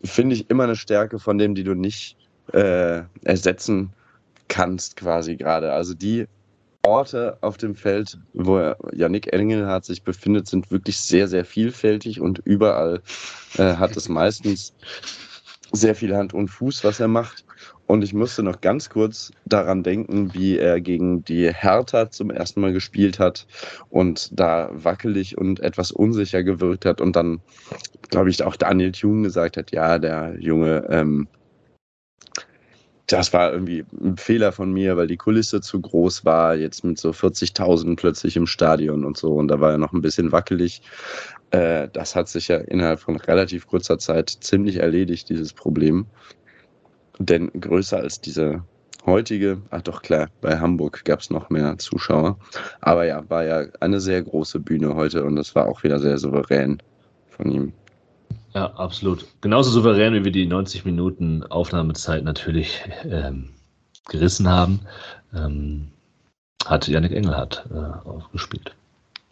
finde ich, immer eine Stärke von dem, die du nicht äh, ersetzen kannst, quasi gerade. Also die Orte auf dem Feld, wo Yannick Engelhardt sich befindet, sind wirklich sehr, sehr vielfältig und überall äh, hat es meistens sehr viel Hand und Fuß, was er macht. Und ich musste noch ganz kurz daran denken, wie er gegen die Hertha zum ersten Mal gespielt hat und da wackelig und etwas unsicher gewirkt hat und dann, glaube ich, auch Daniel Thune gesagt hat, ja, der Junge ähm, das war irgendwie ein Fehler von mir, weil die Kulisse zu groß war, jetzt mit so 40.000 plötzlich im Stadion und so. Und da war er noch ein bisschen wackelig. Äh, das hat sich ja innerhalb von relativ kurzer Zeit ziemlich erledigt, dieses Problem. Denn größer als diese heutige, ach doch klar, bei Hamburg gab es noch mehr Zuschauer. Aber ja, war ja eine sehr große Bühne heute und das war auch wieder sehr souverän von ihm. Ja, absolut. Genauso souverän, wie wir die 90 Minuten Aufnahmezeit natürlich ähm, gerissen haben, ähm, hat Yannick Engelhardt äh, aufgespielt.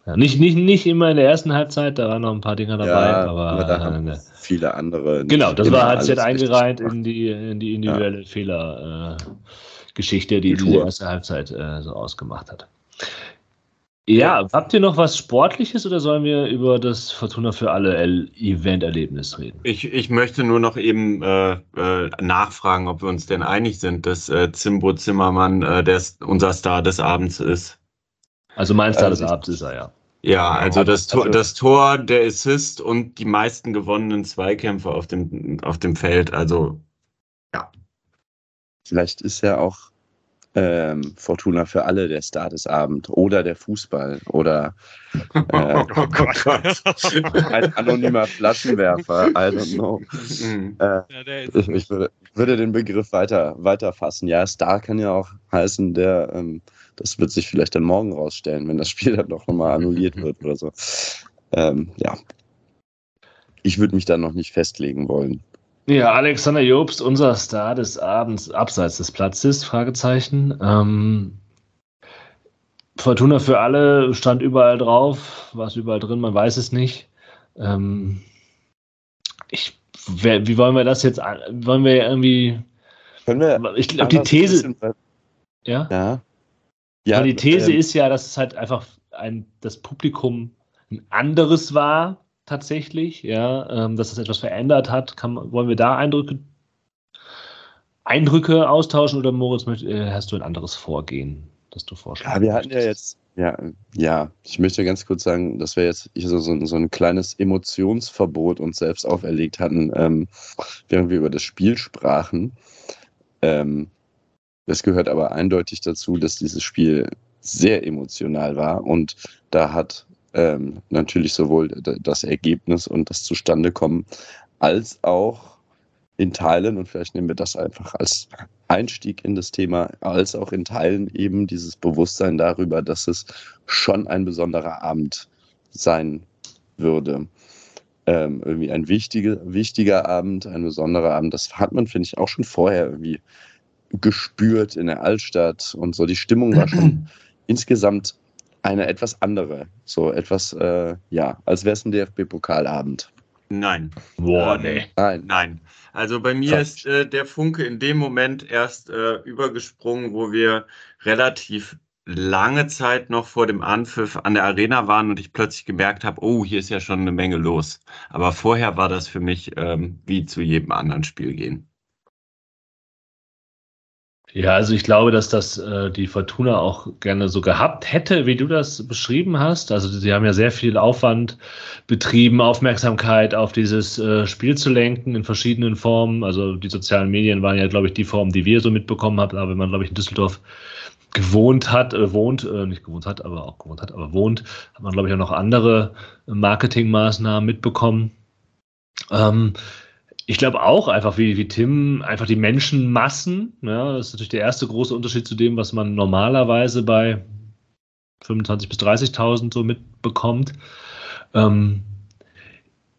Ja, nicht, nicht, nicht immer in der ersten Halbzeit, da waren noch ein paar Dinger dabei, ja, aber, da haben äh, viele andere. Genau, das war halt jetzt eingereiht in die, in die individuelle ja. Fehlergeschichte, äh, die die erste Halbzeit äh, so ausgemacht hat. Ja, habt ihr noch was Sportliches oder sollen wir über das Fortuna für alle Event-Erlebnis reden? Ich, ich möchte nur noch eben äh, äh, nachfragen, ob wir uns denn einig sind, dass äh, Zimbo Zimmermann äh, der, unser Star des Abends ist. Also mein Star des Abends ist er, ja. Ja, also das Tor, also das Tor, der Assist und die meisten gewonnenen Zweikämpfe auf dem, auf dem Feld. Also, ja. Vielleicht ist er auch ähm, Fortuna für alle der Star des Abends oder der Fußball oder äh, oh Gott. ein anonymer Flaschenwerfer, I don't know. Mhm. Äh, ich, ich würde, würde, den Begriff weiter, weiter fassen. Ja, Star kann ja auch heißen, der, ähm, das wird sich vielleicht dann morgen rausstellen, wenn das Spiel dann doch nochmal annulliert wird oder so. Ähm, ja. Ich würde mich da noch nicht festlegen wollen. Ja, Alexander Jobst, unser Star des Abends abseits des Platzes, Fragezeichen. Ähm, Fortuna für alle stand überall drauf, war es überall drin, man weiß es nicht. Ähm, ich, wer, wie wollen wir das jetzt, wollen wir irgendwie, Können wir ich glaube, die These, ja? Ja. ja die These ähm, ist ja, dass es halt einfach ein, das Publikum ein anderes war tatsächlich, ja, ähm, dass es etwas verändert hat. Kann, wollen wir da Eindrücke, Eindrücke austauschen oder Moritz, äh, hast du ein anderes Vorgehen, das du vorschlägst? Ja, wir hatten ja jetzt, ja, ja, ich möchte ganz kurz sagen, dass wir jetzt so, so, so ein kleines Emotionsverbot uns selbst auferlegt hatten, ähm, während wir über das Spiel sprachen. Ähm, das gehört aber eindeutig dazu, dass dieses Spiel sehr emotional war und da hat ähm, natürlich sowohl das Ergebnis und das Zustandekommen als auch in Teilen, und vielleicht nehmen wir das einfach als Einstieg in das Thema, als auch in Teilen eben dieses Bewusstsein darüber, dass es schon ein besonderer Abend sein würde. Ähm, irgendwie ein wichtiger, wichtiger Abend, ein besonderer Abend. Das hat man, finde ich, auch schon vorher irgendwie gespürt in der Altstadt und so. Die Stimmung war schon insgesamt eine etwas andere. So etwas, äh, ja, als wäre es ein DFB-Pokalabend. Nein. Boah, Ähm, nee. Nein. Nein. Also bei mir Krass. ist äh, der Funke in dem Moment erst äh, übergesprungen, wo wir relativ lange Zeit noch vor dem Anpfiff an der Arena waren und ich plötzlich gemerkt habe, oh, hier ist ja schon eine Menge los. Aber vorher war das für mich ähm, wie zu jedem anderen Spiel gehen. Ja, also ich glaube, dass das äh, die Fortuna auch gerne so gehabt hätte, wie du das beschrieben hast. Also sie haben ja sehr viel Aufwand betrieben, Aufmerksamkeit auf dieses äh, Spiel zu lenken in verschiedenen Formen. Also die sozialen Medien waren ja, glaube ich, die Form, die wir so mitbekommen haben. Aber wenn man, glaube ich, in Düsseldorf gewohnt hat, äh, wohnt, äh, nicht gewohnt hat, aber auch gewohnt hat, aber wohnt, hat man, glaube ich, auch noch andere Marketingmaßnahmen mitbekommen. Ähm, ich glaube auch einfach wie, wie Tim, einfach die Menschenmassen. Ja, das ist natürlich der erste große Unterschied zu dem, was man normalerweise bei 25.000 bis 30.000 so mitbekommt. Ähm,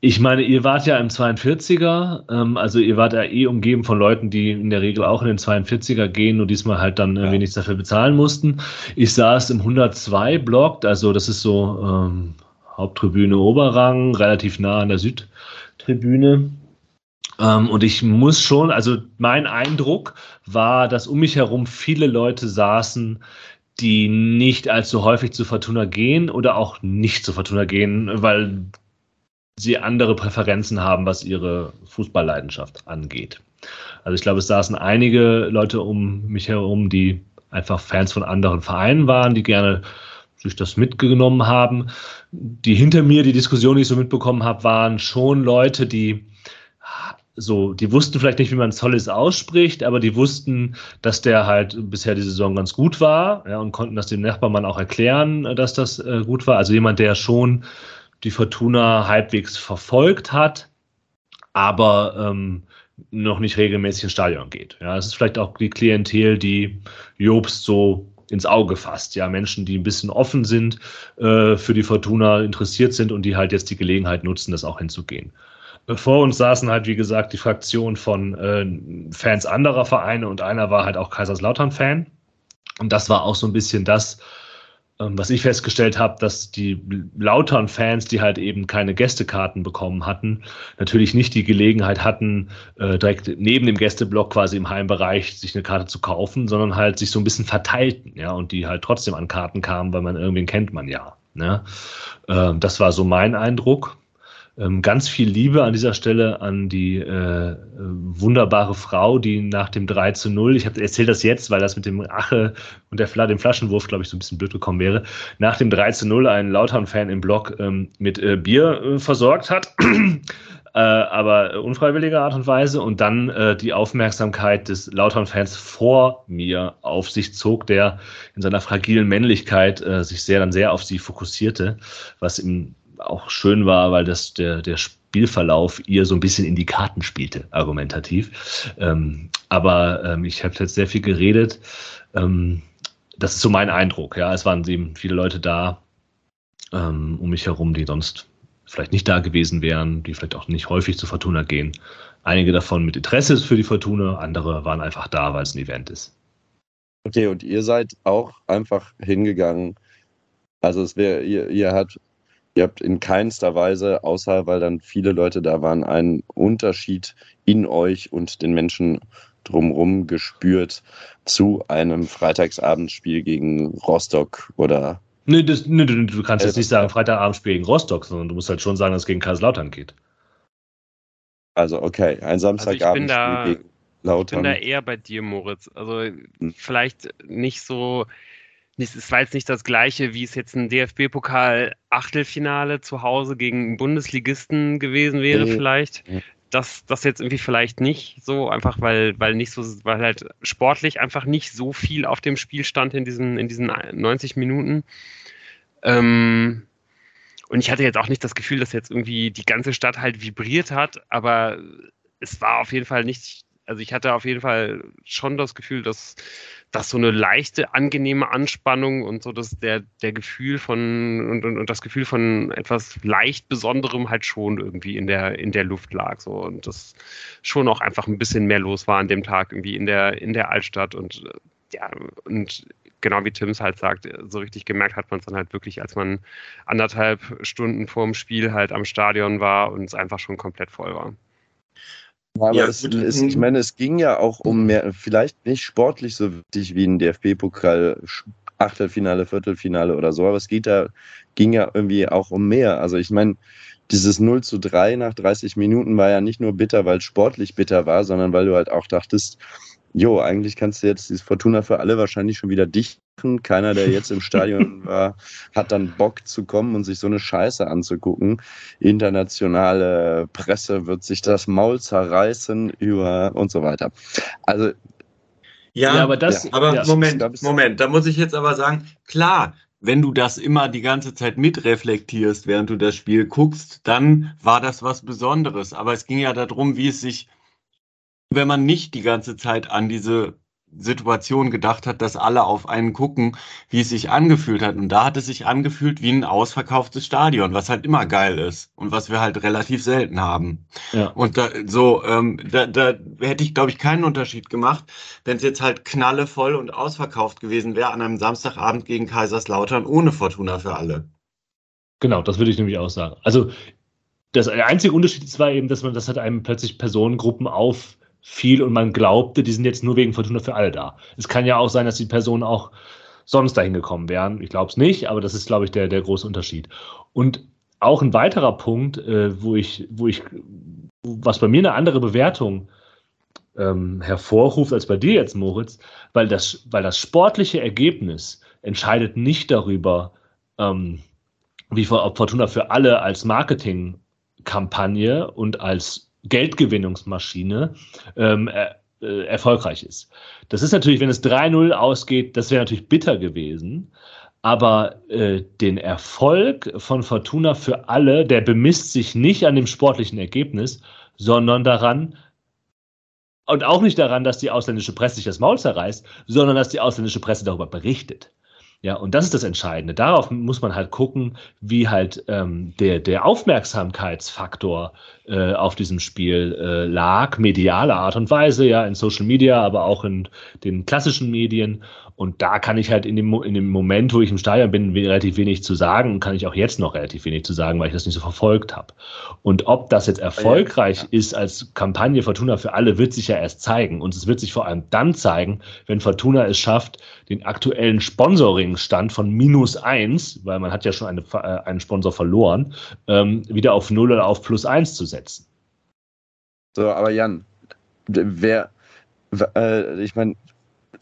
ich meine, ihr wart ja im 42er, ähm, also ihr wart ja eh umgeben von Leuten, die in der Regel auch in den 42er gehen und diesmal halt dann Ja. nichts dafür bezahlen mussten. Ich saß im 102-Block, also das ist so ähm, Haupttribüne Oberrang, relativ nah an der Südtribüne. Ähm, und ich muss schon, also mein Eindruck war, dass um mich herum viele Leute saßen, die nicht allzu häufig zu Fortuna gehen oder auch nicht zu Fortuna gehen, weil sie andere Präferenzen haben, was ihre Fußballleidenschaft angeht. Also ich glaube, es saßen einige Leute um mich herum, die einfach Fans von anderen Vereinen waren, die gerne sich das mitgenommen haben. Die hinter mir die Diskussion, die ich so mitbekommen habe, waren schon Leute, die so, die wussten vielleicht nicht, wie man Zollis ausspricht, aber die wussten, dass der halt bisher die Saison ganz gut war, ja, und konnten das dem Nachbarmann auch erklären, äh, dass das äh, gut war. Also jemand, der schon die Fortuna halbwegs verfolgt hat, aber ähm, noch nicht regelmäßig ins Stadion geht. Ja, es ist vielleicht auch die Klientel, die Jobst so ins Auge fasst. Ja, Menschen, die ein bisschen offen sind, äh, für die Fortuna interessiert sind und die halt jetzt die Gelegenheit nutzen, das auch hinzugehen. Vor uns saßen halt, wie gesagt, die Fraktion von äh, Fans anderer Vereine und einer war halt auch Kaiserslautern-Fan. Und das war auch so ein bisschen das, ähm, was ich festgestellt habe, dass die Lautern-Fans, die halt eben keine Gästekarten bekommen hatten, natürlich nicht die Gelegenheit hatten, äh, direkt neben dem Gästeblock quasi im Heimbereich sich eine Karte zu kaufen, sondern halt sich so ein bisschen verteilten, ja, und die halt trotzdem an Karten kamen, weil man irgendwen kennt man ja. Ne? Ähm, das war so mein Eindruck. Ähm, ganz viel Liebe an dieser Stelle an die äh, äh, wunderbare Frau, die nach dem 3 zu 0, ich erzähle das jetzt, weil das mit dem Ache und der, dem Flaschenwurf, glaube ich, so ein bisschen blöd gekommen wäre, nach dem 3 zu 0 einen Lautern-Fan im Blog ähm, mit äh, Bier äh, versorgt hat. Äh, aber unfreiwilliger Art und Weise und dann äh, die Aufmerksamkeit des Lautern-Fans vor mir auf sich zog, der in seiner fragilen Männlichkeit äh, sich sehr dann sehr auf sie fokussierte, was ihm auch schön war, weil das der, der Spielverlauf ihr so ein bisschen in die Karten spielte, argumentativ. Ähm, aber ähm, ich habe jetzt sehr viel geredet. Ähm, das ist so mein Eindruck. Ja, es waren eben viele Leute da ähm, um mich herum, die sonst vielleicht nicht da gewesen wären, die vielleicht auch nicht häufig zu Fortuna gehen. Einige davon mit Interesse für die Fortuna, andere waren einfach da, weil es ein Event ist. Okay, und ihr seid auch einfach hingegangen. Also es wäre, ihr, ihr habt, ihr habt in keinster Weise, außer weil dann viele Leute da waren, einen Unterschied in euch und den Menschen drumherum gespürt zu einem Freitagsabendspiel gegen Rostock oder Nö, das, nö, du, du kannst jetzt nicht sagen Freitagabendspiel gegen Rostock, sondern du musst halt schon sagen, dass es gegen Kaiserslautern geht. also okay, ein Samstagabendspiel da- gegen Ich bin Lautern. da eher bei dir, Moritz. Also vielleicht nicht so, es war jetzt nicht das gleiche, wie es jetzt ein DFB-Pokal-Achtelfinale zu Hause gegen einen Bundesligisten gewesen wäre, Nee. vielleicht. Nee. Das, das jetzt irgendwie vielleicht nicht so, einfach weil, weil nicht so, weil halt sportlich einfach nicht so viel auf dem Spiel stand in diesen, in diesen 90 Minuten. Ähm, und ich hatte jetzt auch nicht das Gefühl, dass jetzt irgendwie die ganze Stadt halt vibriert hat, aber es war auf jeden Fall nicht also ich hatte auf jeden Fall schon das Gefühl, dass, dass so eine leichte, angenehme Anspannung und so dass der, der Gefühl von und, und, und das Gefühl von etwas leicht Besonderem halt schon irgendwie in der, in der Luft lag. So und das schon auch einfach ein bisschen mehr los war an dem Tag irgendwie in der, in der Altstadt und ja, und genau wie Tims halt sagt, so richtig gemerkt hat man es dann halt wirklich, als man anderthalb Stunden vorm Spiel halt am Stadion war und es einfach schon komplett voll war. Ja, aber ja, es, es, ich meine, es ging ja auch um mehr, vielleicht nicht sportlich so wichtig wie ein DFB-Pokal, Achtelfinale, Viertelfinale oder so, aber es geht da, ging ja irgendwie auch um mehr. Also ich meine, dieses 0 zu 3 nach 30 Minuten war ja nicht nur bitter, weil es sportlich bitter war, sondern weil du halt auch dachtest, jo, eigentlich kannst du jetzt dieses Fortuna für alle wahrscheinlich schon wieder dicht. Keiner, der jetzt im Stadion war, hat dann Bock zu kommen und sich so eine Scheiße anzugucken. Internationale Presse wird sich das Maul zerreißen über und so weiter. Also ja, ja, aber das, ja, aber ja, Moment, Moment, da muss ich jetzt aber sagen, klar, wenn du das immer die ganze Zeit mitreflektierst, während du das Spiel guckst, dann war das was Besonderes. Aber es ging ja darum, wie es sich wenn man nicht die ganze Zeit an diese Situation gedacht hat, dass alle auf einen gucken, wie es sich angefühlt hat. Und da hat es sich angefühlt wie ein ausverkauftes Stadion, was halt immer geil ist und was wir halt relativ selten haben. Ja. Und da, so, ähm, da, da hätte ich, glaube ich, keinen Unterschied gemacht, wenn es jetzt halt knallevoll und ausverkauft gewesen wäre an einem Samstagabend gegen Kaiserslautern ohne Fortuna für alle. Genau, das würde ich nämlich auch sagen. Also das, der einzige Unterschied war eben, dass man das hat einem plötzlich Personengruppen auf viel und man glaubte, die sind jetzt nur wegen Fortuna für alle da. Es kann ja auch sein, dass die Personen auch sonst dahin gekommen wären. Ich glaube es nicht, aber das ist, glaube ich, der, der große Unterschied. Und auch ein weiterer Punkt, äh, wo ich, wo ich, was bei mir eine andere Bewertung ähm, hervorruft als bei dir jetzt, Moritz, weil das, weil das sportliche Ergebnis entscheidet nicht darüber, ähm, wie ob Fortuna für alle als Marketingkampagne und als Geldgewinnungsmaschine ähm, er, äh, erfolgreich ist. Das ist natürlich, wenn es 3-0 ausgeht, das wäre natürlich bitter gewesen. Aber äh, den Erfolg von Fortuna für alle, der bemisst sich nicht an dem sportlichen Ergebnis, sondern daran, und auch nicht daran, dass die ausländische Presse sich das Maul zerreißt, sondern dass die ausländische Presse darüber berichtet. Ja, und das ist das Entscheidende. Darauf muss man halt gucken, wie halt ähm, der, der Aufmerksamkeitsfaktor äh, auf diesem Spiel äh, lag, mediale Art und Weise, ja, in Social Media, aber auch in den klassischen Medien. Und da kann ich halt in dem, in dem Moment, wo ich im Stadion bin, relativ wenig zu sagen und kann ich auch jetzt noch relativ wenig zu sagen, weil ich das nicht so verfolgt habe. Und ob das jetzt erfolgreich ja, ja. ist als Kampagne Fortuna für alle, wird sich ja erst zeigen. Und es wird sich vor allem dann zeigen, wenn Fortuna es schafft, den aktuellen Sponsoringstand von minus eins, weil man hat ja schon eine, äh, einen Sponsor verloren, ähm, wieder auf null oder auf plus eins zu setzen. So, aber Jan, wer, äh, ich meine,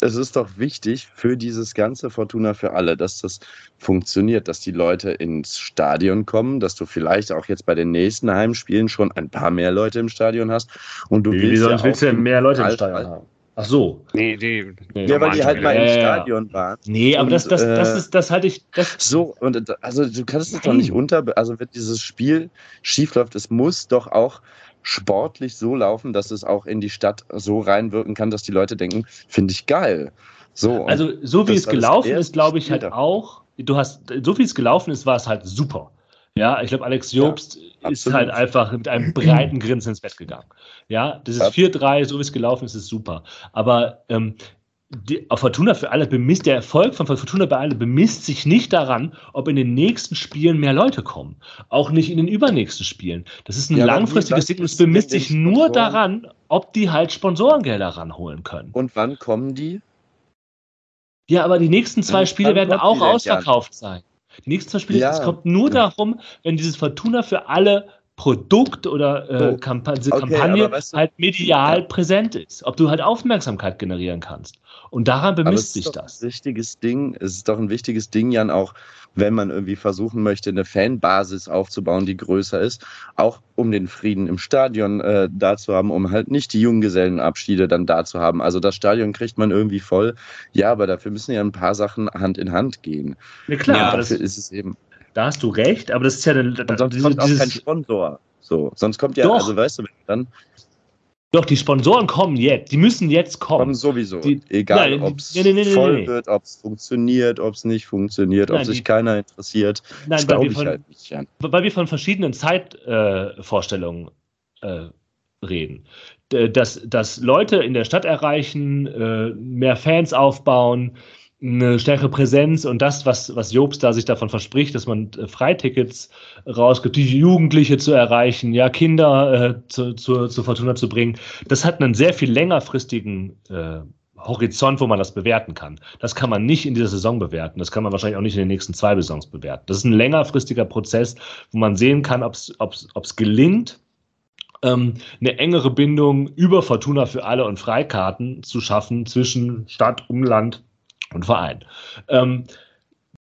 es ist doch wichtig für dieses ganze Fortuna für alle, dass das funktioniert, dass die Leute ins Stadion kommen, dass du vielleicht auch jetzt bei den nächsten Heimspielen schon ein paar mehr Leute im Stadion hast. Und du Wie, willst, ja willst du denn mehr Leute im Stadion haben? Ach so. Nee, nee. Ja, weil die halt mal im Stadion waren. Nee, aber und, das, das, das, ist, das halte ich. Das so, und also du kannst es doch nicht unter. Also, wenn dieses Spiel schiefläuft, es muss doch auch sportlich so laufen, dass es auch in die Stadt so reinwirken kann, dass die Leute denken, finde ich geil. So, also so wie es gelaufen ist, glaube ich halt auch, du hast, so wie es gelaufen ist, war es halt super. Ja, ich glaube, Alex Jobst ja, ist halt einfach mit einem breiten Grinsen ins Bett gegangen. Ja, das ist 4-3, so wie es gelaufen ist, ist super. Aber ähm, die, auf Fortuna für alle bemisst, der Erfolg von Fortuna für alle bemisst sich nicht daran, ob in den nächsten Spielen mehr Leute kommen. Auch nicht in den übernächsten Spielen. Das ist ein ja, langfristiges Ding es bemisst sich nur daran, ob die halt Sponsorengelder ranholen können. Und wann kommen die? Ja, aber die nächsten zwei Spiele werden auch ausverkauft sein. Die nächsten zwei Spiele, ja. es kommt nur darum, wenn dieses Fortuna für alle Produkt oder äh, oh. Kampa okay, Kampagne weißt du, halt medial ja. präsent ist. Ob du halt Aufmerksamkeit generieren kannst. Und daran bemisst sich das. Ein wichtiges Ding, es ist doch ein wichtiges Ding, Jan, auch wenn man irgendwie versuchen möchte, eine Fanbasis aufzubauen, die größer ist, auch um den Frieden im Stadion äh, da zu haben, um halt nicht die Junggesellenabschiede dann da zu haben. Also das Stadion kriegt man irgendwie voll. Ja, aber dafür müssen ja ein paar Sachen Hand in Hand gehen. Ja, klar. Ja, dafür ist es eben. Da hast du recht, aber das ist ja dann. sonst diese, kommt auch kein Sponsor. So, sonst kommt ja, Doch. also weißt du, dann Doch, die Sponsoren kommen jetzt. Die müssen jetzt kommen. Kommen sowieso. Die, Egal, ob es nee, nee, nee, voll wird, ob es funktioniert, ob es nicht funktioniert, ob sich die, keiner interessiert. Nein, weil wir, von, halt nicht weil wir von verschiedenen Zeitvorstellungen äh, äh, reden. Dass, dass Leute in der Stadt erreichen, äh, mehr Fans aufbauen, eine stärkere Präsenz und das, was, was Jobs da sich davon verspricht, dass man äh, Freitickets rausgibt, die Jugendliche zu erreichen, ja, Kinder äh, zu, zu, zu Fortuna zu bringen, das hat einen sehr viel längerfristigen äh, Horizont, wo man das bewerten kann. Das kann man nicht in dieser Saison bewerten. Das kann man wahrscheinlich auch nicht in den nächsten zwei Saisons bewerten. Das ist ein längerfristiger Prozess, wo man sehen kann, ob es gelingt, ähm, eine engere Bindung über Fortuna für alle und Freikarten zu schaffen zwischen Stadt, Umland und Verein. Ähm,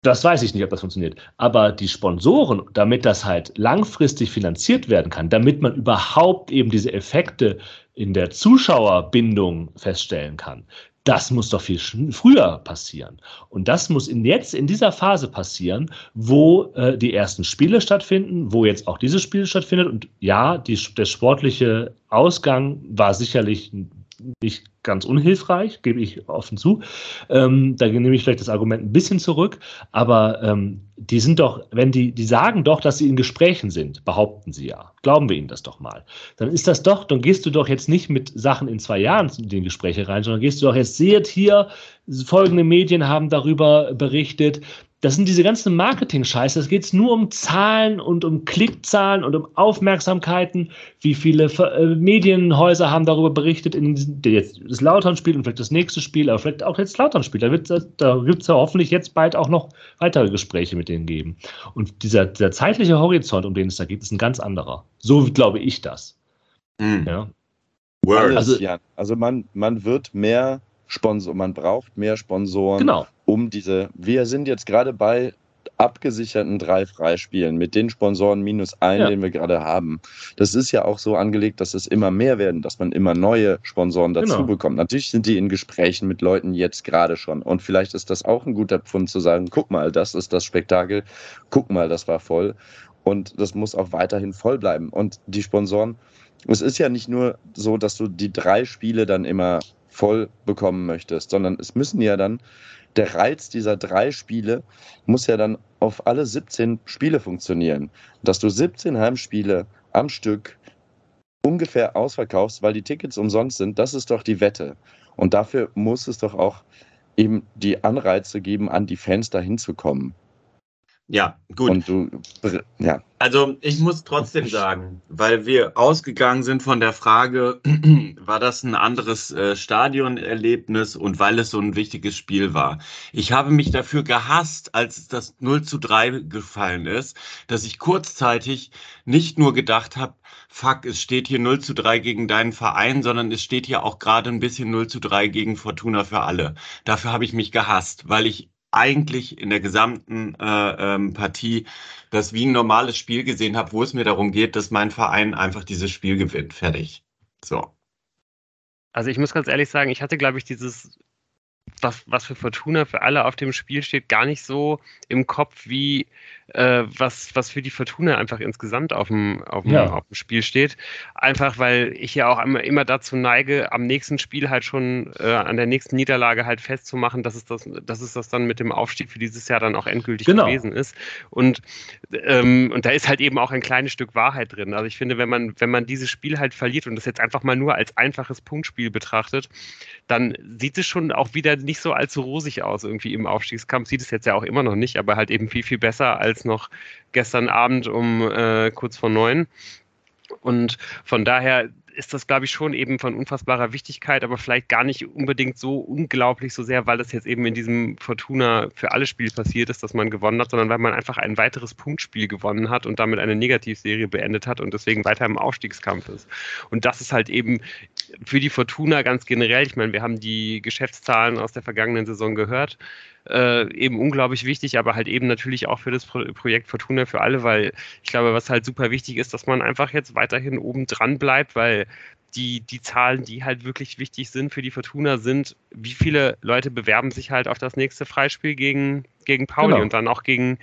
das weiß ich nicht, ob das funktioniert. Aber die Sponsoren, damit das halt langfristig finanziert werden kann, damit man überhaupt eben diese Effekte in der Zuschauerbindung feststellen kann, das muss doch viel früher passieren. Und das muss in jetzt in dieser Phase passieren, wo äh, die ersten Spiele stattfinden, wo jetzt auch dieses Spiel stattfindet. Und ja, die, der sportliche Ausgang war sicherlich nicht ganz unhilfreich, gebe ich offen zu. Ähm, da nehme ich vielleicht das Argument ein bisschen zurück, aber ähm, die sind doch, wenn die, die sagen doch, dass sie in Gesprächen sind, behaupten sie ja. Glauben wir ihnen das doch mal. Dann ist das doch, dann gehst du doch jetzt nicht mit Sachen in zwei Jahren in die Gespräche rein, sondern gehst du doch jetzt, seht hier, folgende Medien haben darüber berichtet, das sind diese ganzen Marketing-Scheiße. Es geht nur um Zahlen und um Klickzahlen und um Aufmerksamkeiten. Wie viele äh, Medienhäuser haben darüber berichtet, in jetzt das Lautern-Spiel und vielleicht das nächste Spiel, aber vielleicht auch jetzt das Lautern-Spiel. Da, da gibt es ja hoffentlich jetzt bald auch noch weitere Gespräche mit denen geben. Und dieser, dieser zeitliche Horizont, um den es da geht, ist ein ganz anderer. So glaube ich das. Mhm. Ja. Word. Also, also man, man wird mehr Sponsor, man braucht mehr Sponsoren, genau. Um diese. Wir sind jetzt gerade bei abgesicherten drei Freispielen mit den Sponsoren minus ein, ja. den wir gerade haben. Das ist ja auch so angelegt, dass es immer mehr werden, dass man immer neue Sponsoren dazu genau. bekommt. Natürlich sind die in Gesprächen mit Leuten jetzt gerade schon. Und vielleicht ist das auch ein guter Pfund zu sagen, guck mal, das ist das Spektakel, guck mal, das war voll. Und das muss auch weiterhin voll bleiben. Und die Sponsoren, es ist ja nicht nur so, dass du die drei Spiele dann immer voll bekommen möchtest, sondern es müssen ja dann, der Reiz dieser drei Spiele muss ja dann auf alle 17 Spiele funktionieren. Dass du 17 Heimspiele am Stück ungefähr ausverkaufst, weil die Tickets umsonst sind, das ist doch die Wette. Und dafür muss es doch auch eben die Anreize geben, an die Fans dahin zu kommen. Ja, gut. Und du, ja. Also ich muss trotzdem sagen, weil wir ausgegangen sind von der Frage, war das ein anderes äh, Stadionerlebnis und weil es so ein wichtiges Spiel war. Ich habe mich dafür gehasst, als das 0 zu 3 gefallen ist, dass ich kurzzeitig nicht nur gedacht habe, fuck, es steht hier 0 zu 3 gegen deinen Verein, sondern es steht hier auch gerade ein bisschen 0 zu 3 gegen Fortuna für alle. Dafür habe ich mich gehasst, weil ich eigentlich in der gesamten äh, ähm, Partie das wie ein normales Spiel gesehen habe, wo es mir darum geht, dass mein Verein einfach dieses Spiel gewinnt. Fertig. So. Also ich muss ganz ehrlich sagen, ich hatte, glaube ich, dieses, was, was für Fortuna für alle auf dem Spiel steht, gar nicht so im Kopf wie äh, was, was für die Fortuna einfach insgesamt auf dem, auf, dem, ja. auf dem Spiel steht. Einfach weil ich ja auch immer, immer dazu neige, am nächsten Spiel halt schon äh, an der nächsten Niederlage halt festzumachen, dass es, das, dass es das dann mit dem Aufstieg für dieses Jahr dann auch endgültig genau. gewesen ist. Und, ähm, und da ist halt eben auch ein kleines Stück Wahrheit drin. Also ich finde, wenn man, wenn man dieses Spiel halt verliert und das jetzt einfach mal nur als einfaches Punktspiel betrachtet, dann sieht es schon auch wieder nicht so allzu rosig aus irgendwie im Aufstiegskampf. Sieht es jetzt ja auch immer noch nicht, aber halt eben viel, viel besser als noch gestern Abend um äh, kurz vor neun. Und von daher ist das, glaube ich, schon eben von unfassbarer Wichtigkeit, aber vielleicht gar nicht unbedingt so unglaublich so sehr, weil es jetzt eben in diesem Fortuna für alle Spiel passiert ist, dass man gewonnen hat, sondern weil man einfach ein weiteres Punktspiel gewonnen hat und damit eine Negativserie beendet hat und deswegen weiter im Aufstiegskampf ist. Und das ist halt eben für die Fortuna ganz generell, ich meine, wir haben die Geschäftszahlen aus der vergangenen Saison gehört, äh, eben unglaublich wichtig, aber halt eben natürlich auch für das Pro Projekt Fortuna für alle, weil ich glaube, was halt super wichtig ist, dass man einfach jetzt weiterhin oben dran bleibt, weil die, die Zahlen, die halt wirklich wichtig sind für die Fortuna, sind, wie viele Leute bewerben sich halt auf das nächste Freispiel gegen, gegen Pauli genau. und dann auch gegen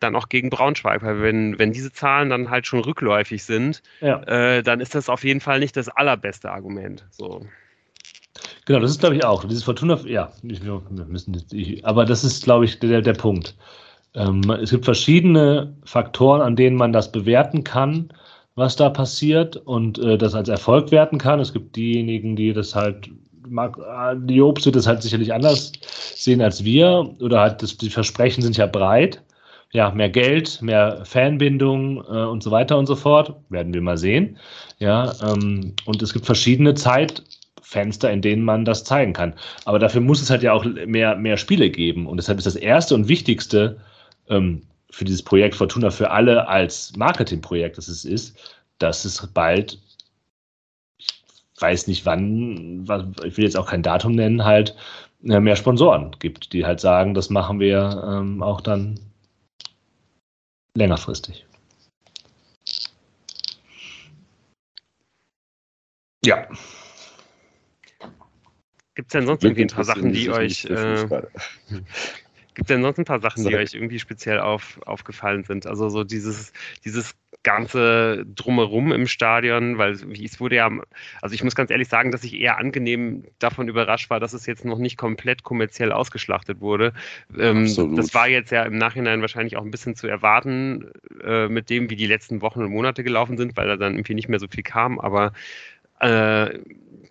dann auch gegen Braunschweig, weil wenn, wenn diese Zahlen dann halt schon rückläufig sind, ja. äh, dann ist das auf jeden Fall nicht das allerbeste Argument. So. Genau, das ist, glaube ich, auch. Dieses Fortuna, ja, wir müssen, ich, aber das ist, glaube ich, der, der Punkt. Ähm, es gibt verschiedene Faktoren, an denen man das bewerten kann, was da passiert und äh, das als Erfolg werten kann. Es gibt diejenigen, die das halt, äh, die Jobs wird das halt sicherlich anders sehen als wir oder halt das, die Versprechen sind ja breit. Ja, mehr Geld, mehr Fanbindung äh, und so weiter und so fort. Werden wir mal sehen. Ja, ähm, und es gibt verschiedene Zeit, Fenster, in denen man das zeigen kann. Aber dafür muss es halt ja auch mehr, mehr Spiele geben. Und deshalb ist das erste und wichtigste ähm, für dieses Projekt Fortuna für alle als Marketingprojekt, das es ist, dass es bald, ich weiß nicht wann, ich will jetzt auch kein Datum nennen, halt äh, mehr Sponsoren gibt, die halt sagen, das machen wir ähm, auch dann längerfristig. Ja. Gibt es denn sonst irgendwie ein paar Sachen, die euch. Äh, Gibt es denn sonst ein paar Sachen, die euch irgendwie speziell auf, aufgefallen sind? Also so dieses, dieses ganze Drumherum im Stadion, weil es wurde ja, also ich muss ganz ehrlich sagen, dass ich eher angenehm davon überrascht war, dass es jetzt noch nicht komplett kommerziell ausgeschlachtet wurde. Ähm, das war jetzt ja im Nachhinein wahrscheinlich auch ein bisschen zu erwarten äh, mit dem, wie die letzten Wochen und Monate gelaufen sind, weil da dann irgendwie nicht mehr so viel kam. Aber äh,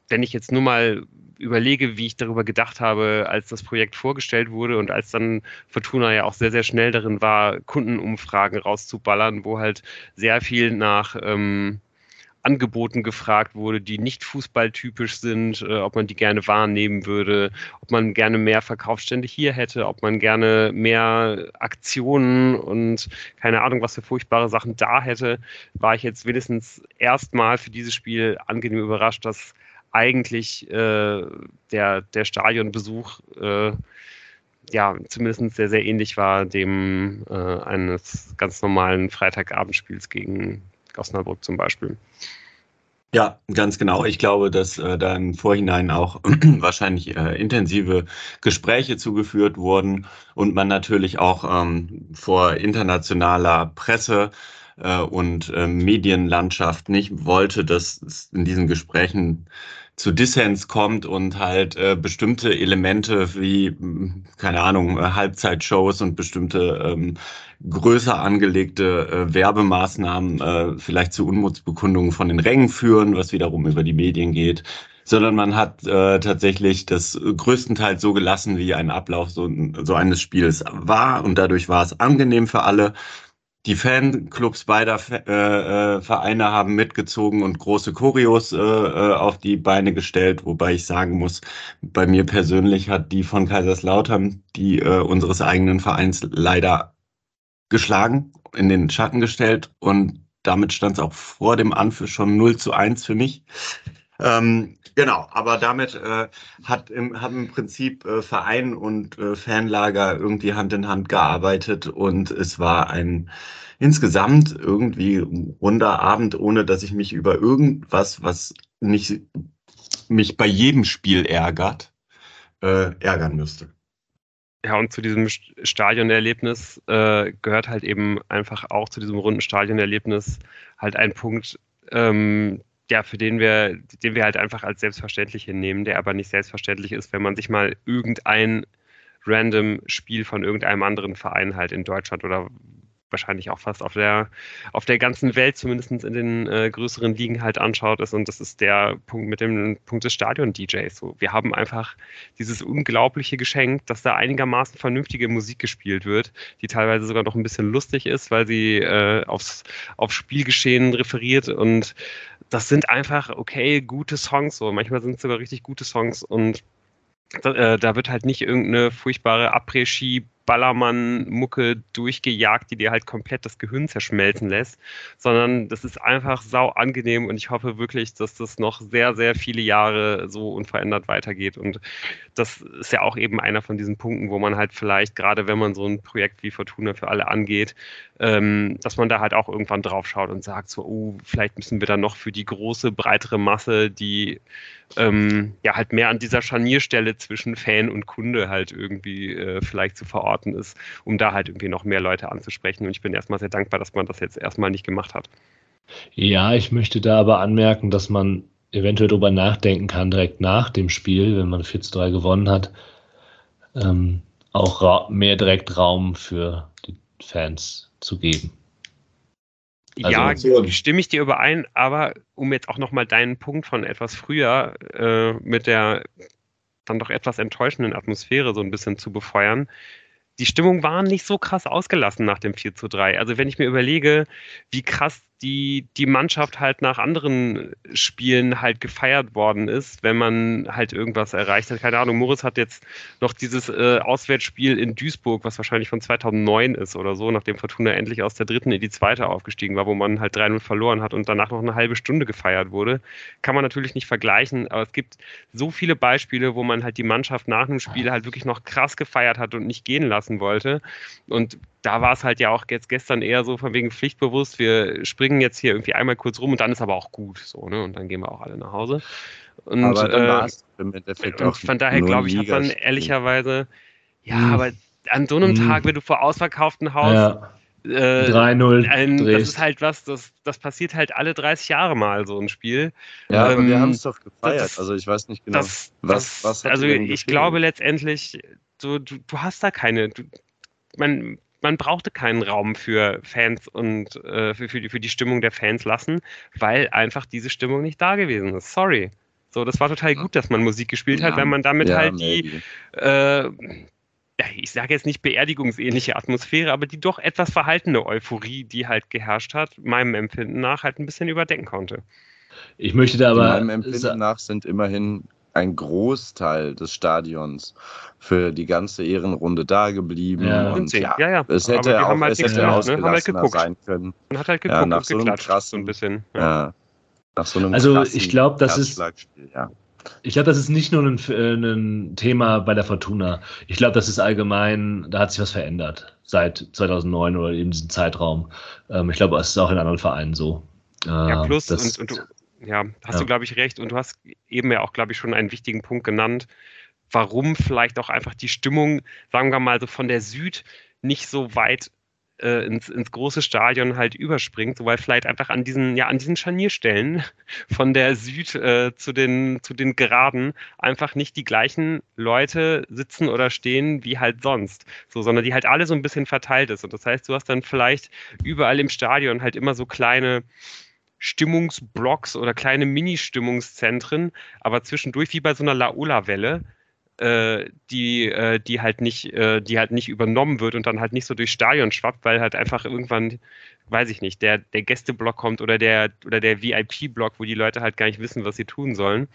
wenn ich jetzt nur mal überlege, wie ich darüber gedacht habe, als das Projekt vorgestellt wurde und als dann Fortuna ja auch sehr, sehr schnell darin war, Kundenumfragen rauszuballern, wo halt sehr viel nach ähm, Angeboten gefragt wurde, die nicht fußballtypisch sind, äh, ob man die gerne wahrnehmen würde, ob man gerne mehr Verkaufsstände hier hätte, ob man gerne mehr Aktionen und keine Ahnung, was für furchtbare Sachen da hätte, war ich jetzt wenigstens erstmal für dieses Spiel angenehm überrascht, dass eigentlich äh, der, der Stadionbesuch äh, ja zumindest sehr, sehr ähnlich war dem äh, eines ganz normalen Freitagabendspiels gegen Osnabrück zum Beispiel. Ja, ganz genau. Ich glaube, dass äh, da im Vorhinein auch wahrscheinlich äh, intensive Gespräche zugeführt wurden und man natürlich auch ähm, vor internationaler Presse äh, und äh, Medienlandschaft nicht wollte, dass in diesen Gesprächen zu Dissens kommt und halt äh, bestimmte Elemente wie, keine Ahnung, äh, Halbzeitshows und bestimmte ähm, größer angelegte äh, Werbemaßnahmen äh, vielleicht zu Unmutsbekundungen von den Rängen führen, was wiederum über die Medien geht. Sondern man hat äh, tatsächlich das größtenteils so gelassen, wie ein Ablauf so, so eines Spiels war. Und dadurch war es angenehm für alle die Fanclubs beider äh, äh, Vereine haben mitgezogen und große Choreos äh, äh, auf die Beine gestellt, wobei ich sagen muss, bei mir persönlich hat die von Kaiserslautern, die äh, unseres eigenen Vereins leider geschlagen, in den Schatten gestellt und damit stand es auch vor dem Anpfiff schon 0 zu 1 für mich. Ähm, genau, aber damit äh, hat im, haben im Prinzip äh, Verein und äh, Fanlager irgendwie Hand in Hand gearbeitet und es war ein insgesamt irgendwie runder Abend, ohne dass ich mich über irgendwas, was nicht, mich bei jedem Spiel ärgert, äh, ärgern müsste. Ja, und zu diesem Stadionerlebnis äh, gehört halt eben einfach auch zu diesem runden Stadionerlebnis halt ein Punkt, ähm, ja, für den wir, den wir halt einfach als selbstverständlich hinnehmen, der aber nicht selbstverständlich ist, wenn man sich mal irgendein random Spiel von irgendeinem anderen Verein halt in Deutschland oder wahrscheinlich auch fast auf der, auf der ganzen Welt, zumindest in den äh, größeren Ligen halt anschaut, ist. Und das ist der Punkt mit dem Punkt des Stadion-DJs. So, wir haben einfach dieses unglaubliche Geschenk, dass da einigermaßen vernünftige Musik gespielt wird, die teilweise sogar noch ein bisschen lustig ist, weil sie äh, aufs, aufs Spielgeschehen referiert. Und das sind einfach okay, gute Songs. So, manchmal sind es sogar richtig gute Songs und da, äh, da wird halt nicht irgendeine furchtbare Après-Ski Ballermann-Mucke durchgejagt, die dir halt komplett das Gehirn zerschmelzen lässt, sondern das ist einfach sau angenehm und ich hoffe wirklich, dass das noch sehr, sehr viele Jahre so unverändert weitergeht. Und das ist ja auch eben einer von diesen Punkten, wo man halt vielleicht, gerade wenn man so ein Projekt wie Fortuna für alle angeht, ähm, dass man da halt auch irgendwann drauf schaut und sagt so, oh, vielleicht müssen wir da noch für die große, breitere Masse, die ähm, ja halt mehr an dieser Scharnierstelle zwischen Fan und Kunde halt irgendwie äh, vielleicht zu verorten geraten ist, um da halt irgendwie noch mehr Leute anzusprechen. Und ich bin erstmal sehr dankbar, dass man das jetzt erstmal nicht gemacht hat. Ja, ich möchte da aber anmerken, dass man eventuell darüber nachdenken kann, direkt nach dem Spiel, wenn man 4 zu 3 gewonnen hat, ähm, auch mehr direkt Raum für die Fans zu geben. Also, ja, stimme ich dir überein, aber um jetzt auch nochmal deinen Punkt von etwas früher äh, mit der dann doch etwas enttäuschenden Atmosphäre so ein bisschen zu befeuern, die Stimmung war nicht so krass ausgelassen nach dem 4 zu 3. Also wenn ich mir überlege, wie krass die, die Mannschaft halt nach anderen Spielen halt gefeiert worden ist, wenn man halt irgendwas erreicht hat. Keine Ahnung, Moritz hat jetzt noch dieses äh, Auswärtsspiel in Duisburg, was wahrscheinlich von 2009 ist oder so, nachdem Fortuna endlich aus der dritten in die zweite aufgestiegen war, wo man halt 3-0 verloren hat und danach noch eine halbe Stunde gefeiert wurde. Kann man natürlich nicht vergleichen, aber es gibt so viele Beispiele, wo man halt die Mannschaft nach einem Spiel halt wirklich noch krass gefeiert hat und nicht gehen lassen wollte. Und da war es halt ja auch jetzt gestern eher so von wegen pflichtbewusst, wir springen jetzt hier irgendwie einmal kurz rum und dann ist aber auch gut, so, ne? Und dann gehen wir auch alle nach Hause. Und, aber dann äh, war es im Endeffekt und von daher glaube ich, hat man ehrlicherweise, ja, hm. aber an so einem hm. Tag, wenn du vor ausverkauftem Haus ja. Äh, 3-0. Das ist halt was, das, das passiert halt alle 30 Jahre mal, so ein Spiel. Ja, ähm, aber wir haben es doch gefeiert. Das, also ich weiß nicht genau, das, was, was Also ich glaube letztendlich, so, du, du hast da keine, du, man, man brauchte keinen Raum für Fans und äh, für, für, die, für die Stimmung der Fans lassen, weil einfach diese Stimmung nicht da gewesen ist. Sorry. So, das war total gut, dass man Musik gespielt hat, weil man damit ja, halt die, äh, ich sage jetzt nicht beerdigungsähnliche Atmosphäre, aber die doch etwas verhaltene Euphorie, die halt geherrscht hat, meinem Empfinden nach halt ein bisschen überdecken konnte. Ich möchte da aber. Meinem Empfinden nach sind immerhin ein Großteil des Stadions für die ganze Ehrenrunde da geblieben. Ja. Und ja, ja, ja. es hätte auch halt es hätte gemacht, ne? halt sein können. Man hat halt geguckt ja, nach so einem krassen, so ein bisschen. Ja. Nach so einem also ich glaube, das ist ja. Ich glaube, das ist nicht nur ein, äh, ein, Thema bei der Fortuna. Ich glaube, das ist allgemein, da hat sich was verändert seit 2009 oder in diesem Zeitraum. Ähm, ich glaube, es ist auch in anderen Vereinen so. Ja, plus, das, und, und, ja, hast ja. du, glaube ich, recht. Und du hast eben ja auch, glaube ich, schon einen wichtigen Punkt genannt, warum vielleicht auch einfach die Stimmung, sagen wir mal, so von der Süd nicht so weit äh, ins, ins große Stadion halt überspringt, so weil vielleicht einfach an diesen, ja, an diesen Scharnierstellen von der Süd äh, zu, den, zu den Geraden einfach nicht die gleichen Leute sitzen oder stehen wie halt sonst. So, sondern die halt alle so ein bisschen verteilt ist. Und das heißt, du hast dann vielleicht überall im Stadion halt immer so kleine Stimmungsblocks oder kleine Mini-Stimmungszentren, aber zwischendurch wie bei so einer Laola-Welle, äh, die, äh, die halt nicht, äh, die halt nicht übernommen wird und dann halt nicht so durchs Stadion schwappt, weil halt einfach irgendwann, weiß ich nicht, der, der Gästeblock kommt oder der, oder der VIP-Block, wo die Leute halt gar nicht wissen, was sie tun sollen.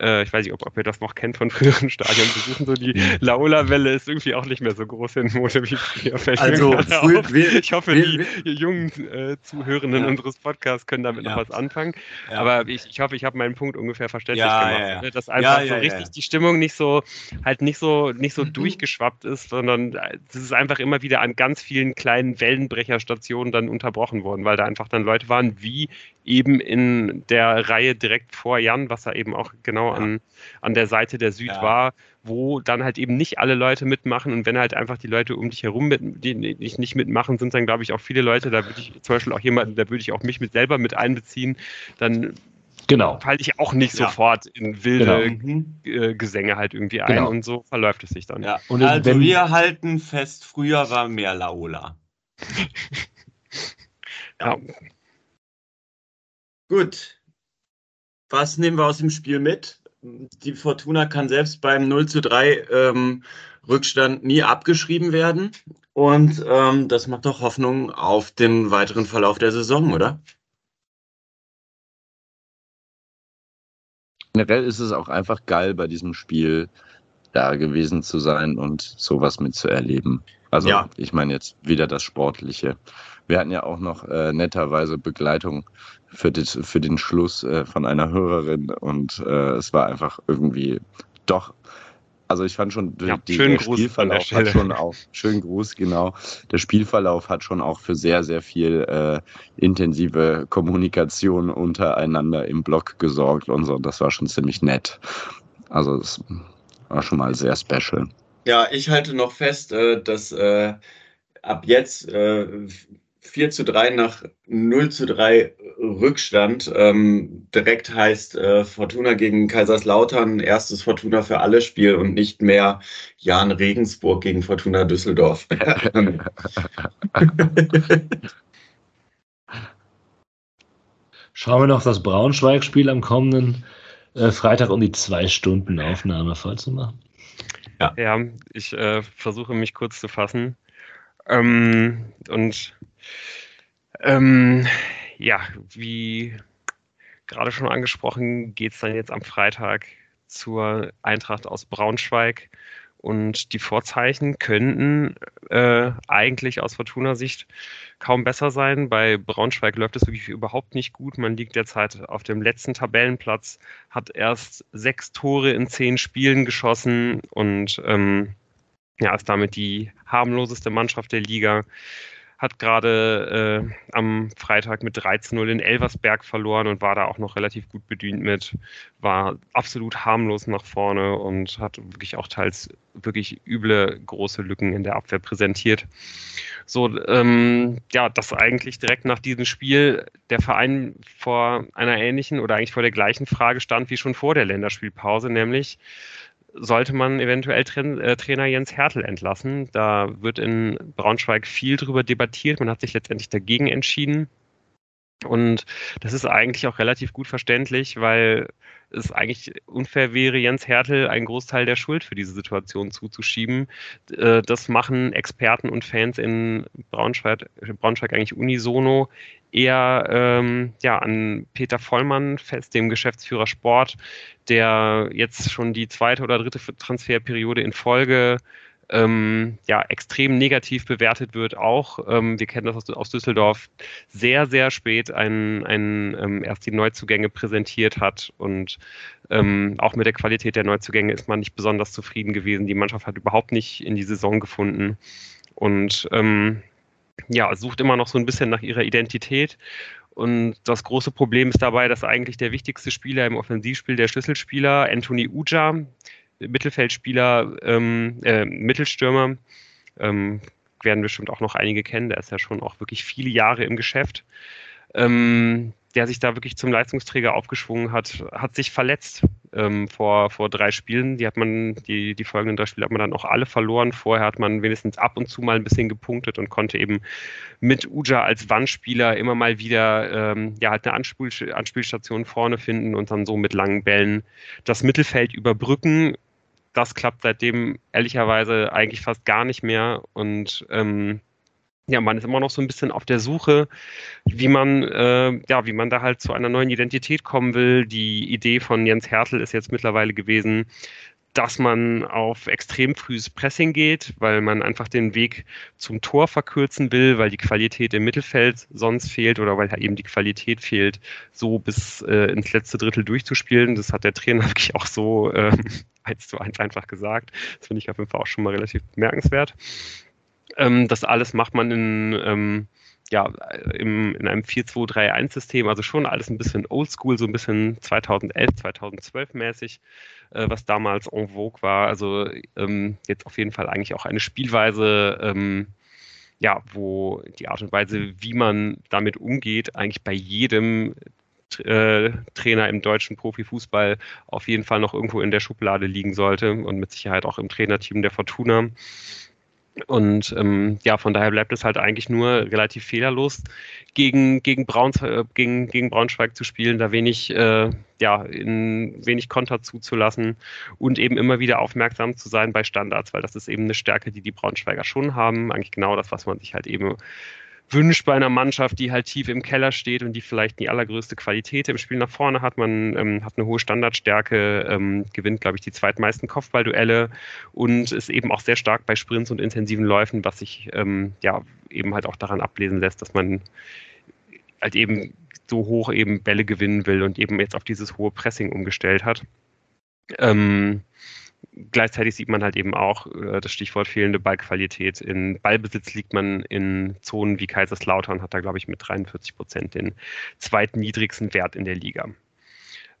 Äh, ich weiß nicht, ob, ob ihr das noch kennt von früheren Stadionbesuchen. So die Laola-Welle ist irgendwie auch nicht mehr so groß in Mode wie früher. Fällt also, wir, ich hoffe, wir, die jungen äh, Zuhörenden ja. unseres Podcasts können damit ja. noch was anfangen. Ja. Aber ich, ich hoffe, ich habe meinen Punkt ungefähr verständlich gemacht. Ne? Dass einfach so richtig die Stimmung nicht so, halt nicht so, nicht so mhm. durchgeschwappt ist, sondern es ist einfach immer wieder an ganz vielen kleinen Wellenbrecherstationen dann unterbrochen worden, weil da einfach dann Leute waren, wie eben in der Reihe direkt vor Jan, was er eben auch genau ja. an, an der Seite der Süd ja. war, wo dann halt eben nicht alle Leute mitmachen und wenn halt einfach die Leute um dich herum mit, die nicht mitmachen, sind dann glaube ich auch viele Leute, da würde ich zum Beispiel auch jemanden, da würde ich auch mich mit selber mit einbeziehen, dann genau. falle ich auch nicht ja. sofort in wilde genau. Mhm. Äh, Gesänge halt irgendwie ein genau. und so verläuft es sich dann. Ja. Und also wenn, wir halten fest, früher war mehr Laola. ja. Gut. Was nehmen wir aus dem Spiel mit? Die Fortuna kann selbst beim 0 zu 3 ähm, Rückstand nie abgeschrieben werden. Und ähm, das macht doch Hoffnung auf den weiteren Verlauf der Saison, oder? Generell ist es auch einfach geil, bei diesem Spiel da gewesen zu sein und sowas mitzuerleben. Also ja. ich meine jetzt wieder das Sportliche. Wir hatten ja auch noch äh, netterweise Begleitung für, das, für den Schluss äh, von einer Hörerin und äh, es war einfach irgendwie doch. Also ich fand schon, ja, die, der Gruß Spielverlauf der hat schon auch, schönen Gruß, genau. Der Spielverlauf hat schon auch für sehr, sehr viel äh, intensive Kommunikation untereinander im Blog gesorgt und so. Das war schon ziemlich nett. Also es war schon mal sehr special. Ja, ich halte noch fest, äh, dass äh, ab jetzt äh, 4 zu 3 nach 0 zu 3 Rückstand ähm, direkt heißt äh, Fortuna gegen Kaiserslautern erstes Fortuna für alle Spiel und nicht mehr Jan Regensburg gegen Fortuna Düsseldorf. Schauen wir noch das Braunschweig-Spiel am kommenden äh, Freitag, um die zwei Stunden Aufnahme vollzumachen. Ja, ja ich äh, versuche mich kurz zu fassen. Ähm, und ähm, ja, wie gerade schon angesprochen, geht es dann jetzt am Freitag zur Eintracht aus Braunschweig. Und die Vorzeichen könnten äh, eigentlich aus Fortuna-Sicht kaum besser sein. Bei Braunschweig läuft es wirklich überhaupt nicht gut. Man liegt derzeit auf dem letzten Tabellenplatz, hat erst sechs Tore in zehn Spielen geschossen und ähm, ja, ist damit die harmloseste Mannschaft der Liga hat gerade äh, am Freitag mit 13-0 in Elversberg verloren und war da auch noch relativ gut bedient mit, war absolut harmlos nach vorne und hat wirklich auch teils wirklich üble große Lücken in der Abwehr präsentiert. So, ähm, ja, dass eigentlich direkt nach diesem Spiel der Verein vor einer ähnlichen oder eigentlich vor der gleichen Frage stand wie schon vor der Länderspielpause, nämlich sollte man eventuell Tra äh, Trainer Jens Hertel entlassen. Da wird in Braunschweig viel drüber debattiert. Man hat sich letztendlich dagegen entschieden. Und das ist eigentlich auch relativ gut verständlich, weil es eigentlich unfair wäre, Jens Hertel einen Großteil der Schuld für diese Situation zuzuschieben. Äh, das machen Experten und Fans in Braunschweig, Braunschweig eigentlich unisono eher ähm, ja, an Peter Vollmann fest, dem Geschäftsführer Sport, der jetzt schon die zweite oder dritte Transferperiode in Folge ähm, ja, extrem negativ bewertet wird auch. Ähm, wir kennen das aus, aus, Düsseldorf sehr, sehr spät ein, ein, ähm, erst die Neuzugänge präsentiert hat und ähm, auch mit der Qualität der Neuzugänge ist man nicht besonders zufrieden gewesen. Die Mannschaft hat überhaupt nicht in die Saison gefunden und ähm, ja, sucht immer noch so ein bisschen nach ihrer Identität. Und das große Problem ist dabei, dass eigentlich der wichtigste Spieler im Offensivspiel, der Schlüsselspieler, Anthony Uja, Mittelfeldspieler, ähm, äh, Mittelstürmer, ähm, werden bestimmt auch noch einige kennen, der ist ja schon auch wirklich viele Jahre im Geschäft. Ähm, der sich da wirklich zum Leistungsträger aufgeschwungen hat, hat sich verletzt ähm, vor, vor drei Spielen. Die hat man, die, die folgenden drei Spiele hat man dann auch alle verloren. Vorher hat man wenigstens ab und zu mal ein bisschen gepunktet und konnte eben mit Uja als Wandspieler immer mal wieder ähm, ja, halt eine Anspiel, Anspielstation vorne finden und dann so mit langen Bällen das Mittelfeld überbrücken. Das klappt seitdem ehrlicherweise eigentlich fast gar nicht mehr und ähm, ja, man ist immer noch so ein bisschen auf der Suche, wie man, äh, ja, wie man da halt zu einer neuen Identität kommen will. Die Idee von Jens Hertel ist jetzt mittlerweile gewesen, dass man auf extrem frühes Pressing geht, weil man einfach den Weg zum Tor verkürzen will, weil die Qualität im Mittelfeld sonst fehlt oder weil eben die Qualität fehlt, so bis äh, ins letzte Drittel durchzuspielen. Das hat der Trainer wirklich auch so äh, eins zu eins einfach gesagt. Das finde ich auf jeden Fall auch schon mal relativ bemerkenswert. Ähm, das alles macht man in, ähm, ja, im, in einem 4-2-3-1-System, also schon alles ein bisschen oldschool, so ein bisschen 2011, 2012 mäßig, äh, was damals en vogue war. Also ähm, jetzt auf jeden Fall eigentlich auch eine Spielweise, ähm, ja, wo die Art und Weise, wie man damit umgeht, eigentlich bei jedem äh, Trainer im deutschen Profifußball auf jeden Fall noch irgendwo in der Schublade liegen sollte und mit Sicherheit auch im Trainerteam der Fortuna. Und ähm, ja, von daher bleibt es halt eigentlich nur relativ fehlerlos, gegen, gegen, Brauns, äh, gegen, gegen Braunschweig zu spielen, da wenig, äh, ja, in wenig Konter zuzulassen und eben immer wieder aufmerksam zu sein bei Standards, weil das ist eben eine Stärke, die die Braunschweiger schon haben. Eigentlich genau das, was man sich halt eben wünscht bei einer Mannschaft, die halt tief im Keller steht und die vielleicht die allergrößte Qualität im Spiel nach vorne hat. Man ähm, hat eine hohe Standardstärke, ähm, gewinnt, glaube ich, die zweitmeisten Kopfballduelle und ist eben auch sehr stark bei Sprints und intensiven Läufen, was sich ähm, ja eben halt auch daran ablesen lässt, dass man halt eben so hoch eben Bälle gewinnen will und eben jetzt auf dieses hohe Pressing umgestellt hat. Ähm, gleichzeitig sieht man halt eben auch äh, das Stichwort fehlende Ballqualität. In Ballbesitz liegt man in Zonen wie Kaiserslautern, hat da, glaube ich, mit 43 Prozent den zweiten niedrigsten Wert in der Liga.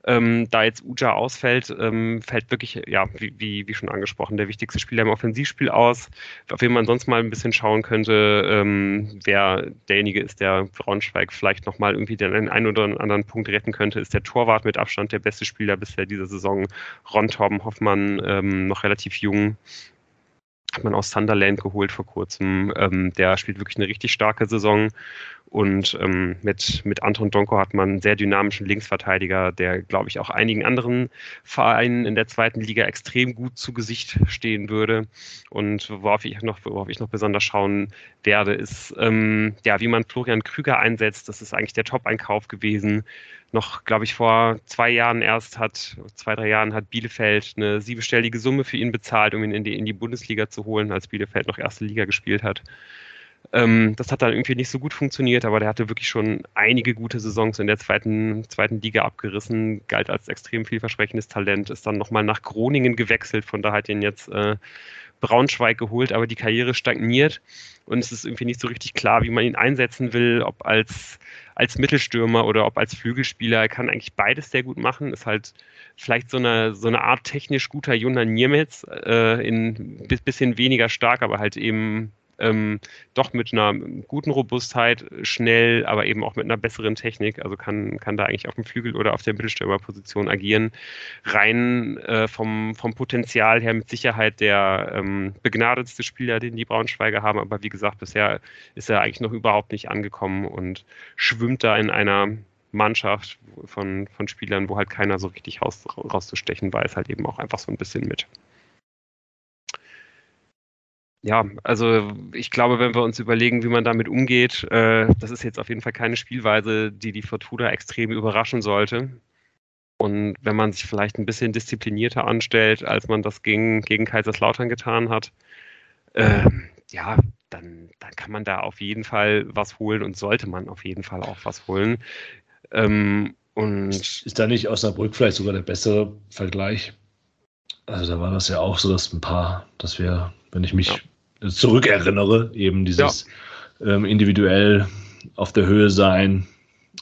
Ähm, da jetzt Uja ausfällt, ähm, fällt wirklich, ja, wie, wie, wie, schon angesprochen, der wichtigste Spieler im Offensivspiel aus, auf wen man sonst mal ein bisschen schauen könnte, ähm, wer derjenige ist, der Braunschweig vielleicht nochmal irgendwie den einen oder anderen Punkt retten könnte, ist der Torwart mit Abstand der beste Spieler bisher dieser Saison, Ron Torben Hoffmann, ähm, noch relativ jung, hat man aus Sunderland geholt vor kurzem. Ähm, der spielt wirklich eine richtig starke Saison. Und ähm, mit, mit Anton Donko hat man einen sehr dynamischen Linksverteidiger, der, glaube ich, auch einigen anderen Vereinen in der zweiten Liga extrem gut zu Gesicht stehen würde. Und worauf ich noch, worauf ich noch besonders schauen werde, ist, ähm, ja, wie man Florian Krüger einsetzt. Das ist eigentlich der Top-Einkauf gewesen noch, glaube ich, vor zwei Jahren erst hat, zwei, drei Jahren hat Bielefeld eine siebenstellige Summe für ihn bezahlt, um ihn in die, in die Bundesliga zu holen, als Bielefeld noch erste Liga gespielt hat. Ähm, das hat dann irgendwie nicht so gut funktioniert, aber der hatte wirklich schon einige gute Saisons in der zweiten, zweiten Liga abgerissen, galt als extrem vielversprechendes Talent, ist dann nochmal nach Groningen gewechselt, von da hat ihn jetzt äh, Braunschweig geholt, aber die Karriere stagniert und es ist irgendwie nicht so richtig klar, wie man ihn einsetzen will, ob als, als Mittelstürmer oder ob als Flügelspieler. Er kann eigentlich beides sehr gut machen, ist halt vielleicht so eine, so eine Art technisch guter Jonas Niemetz, äh, in bisschen weniger stark, aber halt eben ähm, doch mit einer guten Robustheit, schnell, aber eben auch mit einer besseren Technik. Also kann, kann da eigentlich auf dem Flügel oder auf der Mittelstürmerposition agieren. Rein äh, vom, vom Potenzial her mit Sicherheit der ähm, begnadetste Spieler, den die Braunschweiger haben. Aber wie gesagt, bisher ist er eigentlich noch überhaupt nicht angekommen und schwimmt da in einer Mannschaft von, von Spielern, wo halt keiner so richtig raus, rauszustechen weiß, halt eben auch einfach so ein bisschen mit ja, also ich glaube, wenn wir uns überlegen, wie man damit umgeht, äh, das ist jetzt auf jeden Fall keine Spielweise, die die Fortuna extrem überraschen sollte. Und wenn man sich vielleicht ein bisschen disziplinierter anstellt, als man das gegen, gegen Kaiserslautern getan hat, äh, ja, dann, dann kann man da auf jeden Fall was holen und sollte man auf jeden Fall auch was holen. Ähm, und ist da nicht Osnabrück vielleicht sogar der bessere Vergleich? Also da war das ja auch so, dass ein paar, dass wir, wenn ich mich ja zurückerinnere, eben dieses ja. ähm, individuell auf der Höhe sein,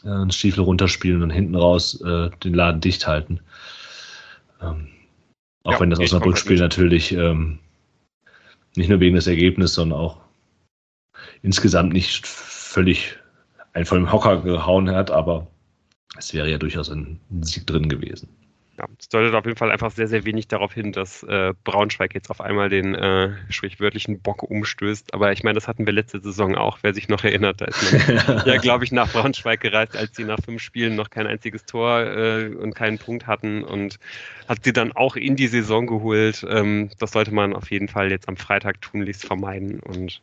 äh, einen Stiefel runterspielen und hinten raus äh, den Laden dicht halten. Ähm, auch ja, wenn das Osnabrück-Spiel natürlich ähm, nicht nur wegen des Ergebnisses, sondern auch insgesamt nicht völlig einen von dem Hocker gehauen hat, aber es wäre ja durchaus ein Sieg drin gewesen. Ja, es deutet auf jeden Fall einfach sehr, sehr wenig darauf hin, dass äh, Braunschweig jetzt auf einmal den äh, sprichwörtlichen Bock umstößt. Aber ich meine, das hatten wir letzte Saison auch, wer sich noch erinnert. Da ist man ja, glaube ich, nach Braunschweig gereist, als sie nach fünf Spielen noch kein einziges Tor äh, und keinen Punkt hatten und hat sie dann auch in die Saison geholt. Ähm, das sollte man auf jeden Fall jetzt am Freitag tunlichst vermeiden. Und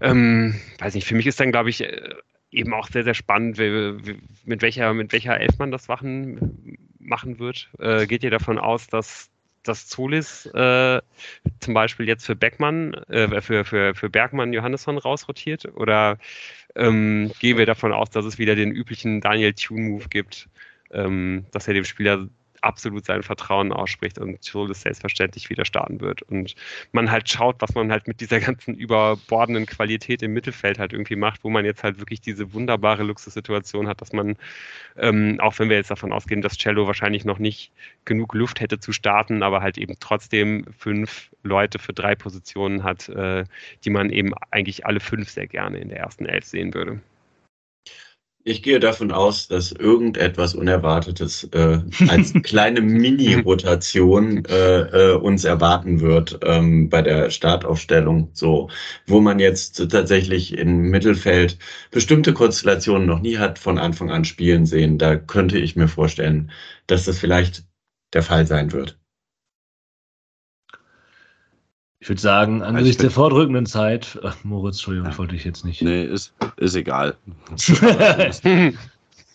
ähm, weiß nicht, für mich ist dann, glaube ich, äh, eben auch sehr, sehr spannend, mit welcher, mit welcher Elf man das machen, machen wird. Äh, geht ihr davon aus, dass dass Zulis äh, zum Beispiel jetzt für Beckmann, äh, für, für, für Bergmann Johannesson rausrotiert? Oder ähm, gehen wir davon aus, dass es wieder den üblichen Daniel Tune-Move gibt, ähm, dass er dem Spieler absolut sein Vertrauen ausspricht und Schuldes selbstverständlich wieder starten wird. Und man halt schaut, was man halt mit dieser ganzen überbordenden Qualität im Mittelfeld halt irgendwie macht, wo man jetzt halt wirklich diese wunderbare Luxussituation hat, dass man, ähm, auch wenn wir jetzt davon ausgehen, dass Cello wahrscheinlich noch nicht genug Luft hätte zu starten, aber halt eben trotzdem fünf Leute für drei Positionen hat, äh, die man eben eigentlich alle fünf sehr gerne in der ersten Elf sehen würde. Ich gehe davon aus, dass irgendetwas Unerwartetes äh, als kleine Mini-Rotation äh, äh, uns erwarten wird ähm, bei der Startaufstellung. So, wo man jetzt tatsächlich im Mittelfeld bestimmte Konstellationen noch nie hat von Anfang an spielen sehen. Da könnte ich mir vorstellen, dass das vielleicht der Fall sein wird. Ich würde sagen, also angesichts also der vordrückenden Zeit, ach, Moritz, Entschuldigung, ja. wollte ich jetzt nicht. Nee, ist, ist egal.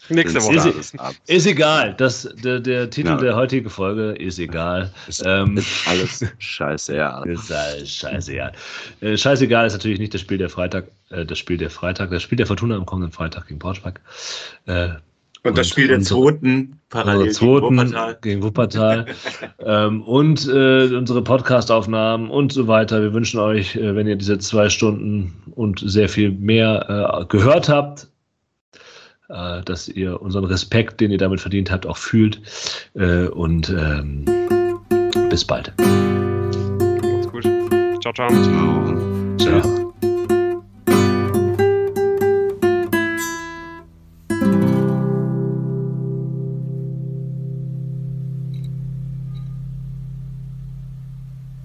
Nächste Woche. Ist, ist, egal. Das, der, der Titel ja. der heutigen Folge ist egal. Ist, ähm, ist alles scheißegal. Ist alles scheißegal. Äh, scheißegal ist natürlich nicht das Spiel der Freitag, äh, das Spiel der Freitag, das Spiel der Fortuna am kommenden Freitag gegen Braunschweig. Äh, und das Spiel der zweiten parallel zweiten gegen Wuppertal. Gegen Wuppertal. ähm, und äh, unsere Podcast-Aufnahmen und so weiter. Wir wünschen euch, äh, wenn ihr diese zwei Stunden und sehr viel mehr äh, gehört habt, äh, dass ihr unseren Respekt, den ihr damit verdient habt, auch fühlt. Äh, und ähm, bis bald. Macht's gut. Ciao, ciao. Ciao. Ciao.